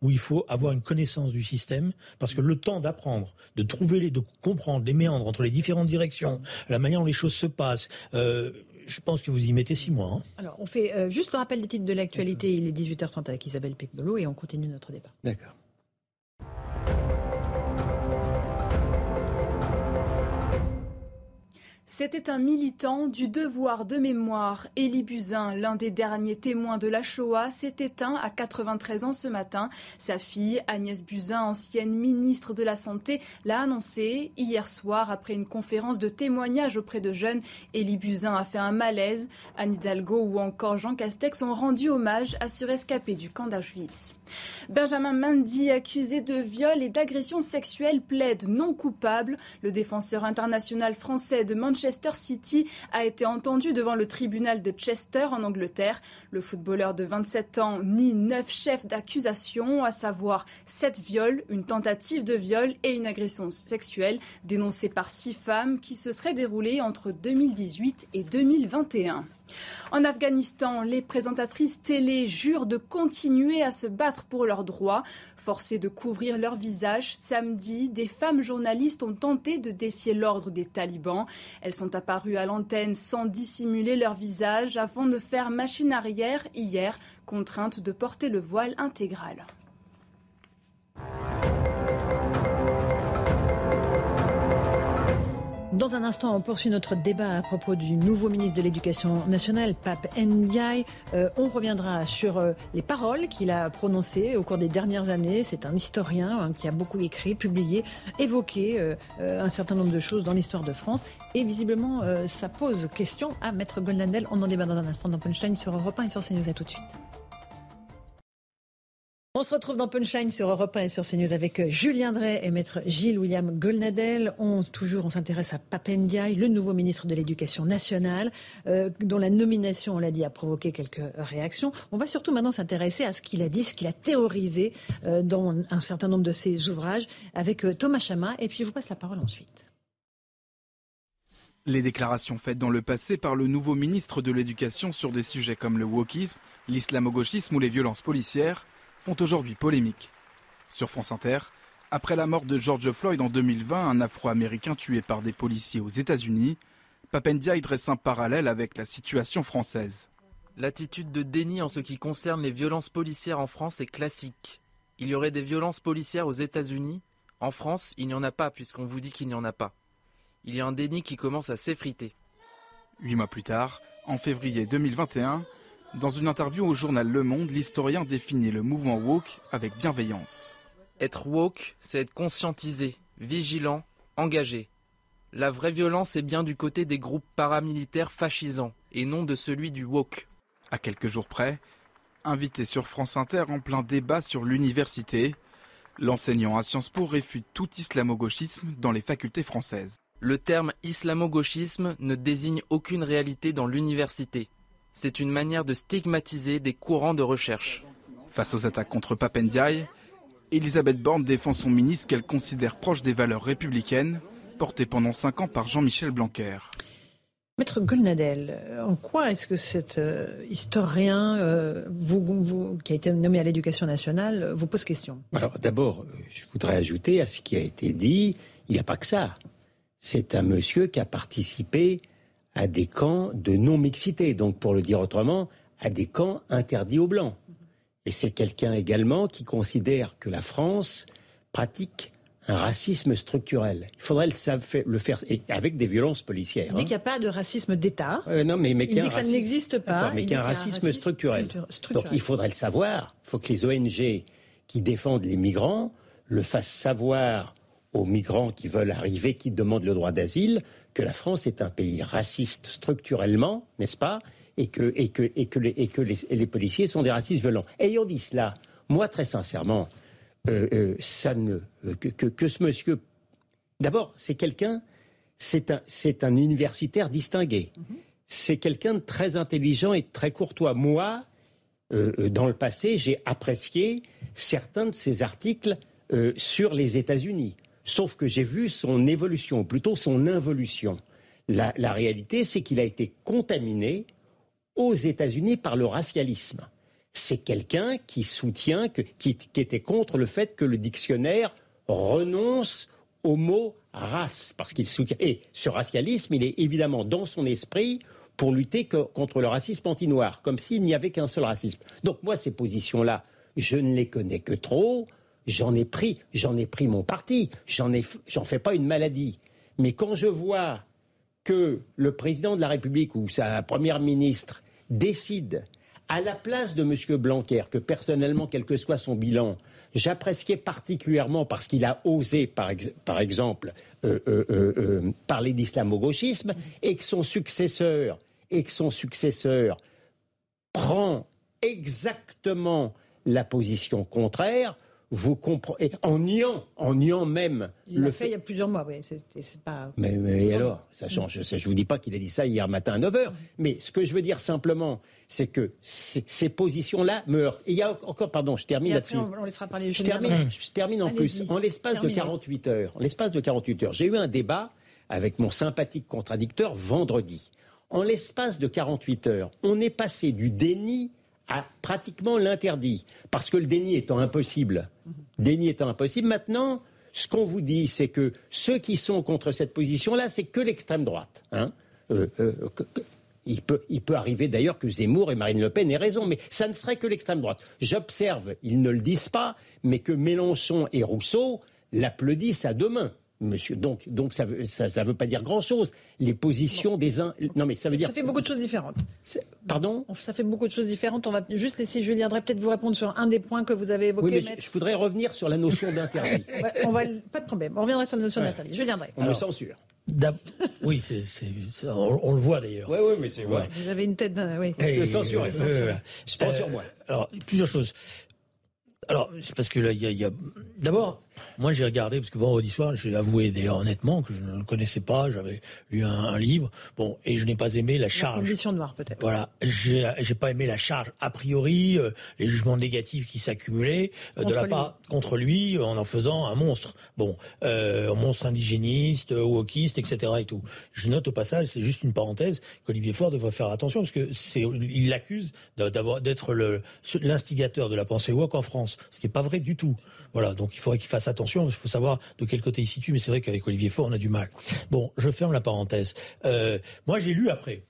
où il faut avoir une connaissance du système, parce que le temps d'apprendre, de trouver les, de comprendre les méandres entre les différentes directions, la manière dont les choses se passent, euh, je pense que vous y mettez six mois. hein. Alors, on fait euh, juste le rappel des titres de l'actualité. Il est 18h30 avec Isabelle Picbolo et on continue notre débat. D'accord. C'était un militant du devoir de mémoire. Élie Buzyn, l'un des derniers témoins de la Shoah, s'est éteint à 93 ans ce matin. Sa fille, Agnès Buzyn, ancienne ministre de la Santé, l'a annoncé hier soir après une conférence de témoignage auprès de jeunes. Élie Buzyn a fait un malaise. Anne Hidalgo ou encore Jean Castex ont rendu hommage à ce rescapé du camp d'Auschwitz. Benjamin Mendy, accusé de viol et d'agression sexuelle, plaide non coupable. Le défenseur international français de Manchester Manchester City a été entendu devant le tribunal de Chester en Angleterre. Le footballeur de 27 ans nie neuf chefs d'accusation, à savoir sept viols, une tentative de viol et une agression sexuelle dénoncée par six femmes qui se seraient déroulées entre 2018 et 2021. En Afghanistan, les présentatrices télé jurent de continuer à se battre pour leurs droits. Forcées de couvrir leur visage, samedi, des femmes journalistes ont tenté de défier l'ordre des talibans. Elles sont apparues à l'antenne sans dissimuler leur visage avant de faire machine arrière hier, contraintes de porter le voile intégral. Dans un instant, on poursuit notre débat à propos du nouveau ministre de l'Éducation nationale, Pape Ndiaye. Euh, on reviendra sur euh, les paroles qu'il a prononcées au cours des dernières années. C'est un historien hein, qui a beaucoup écrit, publié, évoqué euh, un certain nombre de choses dans l'histoire de France. Et visiblement, ça pose question à Maître Goldnadel. On en débat dans un instant dans Punchline sur Europe 1 et sur CNews. À tout de suite. On se retrouve dans Punchline sur Europe 1 et sur CNews avec euh, Julien Drey et maître Gilles William Golnadel. On, toujours, s'intéresse à Papendiaï, le nouveau ministre de l'Éducation nationale, euh, dont la nomination, on l'a dit, a provoqué quelques réactions. On va surtout maintenant s'intéresser à ce qu'il a dit, ce qu'il a théorisé euh, dans un certain nombre de ses ouvrages avec Thomas Chama. Et puis, je vous passe la parole ensuite. Les déclarations faites dans le passé par le nouveau ministre de l'Éducation sur des sujets comme le wokisme, l'islamo-gauchisme ou les violences policières font aujourd'hui polémique. Sur France Inter, après la mort de George Floyd en 2020, un Afro-Américain tué par des policiers aux États-Unis, Papendia dresse un parallèle avec la situation française. L'attitude de déni en ce qui concerne les violences policières en France est classique. Il y aurait des violences policières aux États-Unis? En France, il n'y en a pas puisqu'on vous dit qu'il n'y en a pas. Il y a un déni qui commence à s'effriter. Huit mois plus tard, en février 2021, dans une interview au journal Le Monde, l'historien définit le mouvement woke avec bienveillance. Être woke, c'est être conscientisé, vigilant, engagé. La vraie violence est bien du côté des groupes paramilitaires fascisants et non de celui du woke. À quelques jours près, invité sur France Inter en plein débat sur l'université, l'enseignant à Sciences Po réfute tout islamo-gauchisme dans les facultés françaises. Le terme islamo-gauchisme ne désigne aucune réalité dans l'université c'est une manière de stigmatiser des courants de recherche. Face aux attaques contre Papendiaï, Elisabeth Borne défend son ministre qu'elle considère proche des valeurs républicaines portées pendant cinq ans par Jean-Michel Blanquer. Maître Golnadel, en quoi est-ce que cet euh, historien, euh, vous, qui a été nommé à l'éducation nationale, vous pose question? Alors d'abord, je voudrais ajouter à ce qui a été dit, il n'y a pas que ça. C'est un monsieur qui a participé à des camps de non-mixité, donc pour le dire autrement, à des camps interdits aux Blancs. Et c'est quelqu'un également qui considère que la France pratique un racisme structurel. Il faudrait le, faire et avec des violences policières. Il dit hein. qu'il n'y a pas de racisme d'État. Euh, non, mais, mais il dit que ça n'existe pas. Mais qu'il y a un racisme, structurel. Donc il faudrait le savoir. Il faut que les ONG qui défendent les migrants le fassent savoir aux migrants qui veulent arriver, qui demandent le droit d'asile, que la France est un pays raciste structurellement, n'est-ce pas et que, et que, et que, les, et que les, policiers sont des racistes violents. Ayant dit cela, moi, très sincèrement, euh, euh, ça ne, euh, que, que, ce monsieur. D'abord, c'est quelqu'un, c'est un, c'est un universitaire distingué. C'est quelqu'un de très intelligent et de très courtois. Moi, dans le passé, j'ai apprécié certains de ses articles sur les États-Unis. Sauf que j'ai vu son évolution, ou plutôt son involution. La, réalité, c'est qu'il a été contaminé aux États-Unis par le racialisme. C'est quelqu'un qui soutient, qui, était contre le fait que le dictionnaire renonce au mot race, parce qu'il soutient. Et ce racialisme, il est évidemment dans son esprit pour lutter contre le racisme anti-noir, comme s'il n'y avait qu'un seul racisme. Donc moi, ces positions-là, je ne les connais que trop j'en ai pris, j'en ai pris mon parti, j'en ai, j'en fais pas une maladie. Mais quand je vois que le président de la République ou sa première ministre décide à la place de M. Blanquer, que personnellement, quel que soit son bilan, j'appréciais particulièrement parce qu'il a osé, par, exemple, euh, euh, euh, parler d'islamo-gauchisme, et que son successeur, et que son successeur prend exactement la position contraire, vous comprenez, en niant, en niant même Il l'a fait, il y a plusieurs mois, oui. C'est, c'est pas. Mais, mais alors, ça change. Je ne vous dis pas qu'il a dit ça hier matin à 9h. Mais ce que je veux dire simplement, c'est que ces, positions-là me heurtent. Et il y a encore, pardon, je termine là-dessus. on, on laissera parler. Je termine, je termine en plus. En l'espace de Terminez. 48 heures, en l'espace de 48 heures, j'ai eu un débat avec mon sympathique contradicteur vendredi. En l'espace de 48 heures, on est passé du déni à pratiquement l'interdit. Parce que le déni étant impossible, déni étant impossible, maintenant, ce qu'on vous dit, c'est que ceux qui sont contre cette position-là, c'est que l'extrême droite. hein. Euh, euh, que- que- il peut, il peut arriver d'ailleurs que Zemmour et Marine Le Pen aient raison, mais ça ne serait que l'extrême droite. J'observe, ils ne le disent pas, mais que Mélenchon et Rousseau l'applaudissent à deux mains. Monsieur, donc, donc ça veut, ça, ça veut pas dire grand-chose. Les positions des uns, non mais ça veut dire. Ça fait beaucoup de choses différentes. Pardon? Ça fait beaucoup de choses différentes. On va juste laisser Julien Drey peut-être vous répondre sur un des points que vous avez évoqués. Oui, mais je, voudrais revenir sur la notion d'interdit. Ouais, on va, pas de problème. On reviendra sur la notion Ouais. d'interdit. Julien Drey. On me Alors, censure. Oui, c'est, on, on le voit d'ailleurs. Oui, oui, mais c'est Ouais. Vous avez une tête d'un. Oui. Et- Le censure est euh, censuré. euh, Je prends sur moi. Alors, plusieurs choses. Alors, c'est parce que là, il y a, il y a- D'abord, moi j'ai regardé, parce que vendredi soir, j'ai avoué d'ailleurs honnêtement que je ne le connaissais pas, j'avais lu un, un livre, bon, et je n'ai pas aimé la La charge. condition noire peut-être. Voilà, j'ai pas aimé la charge a priori, euh, les jugements négatifs qui s'accumulaient euh, de la lui. part contre lui euh, en en faisant un monstre. Bon, euh, un monstre indigéniste, wokiste, etc. et tout. Je note au passage, c'est juste une parenthèse, qu'Olivier Faure devrait faire attention parce que c'est il l'accuse d'a- d'avoir d'être le l'instigateur de la pensée woke en France, ce qui est pas vrai du tout. Voilà, donc il faudrait qu'il fasse attention, il faut savoir de quel côté il se situe, mais c'est vrai qu'avec Olivier Faure, on a du mal. Bon, je ferme la parenthèse. Euh, moi, j'ai lu après.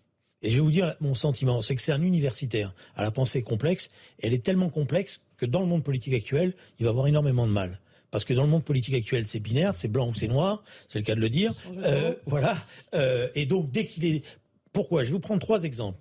Et je vais vous dire mon sentiment, c'est que c'est un universitaire à la pensée complexe. Elle est tellement complexe que dans le monde politique actuel, il va avoir énormément de mal. Parce que dans le monde politique actuel, c'est binaire, c'est blanc ou c'est noir, c'est le cas de le dire. Euh, voilà. Euh, et donc, dès qu'il est... Pourquoi? Je vais vous prendre trois exemples.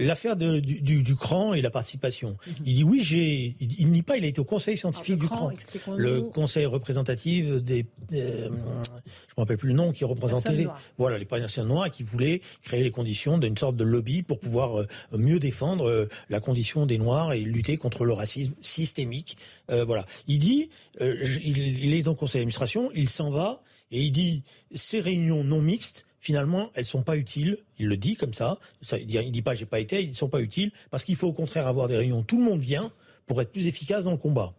L'affaire du, du, du CRAN et la participation. Il dit oui, j'ai. Il, il nie pas, il a été au conseil scientifique Alors, le du CRAN, le conseil représentatif des. euh, je me rappelle plus le nom qui représentait les. noires. Voilà, les personnes noires qui voulaient créer les conditions d'une sorte de lobby pour pouvoir euh, mieux défendre euh, la condition des Noirs et lutter contre le racisme systémique. Euh, voilà. Il dit, euh, il, il est dans le conseil d'administration, il s'en va et il dit ces réunions non mixtes. Finalement, elles sont pas utiles. Il le dit comme ça. il, il dit pas j'ai pas été. Ils sont pas utiles parce qu'il faut au contraire avoir des réunions. Tout le monde vient pour être plus efficace dans le combat.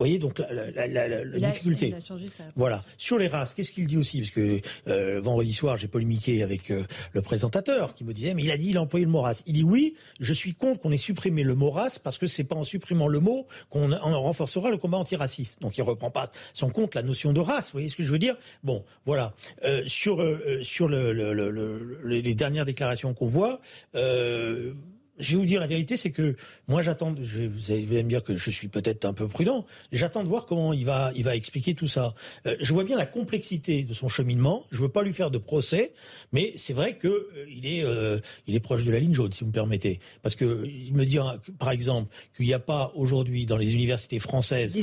Vous voyez donc la, la- la- la- la Il a- difficulté. il a changé sa- Voilà. Sur les races, qu'est-ce qu'il dit aussi Parce que euh, vendredi soir, j'ai polémiqué avec euh, le présentateur qui me disait, mais il a dit, il a employé le mot race. Il dit oui, je suis contre qu'on ait supprimé le mot race parce que c'est pas en supprimant le mot qu'on en renforcera le combat antiraciste. Donc il reprend pas son compte la notion de race. Vous voyez ce que je veux dire Bon, voilà. Euh, sur euh, sur le, le- le- le- les les dernières déclarations qu'on voit. Euh, je vais vous dire la vérité, c'est que moi j'attends. Vous allez me dire que je suis peut-être un peu prudent. J'attends de voir comment il va, il va expliquer tout ça. Euh, je vois bien la complexité de son cheminement. Je veux pas lui faire de procès, mais c'est vrai que euh, il est, euh, il est proche de la ligne jaune, si vous me permettez. Parce que il me dit, hein, par exemple, qu'il n'y a pas aujourd'hui dans les universités françaises un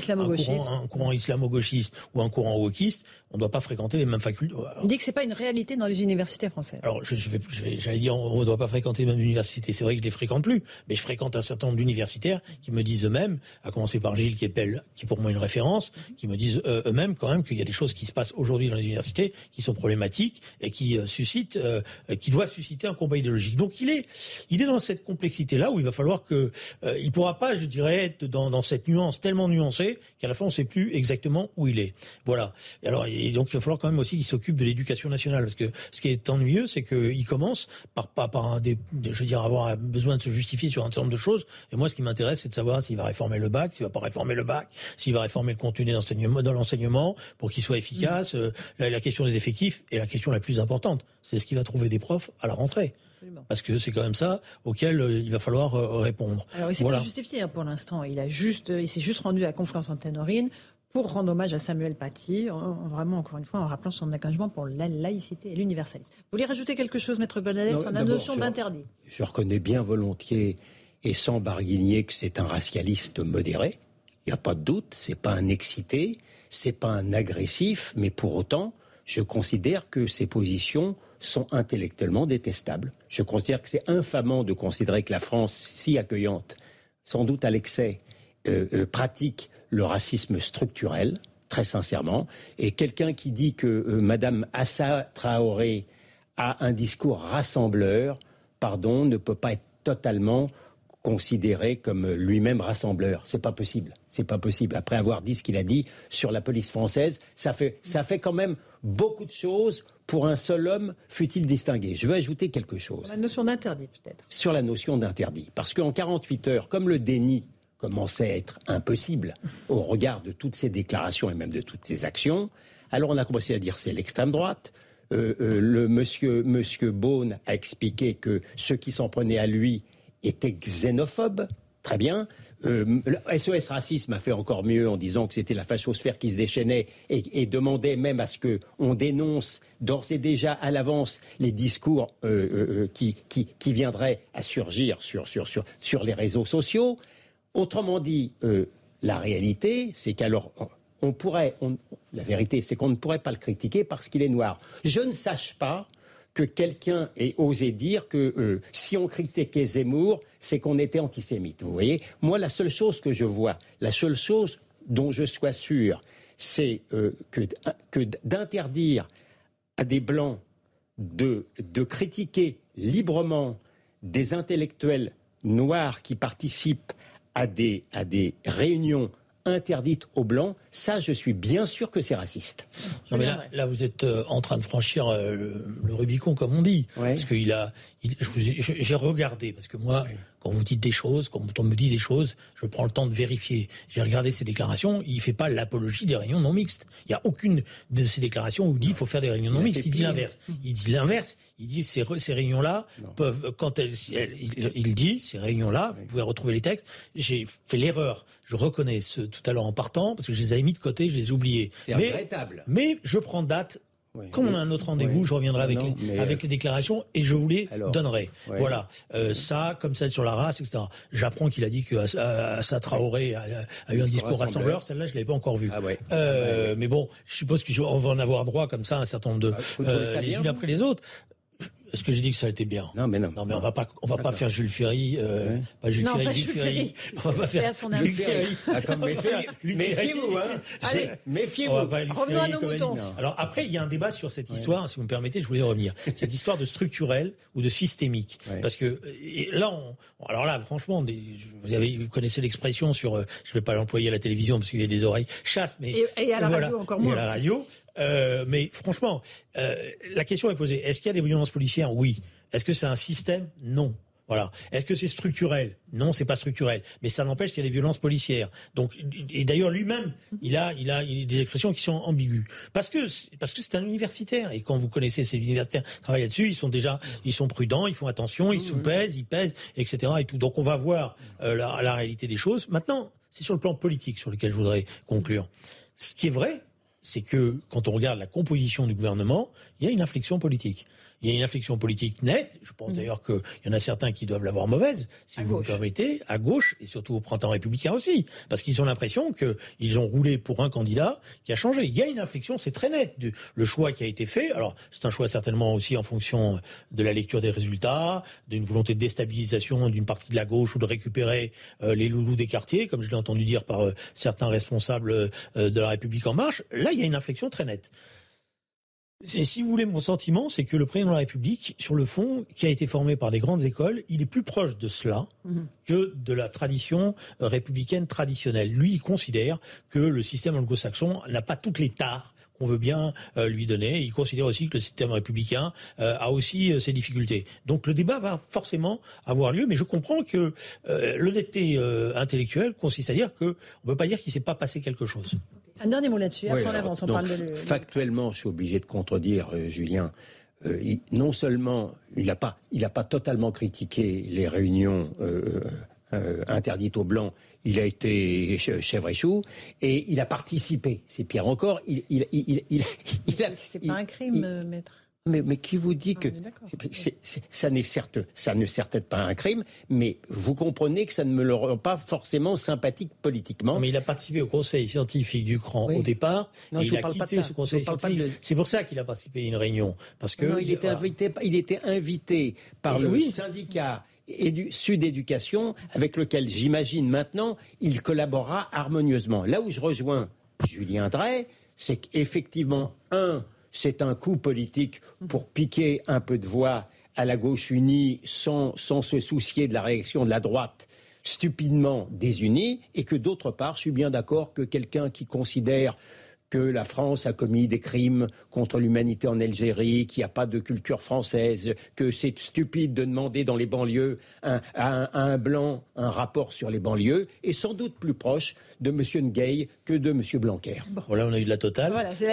courant, un courant islamo-gauchiste ou un courant wokiste. On ne doit pas fréquenter les mêmes facultés. Il dit que c'est pas une réalité dans les universités françaises. Alors, je, vais, je vais- j'allais dire, on ne doit pas fréquenter les mêmes universités. C'est vrai que je les fréquente plus, mais je fréquente un certain nombre d'universitaires qui me disent eux-mêmes, à commencer par Gilles Kepel, qui est pour moi une référence, qui me disent euh, eux-mêmes quand même qu'il y a des choses qui se passent aujourd'hui dans les universités qui sont problématiques et qui euh, suscitent, euh, qui doivent susciter un combat idéologique. Donc, il est, il est dans cette complexité-là où il va falloir que, il pourra pas, je dirais, être dans, cette nuance tellement nuancée qu'à la fin on sait plus exactement où il est. Voilà. Et alors, donc, il va falloir quand même aussi qu'il s'occupe de l'éducation nationale, parce que ce qui est ennuyeux, c'est qu'il commence par, par, par un des, je veux avoir besoin de se justifier sur un certain nombre de choses. Et moi, ce qui m'intéresse, c'est de savoir s'il va réformer le bac, s'il va pas réformer le bac, s'il va réformer le contenu dans l'enseignement pour qu'il soit efficace. Euh, la, la question des effectifs est la question la plus importante. C'est ce qu'il va trouver des profs à la rentrée. Parce que c'est quand même ça auquel euh, il va falloir euh, répondre. Alors, il s'est voilà. pas justifié hein, pour l'instant. Il a juste, il s'est juste rendu à Conflans en Ténorine pour rendre hommage à Samuel Paty, en- en- vraiment encore une fois en rappelant son engagement pour la laïcité et l'universalisme. Vous voulez rajouter quelque chose, Maître Goldadel, Non, sur la notion d'interdit? Je reconnais bien volontiers et sans barguigner que c'est un racialiste modéré. Il n'y a pas de doute. C'est pas un excité, c'est pas un agressif, mais pour autant, je considère que ses positions sont intellectuellement détestables. Je considère que c'est infamant de considérer que la France, si accueillante, sans doute à l'excès, euh, euh, pratique le racisme structurel, très sincèrement. Et quelqu'un qui dit que euh, Madame Assa Traoré a un discours rassembleur, pardon, ne peut pas être totalement considéré comme lui-même rassembleur. C'est pas possible. C'est pas possible. Après avoir dit ce qu'il a dit sur la police française, ça fait, ça fait quand même beaucoup de choses pour un seul homme, fut-il distingué. Je veux ajouter quelque chose. La notion d'interdit, peut-être. Sur la notion d'interdit. Parce qu'en 48 heures, comme le déni commençait à être impossible au regard de toutes ces déclarations et même de toutes ces actions, alors on a commencé à dire c'est l'extrême droite. Euh, euh, le monsieur, monsieur Beaune a expliqué que ceux qui s'en prenaient à lui était xénophobe, très bien. Euh, SOS Racisme a fait encore mieux en disant que c'était la fachosphère qui se déchaînait et, demandait même à ce qu'on dénonce d'ores et déjà à l'avance les discours euh, qui, qui, qui, viendraient à surgir sur, sur, sur, sur les réseaux sociaux. Autrement dit, euh, la réalité, c'est qu'alors on pourrait, la vérité, c'est qu'on ne pourrait pas le critiquer parce qu'il est noir. Je ne sache pas que quelqu'un ait osé dire que euh, si on critiquait Zemmour, c'est qu'on était antisémite. Vous voyez? Moi, la seule chose que je vois, la seule chose dont je sois sûr, c'est euh, que d'interdire à des Blancs de, de critiquer librement des intellectuels noirs qui participent à des, à des réunions interdite aux blancs, ça, je suis bien sûr que c'est raciste. Non, mais là, là, vous êtes euh, en train de franchir euh, le, le, Rubicon, comme on dit. Ouais. Parce qu'il a, j'ai regardé, parce que moi, ouais. Quand vous dites des choses, quand on me dit des choses, je prends le temps de vérifier. J'ai regardé ses déclarations, il fait pas l'apologie des réunions non mixtes. Il y a aucune de ces déclarations où il dit qu'il faut faire des réunions non mixtes. Il dit l'inverse. Il dit l'inverse. Il dit ces, ces réunions-là peuvent, quand elles, il, il, dit ces réunions-là, vous pouvez retrouver les textes. J'ai fait l'erreur. Je reconnais ce, tout à l'heure en partant parce que je les avais mis de côté, je les ai oubliés. C'est regrettable. Mais je prends date oui, Comme on a un autre rendez-vous, oui. je reviendrai avec, non, les, avec les déclarations et je vous les Alors, donnerai. Ouais. Voilà, euh, ça, comme celle sur la race, etc. J'apprends qu'il a dit que Assa Traoré a, a, eu un discours rassembleur. Celle-là, je l'avais pas encore vue. Ah ouais. euh, mais bon, je suppose qu'on va en avoir droit comme ça un certain nombre de ah, les unes après les autres. Est-ce que j'ai dit que ça a été bien? Non, mais non. Non, mais on va pas, on va pas faire Jules Ferry, euh, ouais. pas Jules non, Ferry, pas Jules Ferry. Ferry. On va pas faire son Jules Ferry. Attends, méfiez-vous, hein. Allez, méfiez-vous. Revenons à nos moutons. Alors après, il y a un débat sur cette histoire, ouais. si vous me permettez, je voulais revenir. cette histoire de structurel ou de systémique, ouais. parce que et là, on, alors là, franchement, des, vous avez, vous connaissez l'expression sur, euh, je vais pas l'employer à la télévision parce qu'il y a des oreilles chasses, mais et, et à la voilà, radio encore moins. Et à la radio. Euh, mais franchement, euh, la question est posée. Est-ce qu'il y a des violences policières? Oui. Est-ce que c'est un système? Non. Voilà. Est-ce que c'est structurel? Non, c'est pas structurel. Mais ça n'empêche qu'il y a des violences policières. Donc, et d'ailleurs lui-même, il a, il a, il a des expressions qui sont ambiguës. Parce que, parce que c'est un universitaire. Et quand vous connaissez ces universitaires, travaillent là-dessus, ils sont déjà, ils sont prudents, ils font attention, ils sous-pèsent, ils pèsent, etc. Et tout. Donc, on va voir euh, la, la réalité des choses. Maintenant, c'est sur le plan politique sur lequel je voudrais conclure. Ce qui est vrai, c'est que quand on regarde la composition du gouvernement, il y a une inflexion politique. Il y a une inflexion politique nette. Je pense mmh. d'ailleurs qu'il y en a certains qui doivent l'avoir mauvaise, si à vous gauche. me permettez, à gauche et surtout au printemps républicain aussi, parce qu'ils ont l'impression qu'ils ont roulé pour un candidat qui a changé. Il y a une inflexion, c'est très net. Du, le choix qui a été fait, alors c'est un choix certainement aussi en fonction de la lecture des résultats, d'une volonté de déstabilisation d'une partie de la gauche ou de récupérer euh, les loulous des quartiers, comme je l'ai entendu dire par euh, certains responsables euh, de la République en marche. Là, il y a une inflexion très nette. Et si vous voulez, mon sentiment, c'est que le président de la République, sur le fond, qui a été formé par des grandes écoles, il est plus proche de cela mmh. que de la tradition républicaine traditionnelle. Lui, il considère que le système anglo-saxon n'a pas toutes les tares qu'on veut bien euh, lui donner. Il considère aussi que le système républicain euh, a aussi euh, ses difficultés. Donc le débat va forcément avoir lieu, mais je comprends que l'honnêteté intellectuelle consiste à dire que on ne peut pas dire qu'il ne s'est pas passé quelque chose. Un dernier mot là-dessus, après oui, on avance, on donc, parle de... Factuellement, je suis obligé de contredire euh, Julien. Euh, il, non seulement il n'a pas, il a pas totalement critiqué les réunions euh, interdites aux Blancs, il a été chèvre et chou, et il a participé. C'est pire encore, il, il, il, il, il a... C'est pas un crime, maître mais, mais, qui vous dit que c est, c est, ça n'est certes, ça ne certes pas un crime, mais vous comprenez que ça ne me le rend pas forcément sympathique politiquement. Non, mais il a participé au conseil scientifique du CRAN oui. au départ. Non, et je il a parle quitté pas de ça. ce conseil scientifique. De... C'est pour ça qu'il a participé à une réunion, parce que non, il, était invité, il était invité par et le oui. syndicat Sud Éducation, avec lequel j'imagine maintenant il collaborera harmonieusement. Là où je rejoins Julien Drey, c'est qu'effectivement, un, c'est un coup politique pour piquer un peu de voix à la gauche unie sans, se soucier de la réaction de la droite stupidement désunie, et que d'autre part, je suis bien d'accord que quelqu'un qui considère que la France a commis des crimes contre l'humanité en Algérie, qu'il n'y a pas de culture française, que c'est stupide de demander dans les banlieues à un, blanc un rapport sur les banlieues, est sans doute plus proche de M. Nguey que de M. Blanquer. Voilà, on a eu de la totale. Voilà, c'est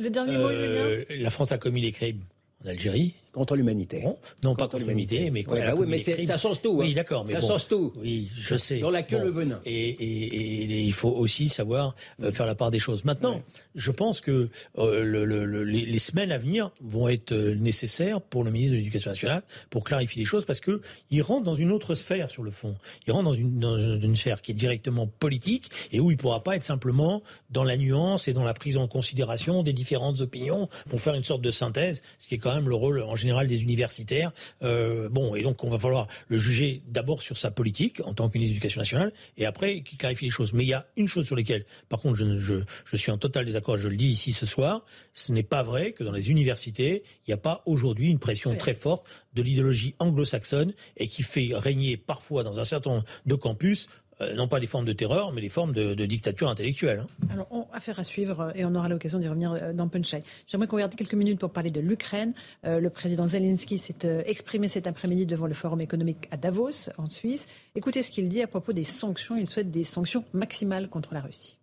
le dernier mot, euh, La France a commis des crimes en Algérie. Contre l'humanité. non, pas contre l'humanité, mais, ouais, bah oui, mais ça change tout. Hein. Oui, d'accord. Ça change tout. Oui, je sais. Dans la queue, le venin. Et, et, et, il faut aussi savoir euh, faire la part des choses. Maintenant, je pense que euh, le, le, les, les, semaines à venir vont être euh, nécessaires pour le ministre de l'Éducation nationale pour clarifier les choses parce que il rentre dans une autre sphère sur le fond. Il rentre dans une, dans une sphère qui est directement politique et où il pourra pas être simplement dans la nuance et dans la prise en considération des différentes opinions pour faire une sorte de synthèse, ce qui est quand même le rôle en général des universitaires. Euh, bon, et donc on va falloir le juger d'abord sur sa politique en tant qu'une éducation nationale, et après qu'il clarifie les choses. Mais il y a une chose sur laquelle, par contre, je, je, je suis en total désaccord, je le dis ici ce soir, ce n'est pas vrai que dans les universités, il n'y a pas aujourd'hui une pression très forte de l'idéologie anglo-saxonne et qui fait régner parfois dans un certain nombre de campus euh, non pas des formes de terreur, mais des formes de, dictature intellectuelle. Hein. Alors, on, affaire à suivre euh, et on aura l'occasion d'y revenir euh, dans Punchline. J'aimerais qu'on regarde quelques minutes pour parler de l'Ukraine. le président Zelensky s'est exprimé cet après-midi devant le Forum économique à Davos, en Suisse. Écoutez ce qu'il dit à propos des sanctions. Il souhaite des sanctions maximales contre la Russie.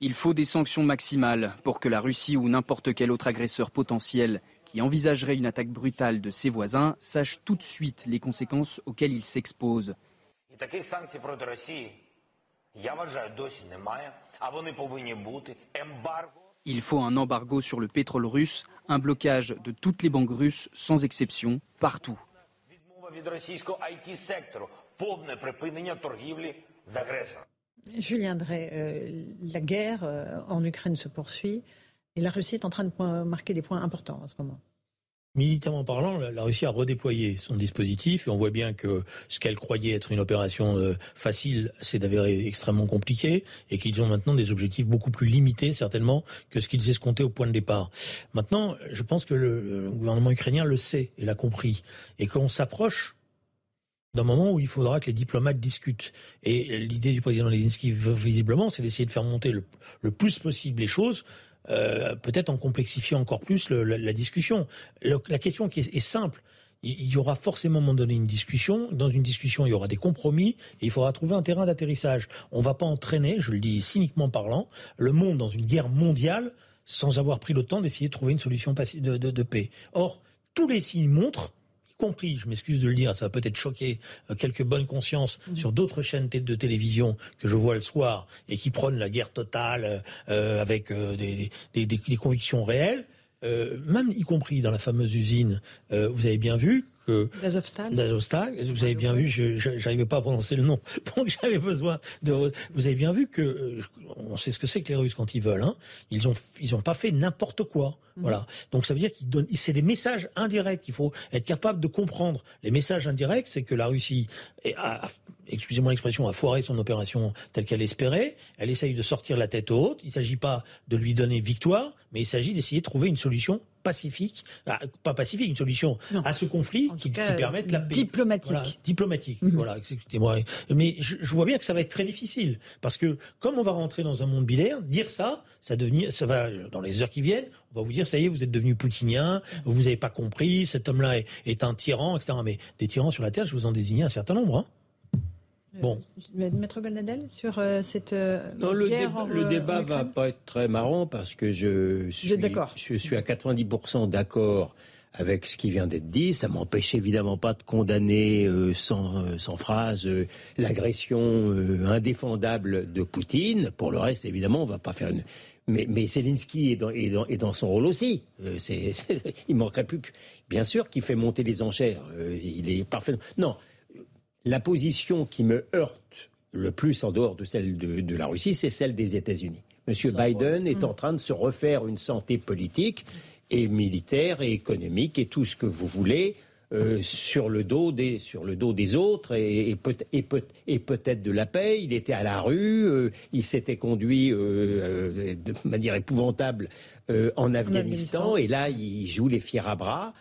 Il faut des sanctions maximales pour que la Russie ou n'importe quel autre agresseur potentiel qui envisagerait une attaque brutale de ses voisins sache tout de suite les conséquences auxquelles il s'expose. Il faut un embargo sur le pétrole russe, un blocage de toutes les banques russes sans exception, partout. Julien Drey, euh, la guerre euh, en Ukraine se poursuit. Et la Russie est en train de marquer des points importants en ce moment. Militairement parlant, la Russie a redéployé son dispositif et on voit bien que ce qu'elle croyait être une opération euh, facile s'est avéré extrêmement compliqué et qu'ils ont maintenant des objectifs beaucoup plus limités certainement que ce qu'ils escomptaient au point de départ. Maintenant, je pense que le, gouvernement ukrainien le sait et l'a compris et qu'on s'approche d'un moment où il faudra que les diplomates discutent. Et l'idée du président Zelensky, visiblement, c'est d'essayer de faire monter le plus possible les choses euh, peut-être en complexifiant encore plus la, discussion. la question est, simple. Il y aura forcément à un moment donné une discussion. Dans une discussion, il y aura des compromis et il faudra trouver un terrain d'atterrissage. On ne va pas entraîner, je le dis cyniquement parlant, le monde dans une guerre mondiale sans avoir pris le temps d'essayer de trouver une solution de paix. Or, tous les signes montrent compris, je m'excuse de le dire, ça va peut-être choquer euh, quelques bonnes consciences mhm. sur d'autres chaînes de télévision que je vois le soir et qui prônent la guerre totale euh, avec euh, des, des, des, convictions réelles. même y compris dans la fameuse usine, vous avez bien vu que. Vous avez bien vu, je n'arrivais pas à prononcer le nom, donc j'avais besoin de. Vous avez bien vu que on sait ce que c'est que les Russes quand ils veulent. Hein. Ils ont ils ont pas fait n'importe quoi. Mhm. Voilà. Donc ça veut dire qu'ils donnent. C'est des messages indirects qu'il faut être capable de comprendre. Les messages indirects, c'est que la Russie a, excusez-moi l'expression, a foiré son opération telle qu'elle espérait. Elle essaye de sortir la tête haute. Il ne s'agit pas de lui donner victoire, mais il s'agit d'essayer de trouver une solution pacifique, ah, pas pacifique, une solution à ce conflit qui, permette la paix. Diplomatique. diplomatique. Mhm. Voilà, moi Mais je, vois bien que ça va être très difficile parce que comme on va rentrer dans un monde binaire, dire ça, ça devenir, ça va dans les heures qui viennent, on va vous dire ça y est, vous êtes devenu poutinien, vous n'avez pas compris, cet homme-là est, un tyran, etc. Mais des tyrans sur la terre, je vous en désigne un certain nombre. Hein. Bon. Maître Goldnadel, sur euh, cette euh, non, le, le débat va pas être très marrant parce que je suis, je suis à 90% d'accord avec ce qui vient d'être dit. Ça m'empêche évidemment pas de condamner euh, sans, sans, phrase l'agression indéfendable de Poutine. Pour le reste, évidemment, on va pas faire une. Mais, mais Zelensky est dans, est, dans, est dans, son rôle aussi. c'est, il manquerait plus. Bien sûr qu'il fait monter les enchères. il est parfait. Non la position qui me heurte le plus en dehors de celle de, la Russie, c'est celle des États-Unis. Monsieur Biden est en train de se refaire une santé politique et militaire et économique et tout ce que vous voulez. Euh, sur le dos des sur le dos des autres et, et, peut, et, peut, et peut-être de la paix. Il était à la rue, euh, il s'était conduit euh, de manière épouvantable en Afghanistan, Afghanistan, et là il joue les fiers à bras.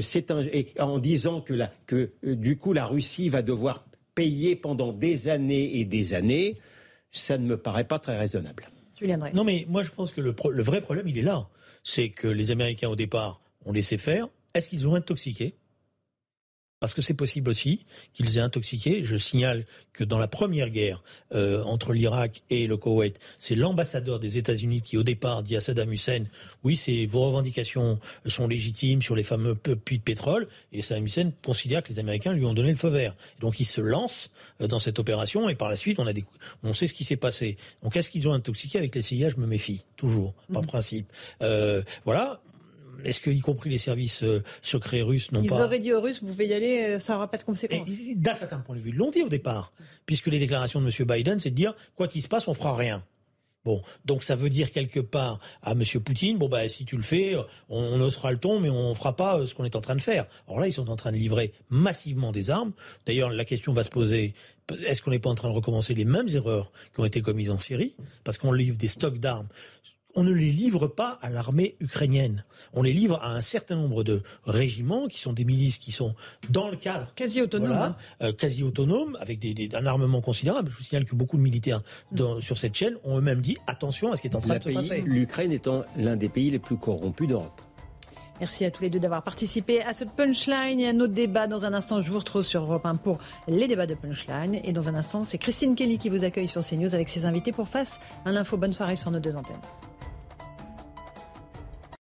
C'est un, et en disant que, la, que du coup la Russie va devoir payer pendant des années et des années, ça ne me paraît pas très raisonnable. Non mais moi je pense que le, le vrai problème il est là, c'est que les Américains au départ ont laissé faire. Est-ce qu'ils ont intoxiqué? Parce que c'est possible aussi qu'ils aient intoxiqué. Je signale que dans la première guerre euh, entre l'Irak et le Koweït, c'est l'ambassadeur des États-Unis qui, au départ, dit à Saddam Hussein Oui, vos revendications sont légitimes sur les fameux puits de pétrole. Et Saddam Hussein considère que les Américains lui ont donné le feu vert. Donc il se lance euh, dans cette opération et par la suite, on, a des... on sait ce qui s'est passé. Donc est-ce qu'ils ont intoxiqué avec les CIA Je me méfie, toujours, par mmh. principe. Euh, voilà est-ce que, y compris les services euh, secrets russes, n'ont pas. Ils auraient dit aux Russes, vous pouvez y aller, euh, ça n'aura pas de conséquences. D'un certain point de vue, ils l'ont dit au départ, puisque les déclarations de M. Biden, c'est de dire, quoi qu'il se passe, on fera rien. Bon, donc ça veut dire quelque part à M. Poutine, bon bah si tu le fais, on, on osera le ton, mais on fera pas euh, ce qu'on est en train de faire. Alors là, ils sont en train de livrer massivement des armes. D'ailleurs, la question va se poser est-ce qu'on n'est pas en train de recommencer les mêmes erreurs qui ont été commises en Syrie? Parce qu'on livre des stocks d'armes on ne les livre pas à l'armée ukrainienne. On les livre à un certain nombre de régiments qui sont des milices qui sont dans le cadre quasi autonome, hein. euh, quasi autonome, avec des, un armement considérable. Je vous signale que beaucoup de militaires sur cette chaîne ont eux-mêmes dit attention à ce qui est en train de se passer. L'Ukraine étant l'un des pays les plus corrompus d'Europe. Merci à tous les deux d'avoir participé à ce punchline et à notre débat. Dans un instant, je vous retrouve sur Europe 1 pour les débats de punchline. Et dans un instant, c'est Christine Kelly qui vous accueille sur CNews avec ses invités pour Face à l'info. Bonne soirée sur nos deux antennes.